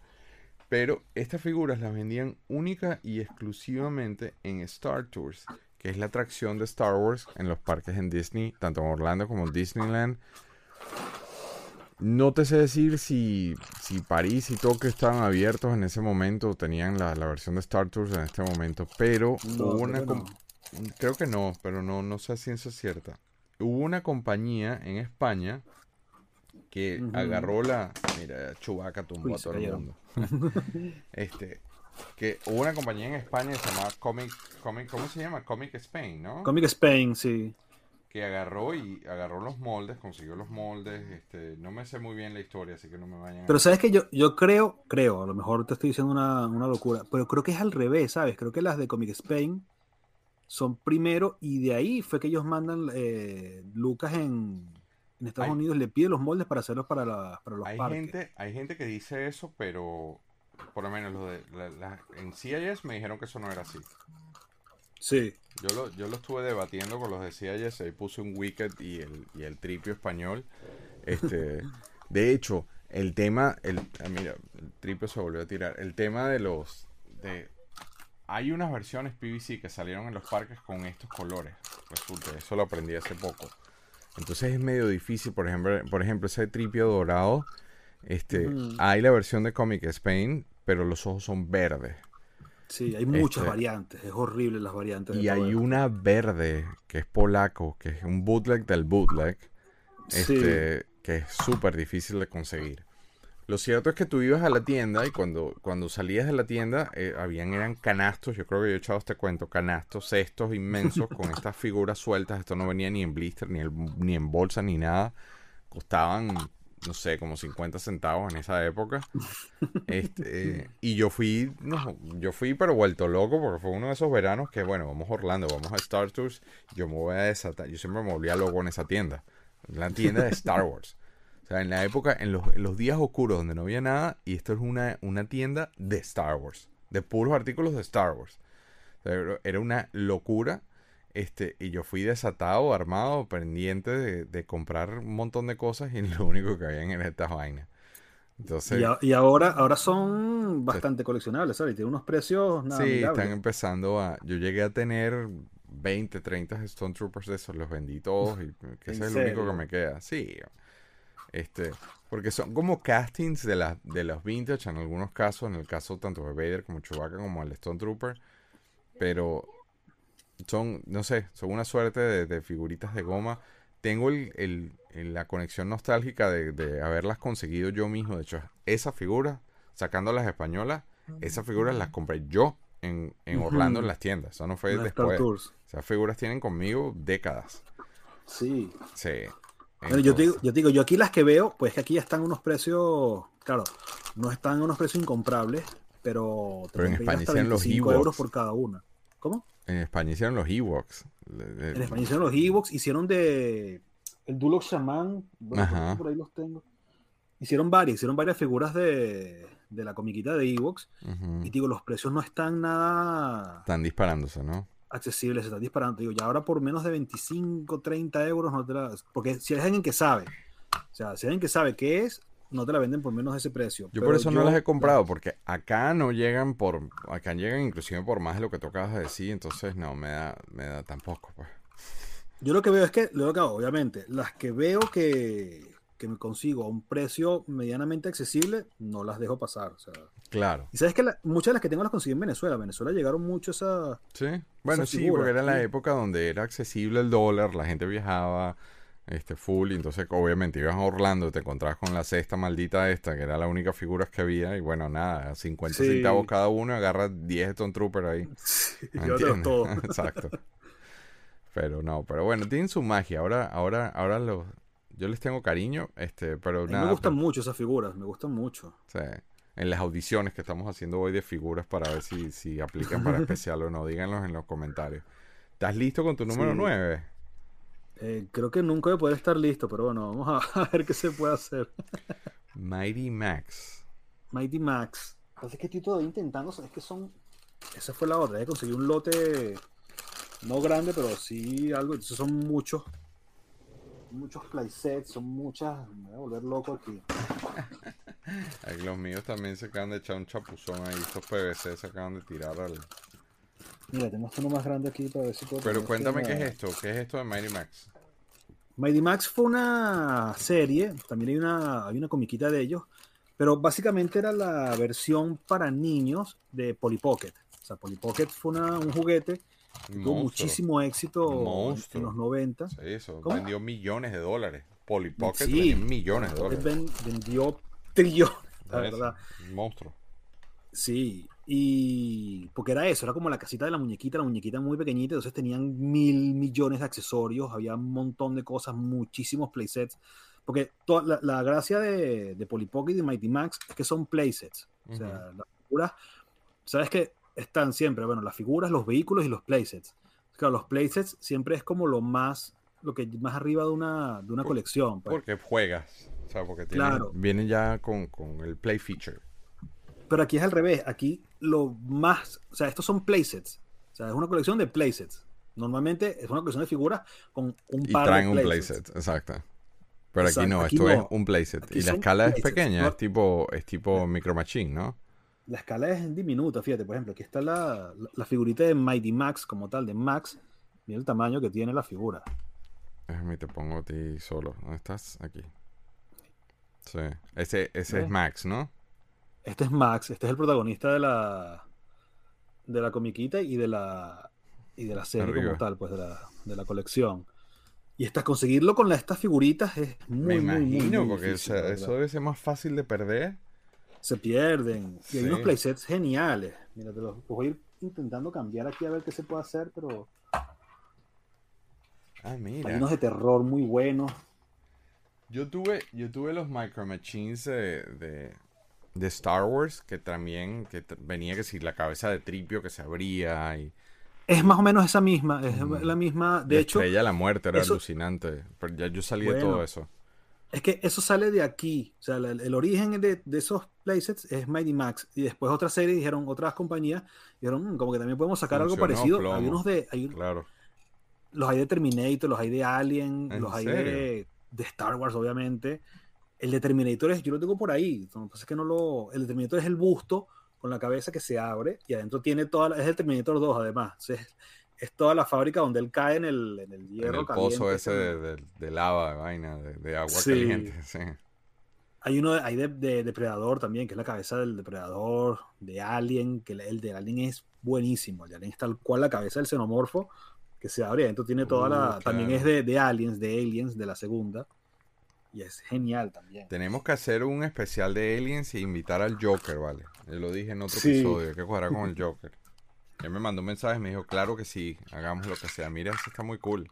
Speaker 2: Pero estas figuras las vendían única y exclusivamente en Star Tours, que es la atracción de Star Wars en los parques en Disney, tanto en Orlando como en Disneyland. No te sé decir si, si París y Tokio estaban abiertos en ese momento, o tenían la, la versión de Star Tours en este momento, pero
Speaker 3: No,
Speaker 2: hubo
Speaker 3: creo
Speaker 2: una... com- Creo que no, pero no, no sé si eso es cierta. Hubo una compañía en España que agarró la... Mira, Chubaca tumbó
Speaker 3: Uy,
Speaker 2: a todo el mundo. este, que hubo una compañía en España que se llamaba Comic, Comic, ¿cómo se llama? Comic Spain, ¿no?
Speaker 3: Comic Spain, sí.
Speaker 2: Que agarró y agarró los moldes, consiguió los moldes, este, no me sé muy bien la historia, así que no me vayan a...
Speaker 3: Pero sabes que yo, yo creo, creo, a lo mejor te estoy diciendo una, una locura, pero creo que es al revés, ¿sabes? Creo que las de Comic Spain son primero y de ahí fue que ellos mandan, eh, Lucas en, en Estados
Speaker 2: Hay-
Speaker 3: Unidos le pide los moldes para hacerlos para, la- para los
Speaker 2: hay
Speaker 3: parques.
Speaker 2: gente, hay gente que dice eso, pero por lo menos lo de la- la- en CIS me dijeron que eso no era así.
Speaker 3: Sí,
Speaker 2: Yo lo, yo lo estuve debatiendo con los de CIS, ahí puse un Wicked y el, y el tripio español. Este, de hecho, el tema, el, ah, mira, el tripio se volvió a tirar. El tema de los, de, hay unas versiones PVC que salieron en los parques con estos colores. Resulta, eso lo aprendí hace poco. Entonces es medio difícil, por ejemplo, por ejemplo ese tripio dorado, este, hay la versión de Comic Spain, pero los ojos son verdes.
Speaker 3: Sí, hay muchas
Speaker 2: Este-
Speaker 3: variantes, es horrible las variantes.
Speaker 2: Y hay una verde que es polaco, que es un bootleg del bootleg,
Speaker 3: Sí.
Speaker 2: este, que es súper difícil de conseguir. Lo cierto es que tú ibas a la tienda y cuando, cuando salías de la tienda, eh, habían eran canastos, yo creo que yo he echado este cuento, canastos, cestos inmensos con estas figuras sueltas. Esto no venía ni en blister, ni, el- ni en bolsa, ni nada. Costaban no sé, como 50 centavos en esa época. Este, y yo fui, no, yo fui pero vuelto loco porque fue uno de esos veranos que, bueno, vamos a Orlando, vamos a Star Tours, yo me voy a desatar, yo siempre me volvía loco en esa tienda, la tienda de Star Wars. O sea, en la época, en los, en los días oscuros donde no había nada, y esto es una, una tienda de Star Wars, de puros artículos de Star Wars. O sea, era una locura. Este, y yo fui desatado, armado, pendiente de, de comprar un montón de cosas y lo único que habían era estas vainas. Entonces,
Speaker 3: Y, a- y ahora, ahora son bastante coleccionables, ¿sabes? Y tienen unos precios nada
Speaker 2: sí, están empezando a... Yo llegué a tener 20, 30 Stone Troopers de esos, los vendí todos y que
Speaker 3: ¿En
Speaker 2: ese es el único que me queda. Sí, este, porque son como castings de, las de los vintage en algunos casos, en el caso tanto de Vader como Chewbacca como el Stone Trooper, pero son, no sé, son una suerte de, de figuritas de goma. Tengo el, el- el- la conexión nostálgica de, de haberlas conseguido yo mismo. De hecho, esas figuras, sacando las españolas, esas figuras las compré yo en, en Orlando en las tiendas. Eso no fue después.
Speaker 3: Tours.
Speaker 2: Esas figuras tienen conmigo décadas.
Speaker 3: Sí.
Speaker 2: Sí.
Speaker 3: Bueno, yo te, digo, yo te digo, yo aquí las que veo, pues que aquí ya están unos precios, claro, no están a unos precios incomprables, pero te
Speaker 2: Pero en España
Speaker 3: hasta
Speaker 2: hicieron los
Speaker 3: 25
Speaker 2: Ewoks.
Speaker 3: euros por cada una. ¿Cómo?
Speaker 2: En España hicieron los Ewoks.
Speaker 3: En España hicieron los Ewoks, hicieron de el Duloc Shaman, bueno,
Speaker 2: Ajá.
Speaker 3: por ahí los tengo. Hicieron varias, hicieron varias figuras de, de la comiquita de Ewoks,
Speaker 2: Ujú.
Speaker 3: y digo, los precios no están nada
Speaker 2: Están disparándose, ¿no?
Speaker 3: accesibles, se están disparando. Digo, ya ahora por menos de 25, 30 euros no te la... Porque si hay alguien que sabe, o sea, si hay alguien que sabe qué es, no te la venden por menos de ese precio.
Speaker 2: Yo por eso no las he comprado, porque acá no llegan por, acá llegan inclusive por más de lo que tú acabas de decir, entonces no, me da, me da tampoco, pues.
Speaker 3: Yo lo que veo es que, lo que hago, obviamente, las que veo que, que me consigo a un precio medianamente accesible, no las dejo pasar. O sea,
Speaker 2: Claro.
Speaker 3: y sabes que la- muchas de las que tengo las conseguí en Venezuela. En Venezuela llegaron mucho esa.
Speaker 2: Sí. Bueno, sí, porque era la época donde era accesible el dólar, la gente viajaba, este, full, y entonces obviamente ibas a Orlando, te encontrabas con la cesta maldita esta, que era la única figura que había, y bueno, nada, 50
Speaker 3: Sí.
Speaker 2: centavos cada uno, agarras 10 Stone Trooper ahí. ¿me
Speaker 3: Llévatelos
Speaker 2: entiendes?
Speaker 3: todos.
Speaker 2: Exacto. Pero no, pero bueno, tienen su magia. Ahora, ahora, ahora los, yo les tengo cariño, este, pero
Speaker 3: A mí
Speaker 2: nada.
Speaker 3: me gustan mucho esas figuras, me gustan mucho.
Speaker 2: sea, en las audiciones que estamos haciendo hoy de figuras para ver si, si aplican para especial o no, díganlos en los comentarios. ¿Estás listo con tu número
Speaker 3: Sí.
Speaker 2: 9?
Speaker 3: Eh, creo que nunca voy a poder estar listo, pero bueno, vamos a, ver qué se puede hacer.
Speaker 2: Mighty Max.
Speaker 3: Mighty Max. Así que estoy todavía intentando, es que son. Esa fue la otra, he conseguido un lote no grande, pero sí algo. Entonces son muchos. Muchos playsets, son muchas. Me voy a volver loco aquí.
Speaker 2: Ay, Los míos también se acaban de echar un chapuzón ahí. Estos PVC se acaban de tirar al...
Speaker 3: Mira, tengo esto uno más grande aquí para ver si puedo.
Speaker 2: Pero cuéntame qué es esto. ¿Qué es esto de Mighty Max?
Speaker 3: Mighty Max fue una serie, también hay una, hay una comiquita de ellos, pero básicamente era la versión para niños de Polly Pocket. O sea, Polly Pocket fue una- un juguete que tuvo muchísimo éxito en-
Speaker 2: Monstruo.
Speaker 3: en los 90.
Speaker 2: Sí, eso.
Speaker 3: ¿Cómo?
Speaker 2: Vendió millones de dólares. Polly Pocket
Speaker 3: Sí.
Speaker 2: vendió millones de dólares.
Speaker 3: ven- vendió trillones, la verdad.
Speaker 2: Monstruo.
Speaker 3: Sí, y porque era eso, era como la casita de la muñequita, la muñequita muy pequeñita, entonces tenían mil millones de accesorios, había un montón de cosas, muchísimos playsets, porque toda la, la gracia de, de Polly Pocket y de Mighty Max es que son playsets, o sea, las figuras, sabes que están siempre, bueno, las figuras, los vehículos y los playsets. Claro, los playsets siempre es como lo más, lo que más arriba de una, de una
Speaker 2: Por-
Speaker 3: colección. pues.
Speaker 2: Porque juegas. O sea, porque tiene,
Speaker 3: Claro.
Speaker 2: viene ya con, con el play feature.
Speaker 3: Pero aquí es al revés. Aquí lo más. O sea, estos son playsets. O sea, es una colección de playsets. Normalmente es una colección de figuras con un
Speaker 2: Y
Speaker 3: par
Speaker 2: traen
Speaker 3: de
Speaker 2: un playset, exacto. Pero aquí
Speaker 3: Exacto,
Speaker 2: no,
Speaker 3: aquí
Speaker 2: esto es un playset.
Speaker 3: Aquí
Speaker 2: Y la escala es pequeña,
Speaker 3: no-
Speaker 2: es tipo, es tipo Micro Machine, ¿no?
Speaker 3: La escala es diminuta, fíjate, por ejemplo, aquí está la, la- la figurita de Mighty Max como tal, de Max. Mira el tamaño que tiene la figura.
Speaker 2: Déjame te pongo a ti solo. ¿Dónde estás? Aquí. Sí. Ese, ese es. Max, ¿no?
Speaker 3: Este es Max, este es el protagonista de la de la comiquita y de la y de la serie
Speaker 2: Arriba.
Speaker 3: como tal, pues de la, de la colección. Y hasta conseguirlo con la- estas figuritas es muy,
Speaker 2: Me
Speaker 3: muy, muy,
Speaker 2: imagino,
Speaker 3: muy
Speaker 2: porque o
Speaker 3: difícil,
Speaker 2: sea,
Speaker 3: la
Speaker 2: eso debe ser más fácil de perder.
Speaker 3: se pierden. Y hay unos playsets geniales. Mira, te los, voy a ir intentando cambiar aquí a ver qué se puede hacer, pero
Speaker 2: Ah,
Speaker 3: hay
Speaker 2: mira.
Speaker 3: unos de terror muy buenos.
Speaker 2: Yo tuve, yo tuve los Micro Machines de, de, Star Wars, que también que venía que si la cabeza de Tripio que se abría y...
Speaker 3: Es más o menos esa misma, es la misma, de hecho...
Speaker 2: Estrella la muerte, era alucinante, pero ya yo salí de todo eso.
Speaker 3: Es que eso sale de aquí, o sea, el, origen de, de, esos playsets es Mighty Max, y después otra serie dijeron, otras compañías, dijeron, mm, como que también podemos sacar algo parecido, hay unos de...
Speaker 2: claro.
Speaker 3: Los hay de Terminator, los hay de Alien, los hay de de Star Wars, obviamente. El de Terminator es, yo lo tengo por ahí, entonces que no lo, el de Terminator es el busto con la cabeza que se abre y adentro tiene toda, es el Terminator 2 además, es, toda la fábrica donde él cae en el, en el hierro. En
Speaker 2: el pozo ese de, lava, de vaina, de, agua caliente, sí.
Speaker 3: Hay uno hay de, Depredador también, que es la cabeza del Depredador, de Alien, que el de Alien es buenísimo. El de Alien es tal cual la cabeza del xenomorfo, que se abre. Adentro tiene toda la. Uh, también es de, de, Aliens, de Aliens, de la segunda. Y es genial también.
Speaker 2: Tenemos que hacer un especial de Aliens e invitar al Joker, ¿vale? Yo lo dije en otro episodio, hay que jugar con el Joker. Él me mandó un mensaje y me dijo, claro que sí, hagamos lo que sea. Mira, eso está muy cool.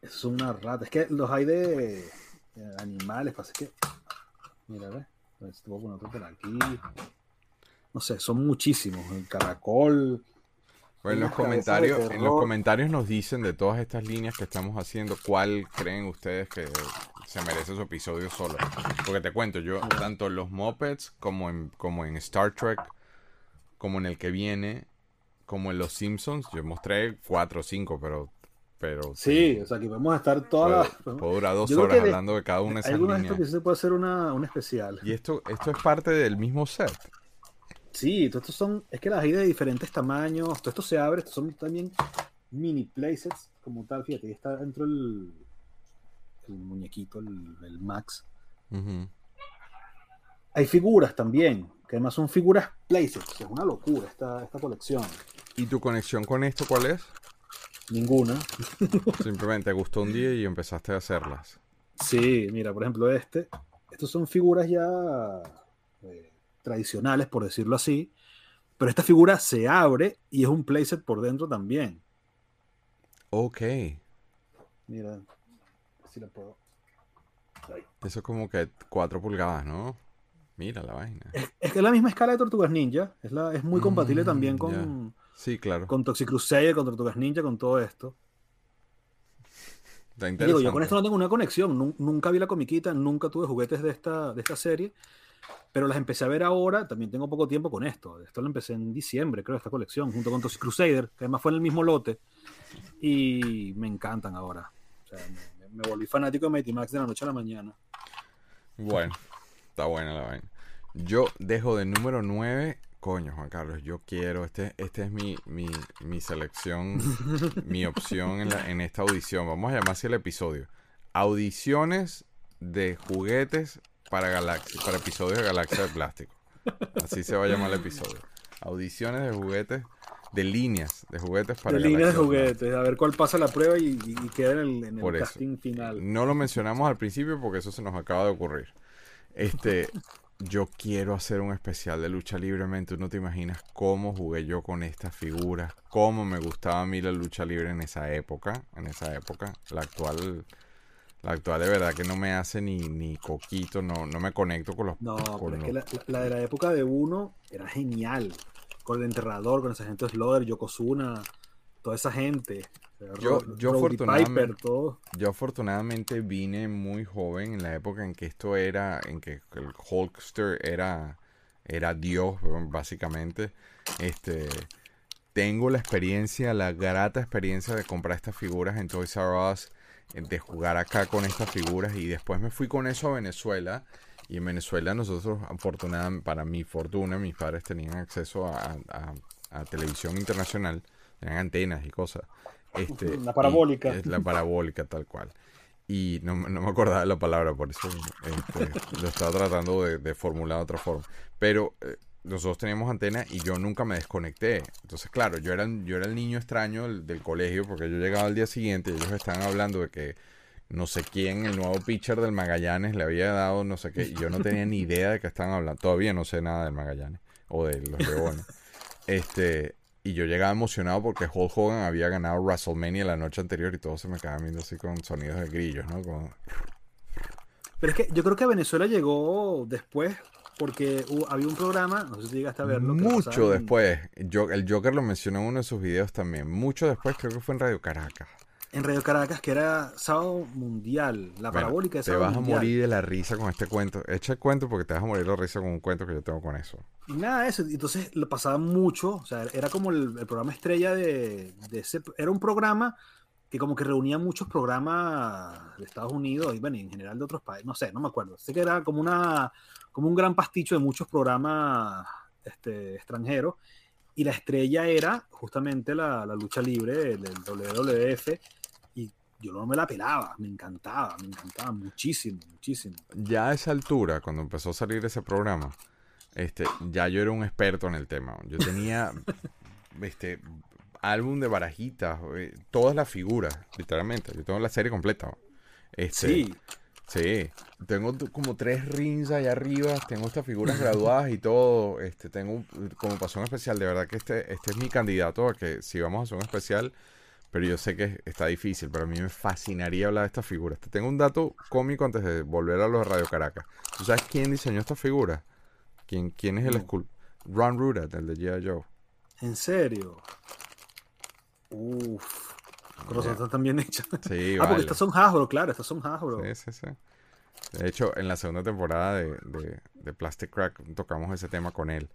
Speaker 3: Es una rata. Es que los hay de, animales, pasa que. Mira, a ver. Te voy a poner otro por aquí. No sé, son muchísimos. El caracol,
Speaker 2: pues en los comentarios, en los comentarios nos dicen de todas estas líneas que estamos haciendo, cuál creen ustedes que se merece su episodio solo. Porque te cuento, yo tanto en los Muppets como en, como en Star Trek, como en el que viene, como en los Simpsons, yo mostré cuatro o cinco, pero pero
Speaker 3: sí, o sea, que podemos estar todas
Speaker 2: puedo, puedo durar dos horas hablando de cada una de esas líneas.
Speaker 3: Esto que se puede hacer una, una especial.
Speaker 2: Y esto, esto es parte del mismo set.
Speaker 3: Sí, todos estos son, es que las hay de diferentes tamaños, todo esto se abre, estos son también mini playsets como tal, fíjate, ahí está dentro el, el muñequito, el, Max. Hay figuras también, que además son figuras playsets, es una locura esta, esta colección.
Speaker 2: ¿Y tu conexión con esto cuál es?
Speaker 3: Ninguna.
Speaker 2: Simplemente te gustó un día y empezaste a hacerlas.
Speaker 3: Sí, mira, por ejemplo este, estos son figuras ya... Eh, tradicionales, por decirlo así, pero esta figura se abre y es un playset por dentro también.
Speaker 2: Ok.
Speaker 3: Mira, si la puedo.
Speaker 2: Eso es como que 4 pulgadas, ¿no? Mira la vaina.
Speaker 3: Es, que es la misma escala de Tortugas Ninja. Es, la, es muy compatible mm, también con.
Speaker 2: Sí, claro.
Speaker 3: Con Toxic Crusader, con Tortugas Ninja, con todo esto.
Speaker 2: Está interesante. Digo,
Speaker 3: yo con esto no tengo una conexión. Nunca vi la comiquita, nunca tuve juguetes de esta, de esta serie pero las empecé a ver ahora, también tengo poco tiempo con esto. Esto lo empecé en diciembre, creo, esta colección, junto con Toxic Crusader, que además fue en el mismo lote, y me encantan ahora. O sea, me, volví fanático de Mighty Max de la noche a la mañana.
Speaker 2: Bueno, está buena la vaina. Yo dejo de número 9 coño, Juan Carlos, yo quiero, este, este es mi, mi, mi selección, mi opción en, la, en, esta audición. Vamos a llamar así el episodio. Audiciones de juguetes para Galaxia, para episodios de Galaxia de Plástico. Así se va a llamar el episodio. Audiciones de juguetes, de líneas de juguetes para
Speaker 3: De líneas de juguetes, a ver cuál pasa la prueba y, queda en el, en casting final.
Speaker 2: No lo mencionamos al principio porque eso se nos acaba de ocurrir. Este, yo quiero hacer un especial de lucha libremente. Tú no te imaginas cómo jugué yo con estas figuras, cómo me gustaba a mí la lucha libre en esa época, en esa época. La actual la actual de verdad que no me hace ni, ni coquito, no, no me conecto con los...
Speaker 3: No, pero es que la, de la época de uno era genial. Con el enterrador, con esa gente Slaughter, Yokozuna, toda esa gente.
Speaker 2: Yo, yo, afortunadamente, yo afortunadamente vine muy joven en la época en que esto era, en que el Hulkster era, era Dios, básicamente. Este, tengo la experiencia, la grata experiencia de comprar estas figuras en Toys R Us de jugar acá con estas figuras y después me fui con eso a Venezuela. Y en Venezuela nosotros afortunadamente para mi fortuna mis padres tenían acceso a, televisión internacional tenían antenas y cosas. Este
Speaker 3: la parabólica.
Speaker 2: la parabólica tal cual. Y no, me acordaba de la palabra por eso este, lo estaba tratando de, formular de otra forma. Pero eh, nosotros teníamos antena y yo nunca me desconecté. Entonces, claro, yo era, yo era el niño extraño del, colegio porque yo llegaba al día siguiente y ellos estaban hablando de que no sé quién, el nuevo pitcher del Magallanes, le había dado no sé qué. Y yo no tenía ni idea de qué estaban hablando. Todavía no sé nada del Magallanes o de los Leones. Este, y yo llegaba emocionado porque Hulk Hogan había ganado WrestleMania la noche anterior y todo se me quedaba viendo así con sonidos de grillos, ¿no? Como...
Speaker 3: Pero es que yo creo que Venezuela llegó después porque había un programa, no sé si llegaste a verlo.
Speaker 2: Mucho después. Yo, el Joker lo mencionó en uno de sus videos también. Mucho después, creo que fue en Radio Caracas.
Speaker 3: En Radio Caracas, que era sábado mundial, la parabólica de sábado
Speaker 2: Te vas
Speaker 3: a
Speaker 2: morir de la risa con este cuento. Echa el cuento porque te vas a morir de la risa con un cuento que yo tengo con eso.
Speaker 3: Y nada, eso. Entonces lo pasaba mucho. O sea, era como el, programa estrella de, ese. Era un programa que como que reunía muchos programas de Estados Unidos y bueno, en general de otros países. No sé, no me acuerdo. Sé que era como una como un gran pasticho de muchos programas este, extranjeros. Y la estrella era justamente la, la lucha libre del WWF yo no me la pelaba, me encantaba, me encantaba muchísimo, muchísimo.
Speaker 2: Ya a esa altura, cuando empezó a salir ese programa, este, ya yo era un experto en el tema. Yo tenía este álbum de barajitas, eh, todas las figuras, literalmente. Yo tengo la serie completa. Este, sí. Sí, tengo como tres rings allá arriba, tengo estas figuras graduadas y todo, este, tengo como pasó un especial, de verdad que este, este es mi candidato a que si vamos a hacer un especial, pero yo sé que está difícil, pero a mí me fascinaría hablar de estas figuras. Te tengo un dato cómico antes de volver a los Radio Caracas. ¿Tú sabes quién diseñó esta figura? ¿Quién, quién es el school? Ron Rudat, el de G.I. Joe.
Speaker 3: ¿En serio? Uf. Cosas están bien hechas. Sí, ah, porque estas son Hasbro, claro, estas son Hasbro.
Speaker 2: Sí, sí, sí. De hecho, en la segunda temporada de, de, de Plastic Crack tocamos ese tema con él.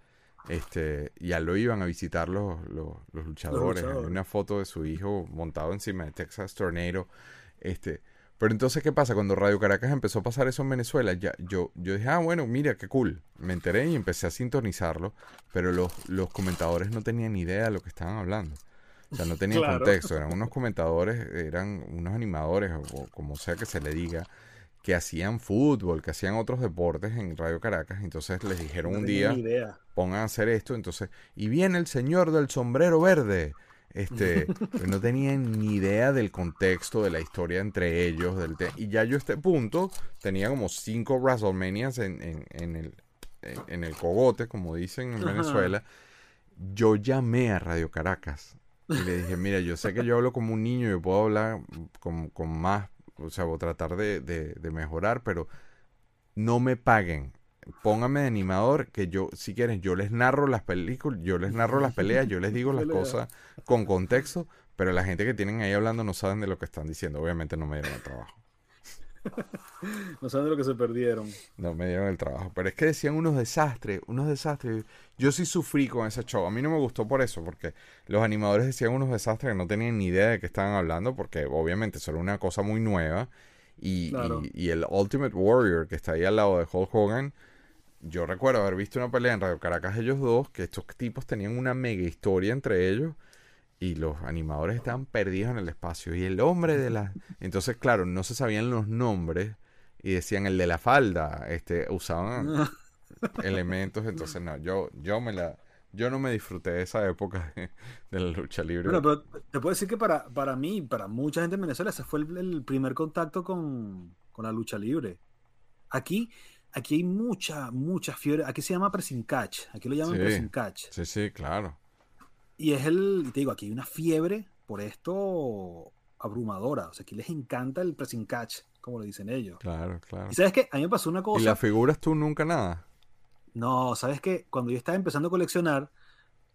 Speaker 2: Este, ya lo iban a visitar los, los, luchadores. Hay una foto de su hijo montado encima de Texas Tornado. Este, pero entonces, ¿qué pasa? Cuando Radio Caracas empezó a pasar eso en Venezuela, ya, yo, yo dije, ah, bueno, mira, qué cool. Me enteré y empecé a sintonizarlo, pero los, los comentadores no tenían ni idea de lo que estaban hablando. O sea, no tenían contexto. Eran unos comentadores, eran unos animadores, o como sea que se le diga, que hacían fútbol, que hacían otros deportes en Radio Caracas. Entonces les dijeron un día, pongan a hacer esto. Entonces, y viene el señor del sombrero verde. Este, no tenían ni idea del contexto de la historia entre ellos. Del y ya yo a este punto tenía como cinco WrestleManias en, en, en el, en, el cogote, como dicen en Venezuela. Yo llamé a Radio Caracas y le dije, mira, yo sé que yo hablo como un niño, yo puedo hablar con, con más o sea, voy a tratar de, de, mejorar, pero no me paguen. Póngame de animador que yo, si quieren, yo les narro las películas, yo les narro las peleas, yo les digo las cosas con contexto, pero la gente que tienen ahí hablando no saben de lo que están diciendo. Obviamente no me dieron el trabajo.
Speaker 3: No saben de lo que se perdieron.
Speaker 2: No me dieron el trabajo. Pero es que decían unos desastres, unos desastres. Yo sí sufrí con ese show. A mí no me gustó por eso, porque los animadores decían unos desastres que no tenían ni idea de qué estaban hablando, porque obviamente eso era una cosa muy nueva. Y, y, el Ultimate Warrior que está ahí al lado de Hulk Hogan. Yo recuerdo haber visto una pelea en Radio Caracas ellos dos, que estos tipos tenían una mega historia entre ellos y los animadores estaban perdidos en el espacio. Y el hombre de la... Entonces, claro, no se sabían los nombres y decían el de la falda. Este, usaban elementos. Entonces, no, yo, yo me la... Yo no me disfruté de esa época de, la lucha libre.
Speaker 3: Bueno, pero te puedo decir que para, para mí, para mucha gente en Venezuela, ese fue el, primer contacto con, con, la lucha libre. Aquí, aquí hay mucha, mucha fiebre. Aquí se llama pressing catch. Aquí lo llaman pressing catch.
Speaker 2: Sí, sí, claro.
Speaker 3: Y es el, te digo, aquí hay una fiebre por esto abrumadora. O sea, aquí les encanta el pressing catch, como le dicen ellos.
Speaker 2: Claro, claro.
Speaker 3: Y sabes qué, a mí me pasó una cosa.
Speaker 2: ¿Y las figuras tú nunca nada?
Speaker 3: No, sabes que cuando yo estaba empezando a coleccionar,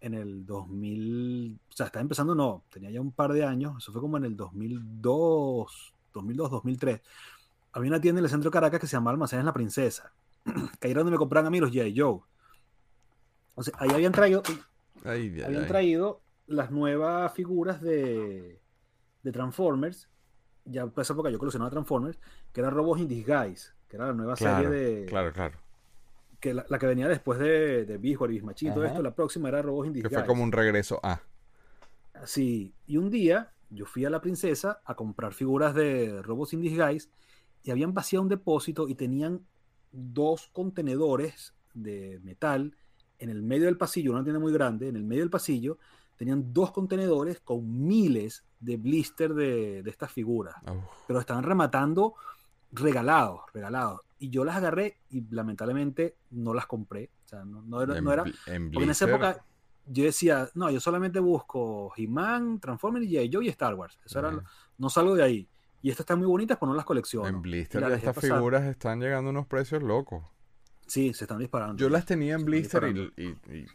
Speaker 3: en el 2000, o sea, estaba empezando, no, tenía ya un par de años, eso fue como en el 2002, 2002, 2003. Había una tienda en el centro de Caracas que se llamaba Almacenes La Princesa, que ahí era donde me compraban a mí los J. Joe. O sea, ahí habían traído, habían traído las nuevas figuras de, de Transformers. Ya por esa época yo coleccionaba Transformers, que era Robots in Disguise, que era la nueva serie de.
Speaker 2: Claro, claro.
Speaker 3: Que la, que venía después de, de Biswar y Bismachito, esto, la próxima era Robots in Disguise.
Speaker 2: Que fue como un regreso a.
Speaker 3: Sí, y un día yo fui a la princesa a comprar figuras de Robots in Disguise y habían vaciado un depósito y tenían dos contenedores de metal en el medio del pasillo, una tienda muy grande, en el medio del pasillo, tenían dos contenedores con miles de blister de, estas figuras. Pero estaban rematando regalados, regalados. Y yo las agarré y lamentablemente no las compré. O sea, no, era... no era en, en esa época yo decía, no, yo solamente busco He-Man, Transformers y Joe y Star Wars. Eso era, no salgo de ahí. Y estas están muy bonitas, pero no las colecciono.
Speaker 2: En Blister
Speaker 3: las
Speaker 2: estas figuras están llegando a unos precios locos.
Speaker 3: Sí, se están disparando.
Speaker 2: Yo las tenía en Blister y,
Speaker 3: disparando.
Speaker 2: y- y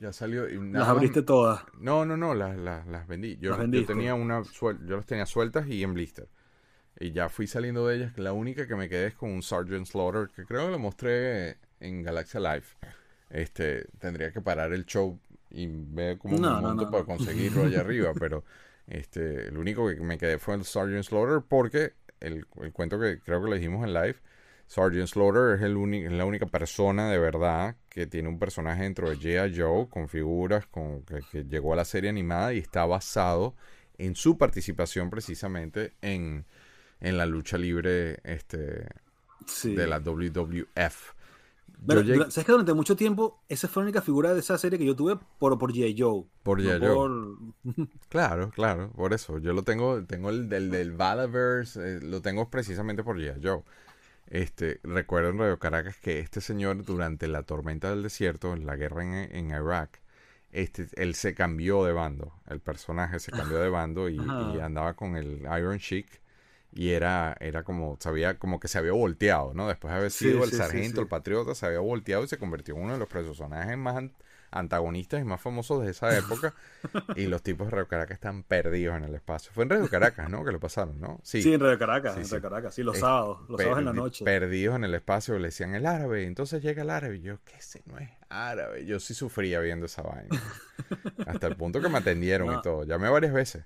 Speaker 2: ya salió. y
Speaker 3: Las
Speaker 2: nada
Speaker 3: abriste todas.
Speaker 2: No, no, no, las, las, las vendí. Yo,
Speaker 3: Las
Speaker 2: yo tenía una suel- yo las tenía sueltas y en blister. Y ya fui saliendo de ellas. La única que me quedé es con un Sergeant Slaughter, que creo que lo mostré en Galaxia Live. Este, tendría que parar el show y ver
Speaker 3: No,
Speaker 2: me
Speaker 3: no,
Speaker 2: para conseguirlo allá arriba. Pero este, el único que me quedé fue el Sergeant Slaughter porque el, el cuento que creo que lo dijimos en live. Sergeant Slaughter es, el uni- es la única persona de verdad que tiene un personaje dentro de G.I. Joe con figuras con, que, que llegó a la serie animada y está basado en su participación precisamente en, en la lucha libre este,
Speaker 3: Sí.
Speaker 2: de la WWF.
Speaker 3: Pero,
Speaker 2: llegué-
Speaker 3: ¿sabes que durante mucho tiempo esa fue la única figura de esa serie que yo tuve por, por G.I. Joe?
Speaker 2: Por
Speaker 3: no
Speaker 2: G.I. Joe.
Speaker 3: por-
Speaker 2: Claro, claro, por eso. Yo lo tengo, tengo el del, del Valaverse, eh, lo tengo precisamente por G.I. Joe. Este, recuerdo en Radio Caracas que este señor durante la tormenta del desierto, en la guerra en, en Irak, este, él se cambió de bando. El personaje se cambió de bando y, andaba con el Iron Sheik y era, era como, sabía, como que se había volteado, ¿no? Después de haber
Speaker 3: Sí,
Speaker 2: sido el
Speaker 3: sí,
Speaker 2: sargento,
Speaker 3: sí.
Speaker 2: el patriota, se había volteado y se convirtió en uno de los personajes más antagonistas y más famosos de esa época. y los tipos de Radio Caracas están perdidos en el espacio. Fue en Radio Caracas, ¿no? Que lo pasaron, ¿no?
Speaker 3: Sí, en Radio Caracas,
Speaker 2: Sí,
Speaker 3: en
Speaker 2: sí.
Speaker 3: Radio Caracas, sí, los
Speaker 2: Es
Speaker 3: sábados, los sábados en la noche.
Speaker 2: Perdidos en el espacio, le decían el árabe, entonces llega el árabe. Y yo, ¿qué ese no es árabe? Yo sí sufría viendo esa vaina. Hasta el punto que me atendieron y todo. Llamé varias veces.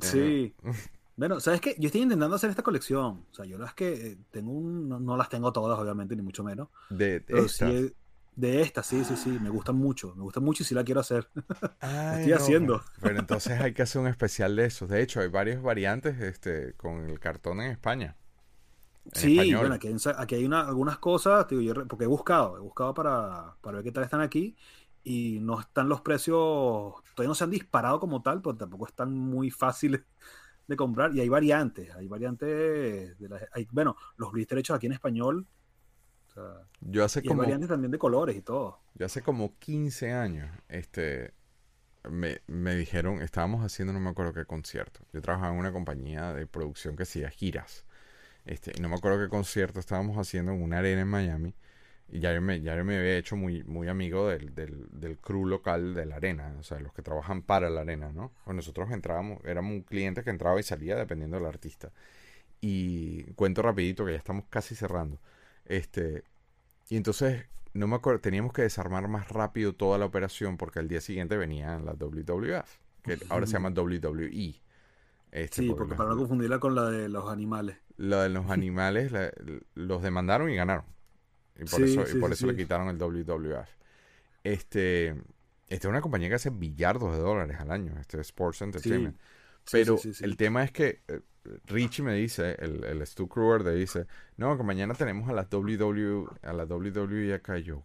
Speaker 3: Sí. Bueno, ¿sabes qué? Yo estoy intentando hacer esta colección. O sea, yo las que eh, tengo un, no, no las tengo todas, obviamente, ni mucho menos.
Speaker 2: De,
Speaker 3: Pero sí, de estas, sí, sí, sí, me gustan mucho. Me gustan mucho y sí la quiero hacer.
Speaker 2: Ay,
Speaker 3: estoy haciendo.
Speaker 2: Pero, pero entonces hay que hacer un especial de esos. De hecho, hay varias variantes este, con el cartón en España. En
Speaker 3: Sí,
Speaker 2: español.
Speaker 3: bueno, aquí, hay- aquí hay una- algunas cosas, digo, yo porque he buscado, he buscado para, para ver qué tal están aquí y no están los precios, todavía no se han disparado como tal, pero tampoco están muy fáciles de comprar y hay variantes, hay variantes, de las- hay, bueno, los blisters hechos aquí en español, o sea,
Speaker 2: Yo hace
Speaker 3: y
Speaker 2: como
Speaker 3: variantes también de colores y todo.
Speaker 2: Yo hace como 15 años, este, me, me dijeron, estábamos haciendo, no me acuerdo qué concierto. Yo trabajaba en una compañía de producción que hacía giras. Este, y no me acuerdo qué concierto estábamos haciendo en una arena en Miami. Y ya yo me, ya yo me había hecho muy, muy amigo del, del, del crew local de la arena, o sea, los que trabajan para la arena, ¿no? Pues nosotros entrábamos, éramos un cliente que entraba y salía dependiendo del artista. Y cuento rapidito que ya estamos casi cerrando. Este, y entonces, no me acuerdo, teníamos que desarmar más rápido toda la operación porque al día siguiente venía la WWF, que ahora se llama WWE. Este,
Speaker 3: Sí, porque
Speaker 2: la-
Speaker 3: para no confundirla con la de los animales.
Speaker 2: lo de los animales la- los demandaron y ganaron. Y por
Speaker 3: Sí,
Speaker 2: eso,
Speaker 3: sí,
Speaker 2: y por
Speaker 3: sí,
Speaker 2: eso le quitaron el WWF. Este, esta es una compañía que hace billardos de dólares al año, este es Sports Entertainment. Pero
Speaker 3: sí, sí, sí.
Speaker 2: el tema es que eh, Richie me dice, el, el Stu Kruger le dice, no, que mañana tenemos a la WW, a la WWE acá. Y yo,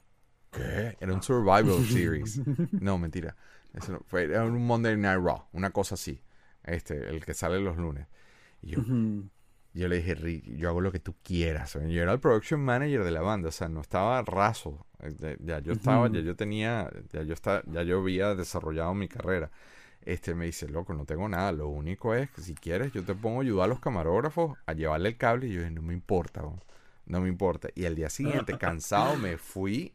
Speaker 2: ¿qué? Era un Survival Series. No, mentira. Eso no, fue, era un Monday Night Raw, una cosa así. Este, el que sale los lunes. Y yo,
Speaker 3: Ujú.
Speaker 2: yo le dije, Rick, yo hago lo que tú quieras. Yo era el production manager de la banda, o sea, no estaba raso. Eh, Ya, ya yo estaba,
Speaker 3: Ujú.
Speaker 2: ya yo tenía, ya yo estaba, ya yo había desarrollado mi carrera. Este me dice, loco, no tengo nada. Lo único es que si quieres, yo te pongo a ayudar a los camarógrafos a llevarle el cable. Y yo dije, no me importa, bro, no me importa. Y al día siguiente, cansado, me fui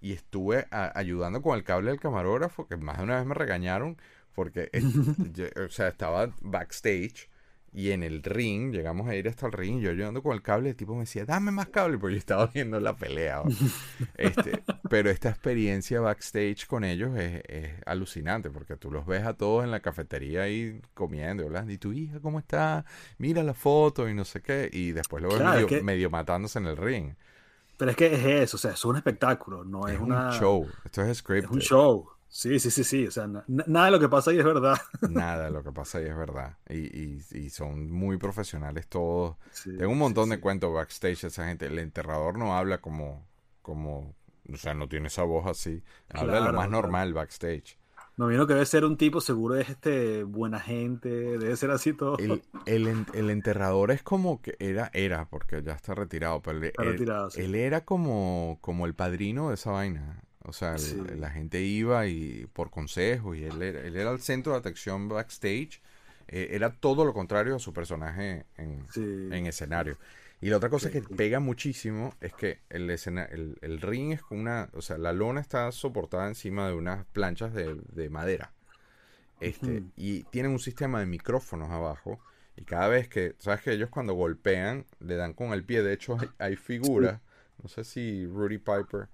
Speaker 2: y estuve a- ayudando con el cable del camarógrafo, que más de una vez me regañaron porque, eh, yo- o sea, estaba backstage y en el ring, llegamos a ir hasta el ring, yo ayudando con el cable, el tipo me decía, dame más cable, porque yo estaba viendo la pelea. Este, pero esta experiencia backstage con ellos es, es alucinante, porque tú los ves a todos en la cafetería ahí comiendo, y hablando, y tu hija, ¿cómo está? Mira la foto y no sé qué, y después lo ves
Speaker 3: Claro, es
Speaker 2: medio,
Speaker 3: que-
Speaker 2: medio matándose en el ring.
Speaker 3: Pero es que es eso, o sea, es un espectáculo, no es,
Speaker 2: Es
Speaker 3: una,
Speaker 2: un show, esto es
Speaker 3: es
Speaker 2: scripted.
Speaker 3: un show. Sí, sí, sí, sí, o sea, na- nada de lo que pasa ahí es verdad.
Speaker 2: Nada de lo que pasa ahí es verdad. Y, y, y son muy profesionales todos.
Speaker 3: Sí,
Speaker 2: Tengo un montón
Speaker 3: sí,
Speaker 2: de
Speaker 3: sí.
Speaker 2: cuentos backstage esa gente. El enterrador no habla como, como, o sea, no tiene esa voz así. Habla lo más
Speaker 3: claro.
Speaker 2: normal backstage.
Speaker 3: Me imagino que debe ser un tipo, seguro es este buena gente, debe ser así todo.
Speaker 2: El, el, el enterrador es como que era, era, porque ya está retirado, pero
Speaker 3: Está
Speaker 2: él-
Speaker 3: retirado, sí.
Speaker 2: él era como, como el padrino de esa vaina. O sea,
Speaker 3: Sí.
Speaker 2: la gente iba y por consejos y él era, él era el centro de atención backstage eh, era todo lo contrario a su personaje en,
Speaker 3: Sí.
Speaker 2: en escenario. Y la otra cosa
Speaker 3: Sí,
Speaker 2: que pega muchísimo es que el, escena, el, el ring es con una, o sea, la lona está soportada encima de unas planchas de, de madera. Este, y tienen un sistema de micrófonos abajo. Y cada vez que, sabes que ellos cuando golpean, le dan con el pie. De hecho, hay, hay figuras, no sé si Rudy Piper,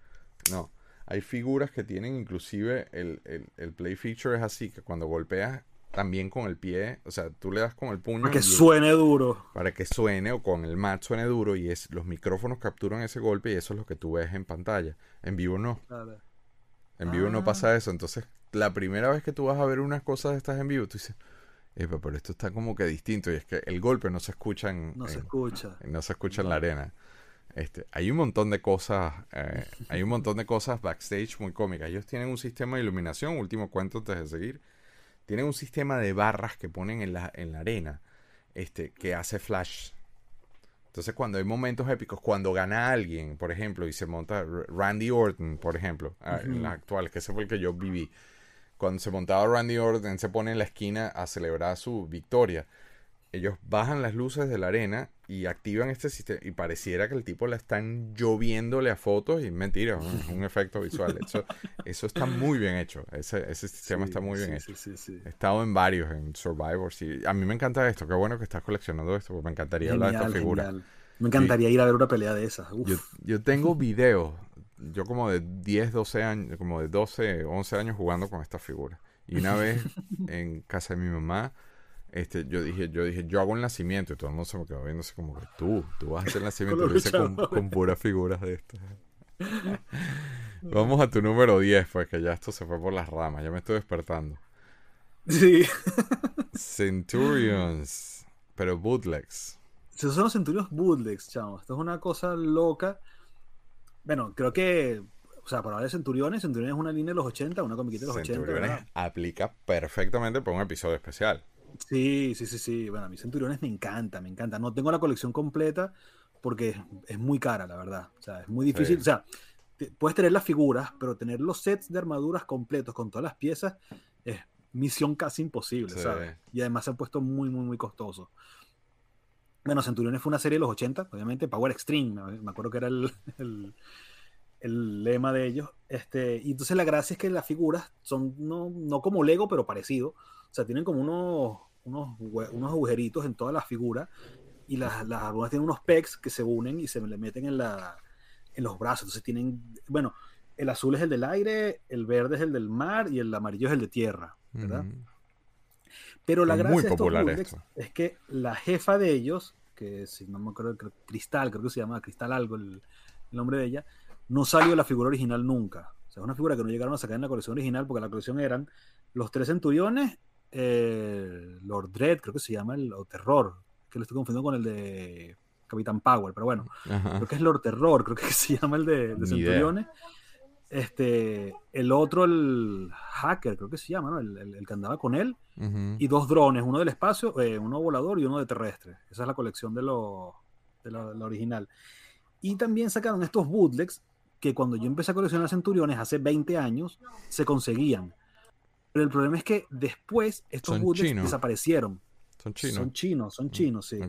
Speaker 2: no, hay figuras que tienen inclusive el, el, el play feature es así, que cuando golpeas también con el pie, o sea, tú le das con el puño
Speaker 3: Para que suene duro.
Speaker 2: para que suene o con el mat suene duro y es los micrófonos capturan ese golpe y eso es lo que tú ves en pantalla. En vivo no. En vivo no
Speaker 3: Ah.
Speaker 2: pasa eso. Entonces, la primera vez que tú vas a ver unas cosas de estas en vivo, tú dices, "Epa, pero esto está como que distinto. Y es que el golpe no se escucha en,
Speaker 3: No se escucha.
Speaker 2: no se escucha en la arena. Este, hay un montón de cosas, eh, hay un montón de cosas backstage muy cómicas. Ellos tienen un sistema de iluminación, último cuento antes de seguir. Tienen un sistema de barras que ponen en la, en la arena, este, que hace flash. Entonces, cuando hay momentos épicos, cuando gana alguien, por ejemplo, y se monta Randy Orton, por ejemplo, ah, en las actuales, que ese fue el que yo viví. Cuando se montaba Randy Orton, se pone en la esquina a celebrar su victoria ellos bajan las luces de la arena y activan este sistema y pareciera que el tipo la están lloviéndole a fotos y mentira, es un efecto visual. Eso, eso está muy bien hecho. Ese, ese sistema
Speaker 3: Sí,
Speaker 2: está muy bien
Speaker 3: sí,
Speaker 2: hecho.
Speaker 3: Sí.
Speaker 2: He estado en varios, en Survivor. A mí me encanta esto. Qué bueno que estás coleccionando esto, porque me encantaría hablar de esta figura.
Speaker 3: genial. Me encantaría ir a ver una pelea de esas. Uf.
Speaker 2: Yo, yo tengo videos, yo como de 10, 12 años, como de 12, 11 años jugando con esta figura. Y una vez en casa de mi mamá, este, yo dije, yo dije, yo hago el nacimiento y todo el mundo se me quedó viendo así como que tú, tú vas a hacer el nacimiento
Speaker 3: Con
Speaker 2: Lo
Speaker 3: los
Speaker 2: hice con,
Speaker 3: luchadores.
Speaker 2: con puras figuras de estas. Vamos a tu número 10, pues que ya esto se fue por las ramas, ya me estoy despertando.
Speaker 3: Sí.
Speaker 2: Centurions, pero bootlegs.
Speaker 3: Esos son los centurios bootlegs, chamo. Esto es una cosa loca. Bueno, creo que, o sea, para hablar de centuriones, centuriones es una línea de los 80, una comiquita de los 80.
Speaker 2: Centuriones aplica perfectamente para un episodio especial.
Speaker 3: Sí, sí, sí, sí. Bueno, a mí centuriones me encanta, me encanta. No tengo la colección completa porque es, es muy cara, la verdad. O sea, es muy difícil.
Speaker 2: Sí.
Speaker 3: O sea, te- puedes tener las figuras, pero tener los sets de armaduras completos con todas las piezas es misión casi imposible,
Speaker 2: Sí.
Speaker 3: ¿sabes? Y además se han puesto muy, muy, muy costosos. Bueno, Centuriones fue una serie de los 80, obviamente, Power Extreme, me me acuerdo que era el, el, el lema de ellos. Este, y entonces la gracia es que las figuras son no, no como Lego, pero parecido. O sea, tienen como unos, unos, unos agujeritos en todas las figuras y las, las algunas tienen unos pegs que se unen y se le meten en, la, en los brazos. Entonces tienen, bueno, el azul es el del aire, el verde es el del mar y el amarillo es el de tierra, ¿verdad? Pero la
Speaker 2: Es
Speaker 3: gracia
Speaker 2: muy
Speaker 3: de estos
Speaker 2: popular esto.
Speaker 3: es que la jefa de ellos, que si no me acuerdo, creo- Cristal, creo que se llama Cristal algo el, el nombre de ella, no salió de la figura original nunca. O sea, es una figura que no llegaron a sacar en la colección original porque la colección eran los tres centuriones, eh, Lord Dread, creo que se llama, el, o Terror, que lo estoy confundiendo con el de Capitán Power, pero bueno,
Speaker 2: Ajá.
Speaker 3: creo que es Lord Terror, creo que se llama el de. Centuriones. Este, el otro, el hacker, creo que se llama, ¿no? El, el- el que andaba con él. Y dos drones, uno del espacio, eh, uno volador y uno de terrestre. Esa es la colección de, lo, de la, la original. Y también sacaron estos bootlegs que cuando yo empecé a coleccionar centuriones hace 20 años, se conseguían. Pero el problema es que después estos
Speaker 2: Son
Speaker 3: desaparecieron.
Speaker 2: Son chinos.
Speaker 3: Son chinos, son chinos, sí.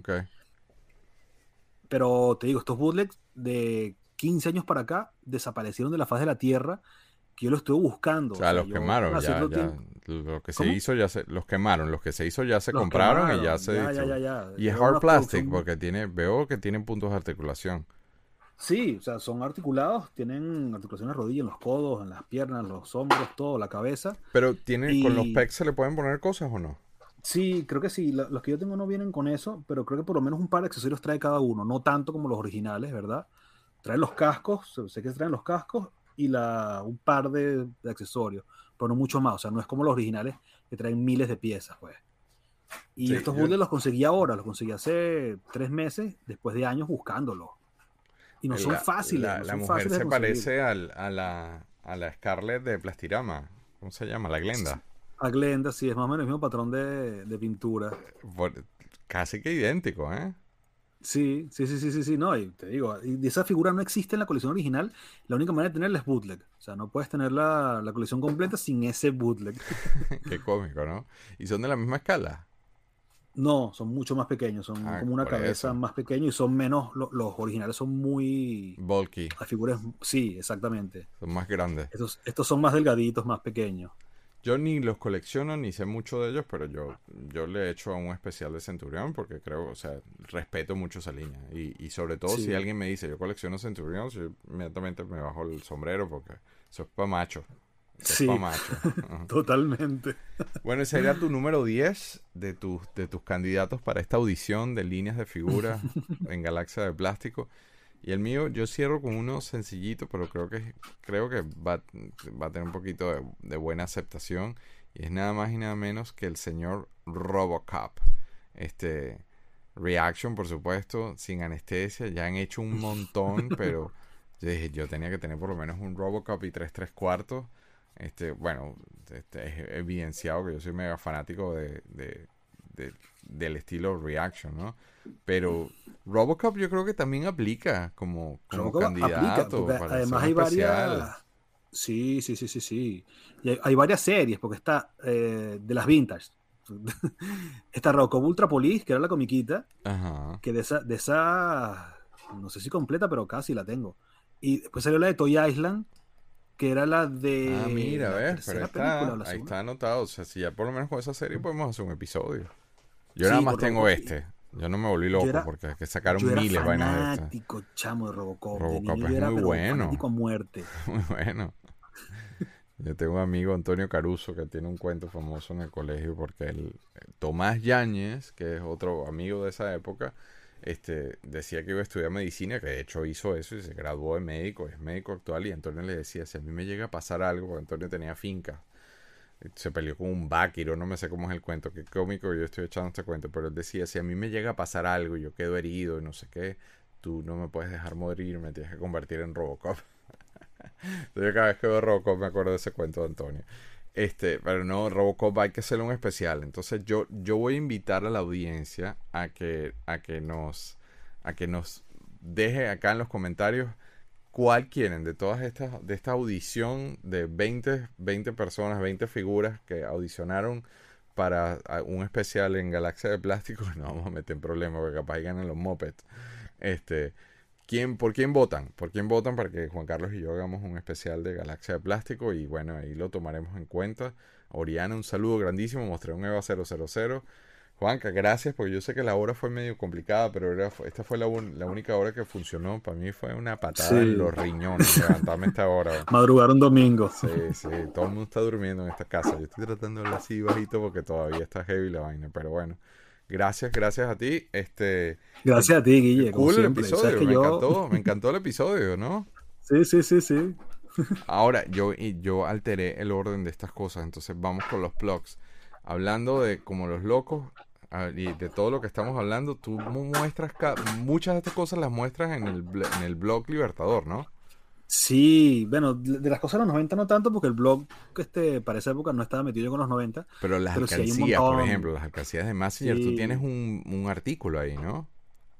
Speaker 3: Pero te digo, estos bootlegs de 15 años para acá desaparecieron de la faz de la Tierra, que yo lo estuve buscando.
Speaker 2: O sea, los quemaron, ya, ya. Lo que se
Speaker 3: ¿Cómo?
Speaker 2: hizo ya se, los quemaron, los que se hizo ya se
Speaker 3: los
Speaker 2: compraron y ya se
Speaker 3: ya.
Speaker 2: Y es hard plastic porque tiene, veo que tienen puntos de articulación.
Speaker 3: Sí, o sea, son articulados, tienen articulaciones en las rodillas, en los codos, en las piernas, los hombros, todo, la cabeza.
Speaker 2: Pero tiene, con los pecs se le pueden poner cosas o no?
Speaker 3: Sí, creo que sí. Los que yo tengo no vienen con eso, pero creo que por lo menos un par de accesorios trae cada uno. No tanto como los originales, ¿verdad? Traen los cascos, sé- que traen los cascos y la, un par de, de accesorios, pero no mucho más. O sea, no es como los originales que traen miles de piezas, pues. Y
Speaker 2: Sí,
Speaker 3: estos
Speaker 2: yo-
Speaker 3: los conseguí ahora, los conseguí hace tres meses, después de años buscándolos. Y no son fáciles.
Speaker 2: La,
Speaker 3: no
Speaker 2: la
Speaker 3: son
Speaker 2: mujer
Speaker 3: fáciles
Speaker 2: se parece al- a, la, a la Scarlett de Plastirama. ¿Cómo se llama? La Glenda.
Speaker 3: A Glenda, sí, es más o menos el mismo patrón de, de pintura.
Speaker 2: Por- casi que idéntico, ¿eh?
Speaker 3: Sí, sí, sí, sí, sí, sí, no, y te digo, y esa figura no existe en la colección original, la única manera de tenerla es bootleg, o sea, no puedes tener la, la colección completa sin ese bootleg.
Speaker 2: Qué cómico, ¿no? Y son de la misma escala.
Speaker 3: No, son mucho más pequeños, son
Speaker 2: Ah,
Speaker 3: como una cabeza
Speaker 2: eso.
Speaker 3: más pequeña y son menos, lo- los originales son muy...
Speaker 2: Bulky,
Speaker 3: Las figuras, sí, exactamente.
Speaker 2: son más grandes.
Speaker 3: Estos, estos son más delgaditos, más pequeños.
Speaker 2: Yo ni los colecciono ni sé mucho de ellos, pero yo, yo le he hecho a un especial de Centurión porque creo, o sea, respeto mucho esa línea. Y, y sobre todo
Speaker 3: Sí.
Speaker 2: si alguien me dice yo colecciono Centurión, yo inmediatamente me bajo el sombrero porque eso es pa' macho.
Speaker 3: Sí.
Speaker 2: macho.
Speaker 3: Totalmente.
Speaker 2: Bueno, ese era tu número 10 de tus, de tus candidatos para esta audición de líneas de figuras en Galaxia de Plástico. Y el mío, yo cierro con uno sencillito, pero creo que creo que va, va a tener un poquito de, de buena aceptación. Y es nada más y nada menos que el señor Robocop. Este Reaction, por supuesto, sin anestesia. Ya han hecho un montón, pero yo dije, yo tenía que tener por lo menos un Robocop y tres tres cuartos. Este, bueno, este, es evidenciado que yo soy mega fanático de, de- de- del estilo reaction, ¿no? Pero Robocop yo creo que también aplica como, como
Speaker 3: Robocop aplica,
Speaker 2: candidato
Speaker 3: porque
Speaker 2: para
Speaker 3: además hay
Speaker 2: especial.
Speaker 3: varias. Sí, sí, sí, sí, sí. Y hay, hay varias series, porque está eh, de las vintage. está Robocop Ultra Police, que era la comiquita,
Speaker 2: Ajá.
Speaker 3: que de esa, de esa, no sé si completa, pero casi la tengo. Y después salió la de Toy Island, que era la de.
Speaker 2: Ah, mira, ves, pero está, ahí
Speaker 3: segunda.
Speaker 2: está anotado. O sea, si ya por lo menos con esa serie podemos hacer un episodio. Yo
Speaker 3: Sí,
Speaker 2: nada más tengo
Speaker 3: Robocop.
Speaker 2: este. Yo no me volví loco
Speaker 3: era-
Speaker 2: porque es que sacaron miles de vainas de estas.
Speaker 3: fanático, chamo, de Robocop.
Speaker 2: Robocop
Speaker 3: de
Speaker 2: es
Speaker 3: era,
Speaker 2: muy bueno.
Speaker 3: a muerte.
Speaker 2: Muy bueno. Yo tengo un amigo, Antonio Caruso, que tiene un cuento famoso en el colegio porque el Tomás Yáñez, que es otro amigo de esa época, este, decía que iba a estudiar medicina, que de hecho hizo eso y se graduó de médico, es médico actual, y Antonio le decía, si a mí me llega a pasar algo, Antonio tenía finca, se peleó con un vaquiro, no me sé cómo es el cuento, qué cómico yo estoy echando este cuento, pero él decía, si a mí me llega a pasar algo y yo quedo herido y no sé qué, tú no me puedes dejar morir, me tienes que convertir en Robocop. Entonces, yo cada vez que veo Robocop me acuerdo de ese cuento de Antonio. Este, pero no, Robocop hay que hacerle un especial. Entonces yo, yo voy a invitar a la audiencia a que, a que nos, a que nos deje acá en los comentarios cuál quieren de todas estas, de esta audición de 20, 20 personas, 20 figuras que audicionaron para un especial en Galaxia de Plástico. No vamos a meter en problemas porque capaz ganan los mopeds. Este, ¿Quién, ¿Por quién votan? ¿Por quién votan para que Juan Carlos y yo hagamos un especial de Galaxia de Plástico? Y bueno, ahí lo tomaremos en cuenta. Oriana, un saludo grandísimo. Mostré un EVA 000. Juanca, gracias, porque yo sé que la hora fue medio complicada, pero era- esta fue la, un- la única hora que funcionó. Para mí fue una patada
Speaker 3: Sí.
Speaker 2: en los riñones levantarme esta hora.
Speaker 3: Madrugar un domingo.
Speaker 2: Sí, sí, todo el mundo está durmiendo en esta casa. Yo estoy tratando de hablar así bajito porque todavía está heavy la vaina, pero bueno. Gracias, gracias a ti. Este,
Speaker 3: Gracias a ti, Guille. como
Speaker 2: cool el episodio, me
Speaker 3: yo-
Speaker 2: encantó, me encantó el episodio, ¿no?
Speaker 3: Sí, sí, sí, sí.
Speaker 2: Ahora, yo, y yo alteré el orden de estas cosas, entonces vamos con los blogs. Hablando de como los locos ah, y de todo lo que estamos hablando, tú mu- muestras, muchas de estas cosas las muestras en el, en el blog Libertador, ¿no?
Speaker 3: Sí, bueno, de las cosas de los 90 no tanto, porque el blog este, para esa época no estaba metido yo con los 90.
Speaker 2: Pero las
Speaker 3: Pero sí
Speaker 2: alcancías, por ejemplo, las alcancías de Messenger, tú
Speaker 3: Sí.
Speaker 2: tienes un, un artículo ahí, ¿no?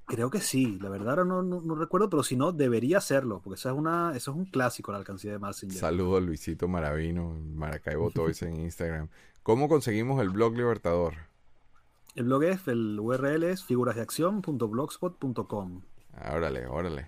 Speaker 3: Creo que sí, la verdad ahora no, no, no recuerdo, pero si no, debería hacerlo, porque esa es una, eso es un clásico, la alcancía de Messenger.
Speaker 2: Saludo a Luisito Maravino, Maracaibo Toys en Instagram. ¿Cómo conseguimos el blog Libertador?
Speaker 3: El blog es, el URL es figurasdeacción.blogspot.com.
Speaker 2: Órale, órale.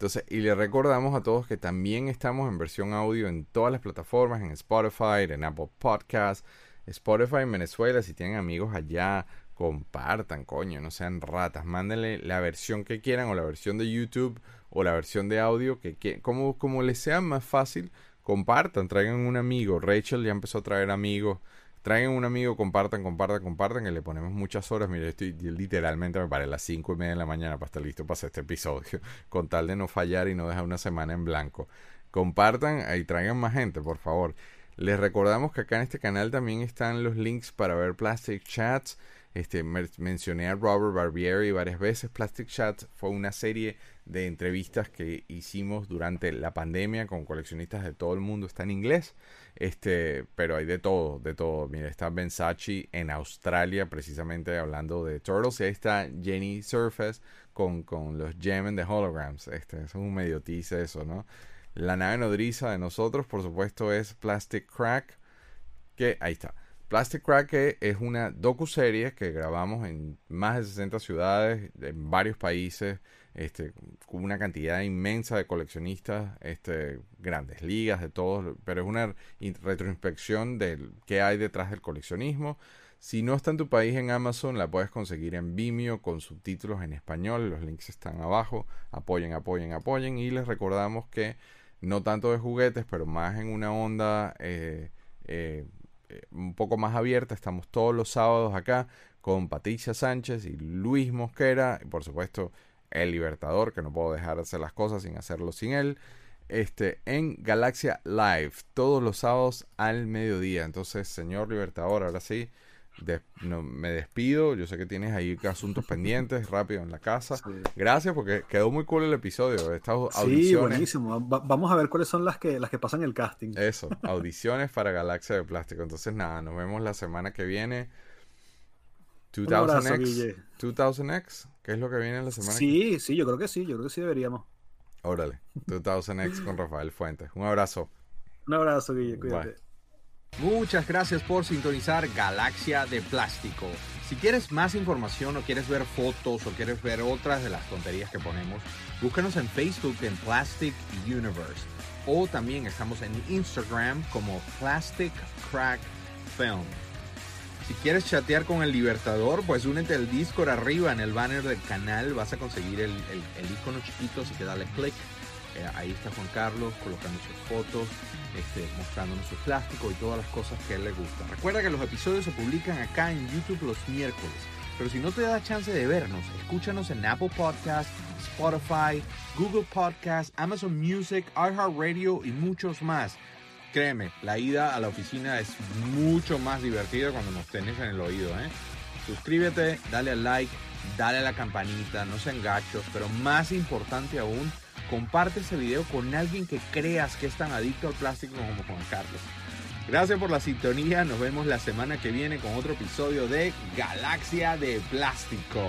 Speaker 2: Entonces, y le recordamos a todos que también estamos en versión audio en todas las plataformas, en Spotify, en Apple Podcasts, Spotify en Venezuela. Si tienen amigos allá, compartan, coño, no sean ratas. Mándenle la versión que quieran o la versión de YouTube o la versión de audio que, que como, como les sea más fácil, compartan, traigan un amigo. Rachel ya empezó a traer amigos. Traigan un amigo, compartan, compartan, compartan, que le ponemos muchas horas. Mire, estoy literalmente me paré a las cinco y media de la mañana para estar listo para hacer este episodio, con tal de no fallar y no dejar una semana en blanco. Compartan y traigan más gente, por favor. Les recordamos que acá en este canal también están los links para ver Plastic Chats. Este, mencioné a Robert Barbieri varias veces. Plastic Chats fue una serie de entrevistas que hicimos durante la pandemia con coleccionistas de todo el mundo. Está en inglés. Este, pero hay de todo, de todo. Mira, está Ben Sachi en Australia, precisamente hablando de Turtles. Y ahí está Jenny Surface con, con los Gemen de Holograms. Este, es un medio eso, ¿no? La nave nodriza de nosotros, por supuesto, es Plastic Crack. Que ahí está. Plastic Crack es una docu-serie que grabamos en más de 60 ciudades, en varios países, este, una cantidad inmensa de coleccionistas, este, grandes ligas, de todos, pero es una retroinspección de qué hay detrás del coleccionismo. Si no está en tu país en Amazon, la puedes conseguir en Vimeo con subtítulos en español. Los links están abajo. Apoyen, apoyen, apoyen. Y les recordamos que no tanto de juguetes, pero más en una onda eh, eh, eh, un poco más abierta. Estamos todos los sábados acá con Patricia Sánchez y Luis Mosquera. Y por supuesto, el Libertador, que no puedo dejar de hacer las cosas sin hacerlo sin él. Este, en Galaxia Live, todos los sábados al mediodía. Entonces, señor Libertador, ahora sí, me despido. Yo sé que tienes ahí asuntos pendientes rápido en la casa. Gracias porque quedó muy cool el episodio. Estas audiciones. Sí,
Speaker 3: buenísimo. vamos a ver cuáles son las que, las que pasan el casting.
Speaker 2: Eso, audiciones para Galaxia de Plástico. Entonces, nada, nos vemos la semana que viene. 2000X. 2000X, ¿qué es lo que viene la semana?
Speaker 3: Sí, sí, yo creo que sí, yo creo que sí deberíamos.
Speaker 2: Órale, 2000X con Rafael Fuentes. Un abrazo.
Speaker 3: Un abrazo, Guille, cuídate.
Speaker 4: Muchas gracias por sintonizar Galaxia de Plástico. Si quieres más información o quieres ver fotos o quieres ver otras de las tonterías que ponemos, búscanos en Facebook en Plastic Universe. O también estamos en Instagram como Plastic Crack Film. Si quieres chatear con el Libertador, pues únete al Discord arriba en el banner del canal. Vas a conseguir el, icono chiquito, así que dale click. Eh, ahí está Juan Carlos colocando sus fotos este, mostrándonos su plástico y todas las cosas que él le gustan. Recuerda que los episodios se publican acá en YouTube los miércoles. Pero si no te da chance de vernos, escúchanos en Apple Podcasts, Spotify, Google Podcasts, Amazon Music, iHeartRadio y muchos más. Créeme, la ida a la oficina es mucho más divertida cuando nos tenés en el oído. ¿eh? Suscríbete, dale al like, dale a la campanita, no sean gachos, pero más importante aún, comparte ese video con alguien que creas que es tan adicto al plástico como Juan Carlos. Gracias por la sintonía, nos vemos la semana que viene con otro episodio de Galaxia de Plástico.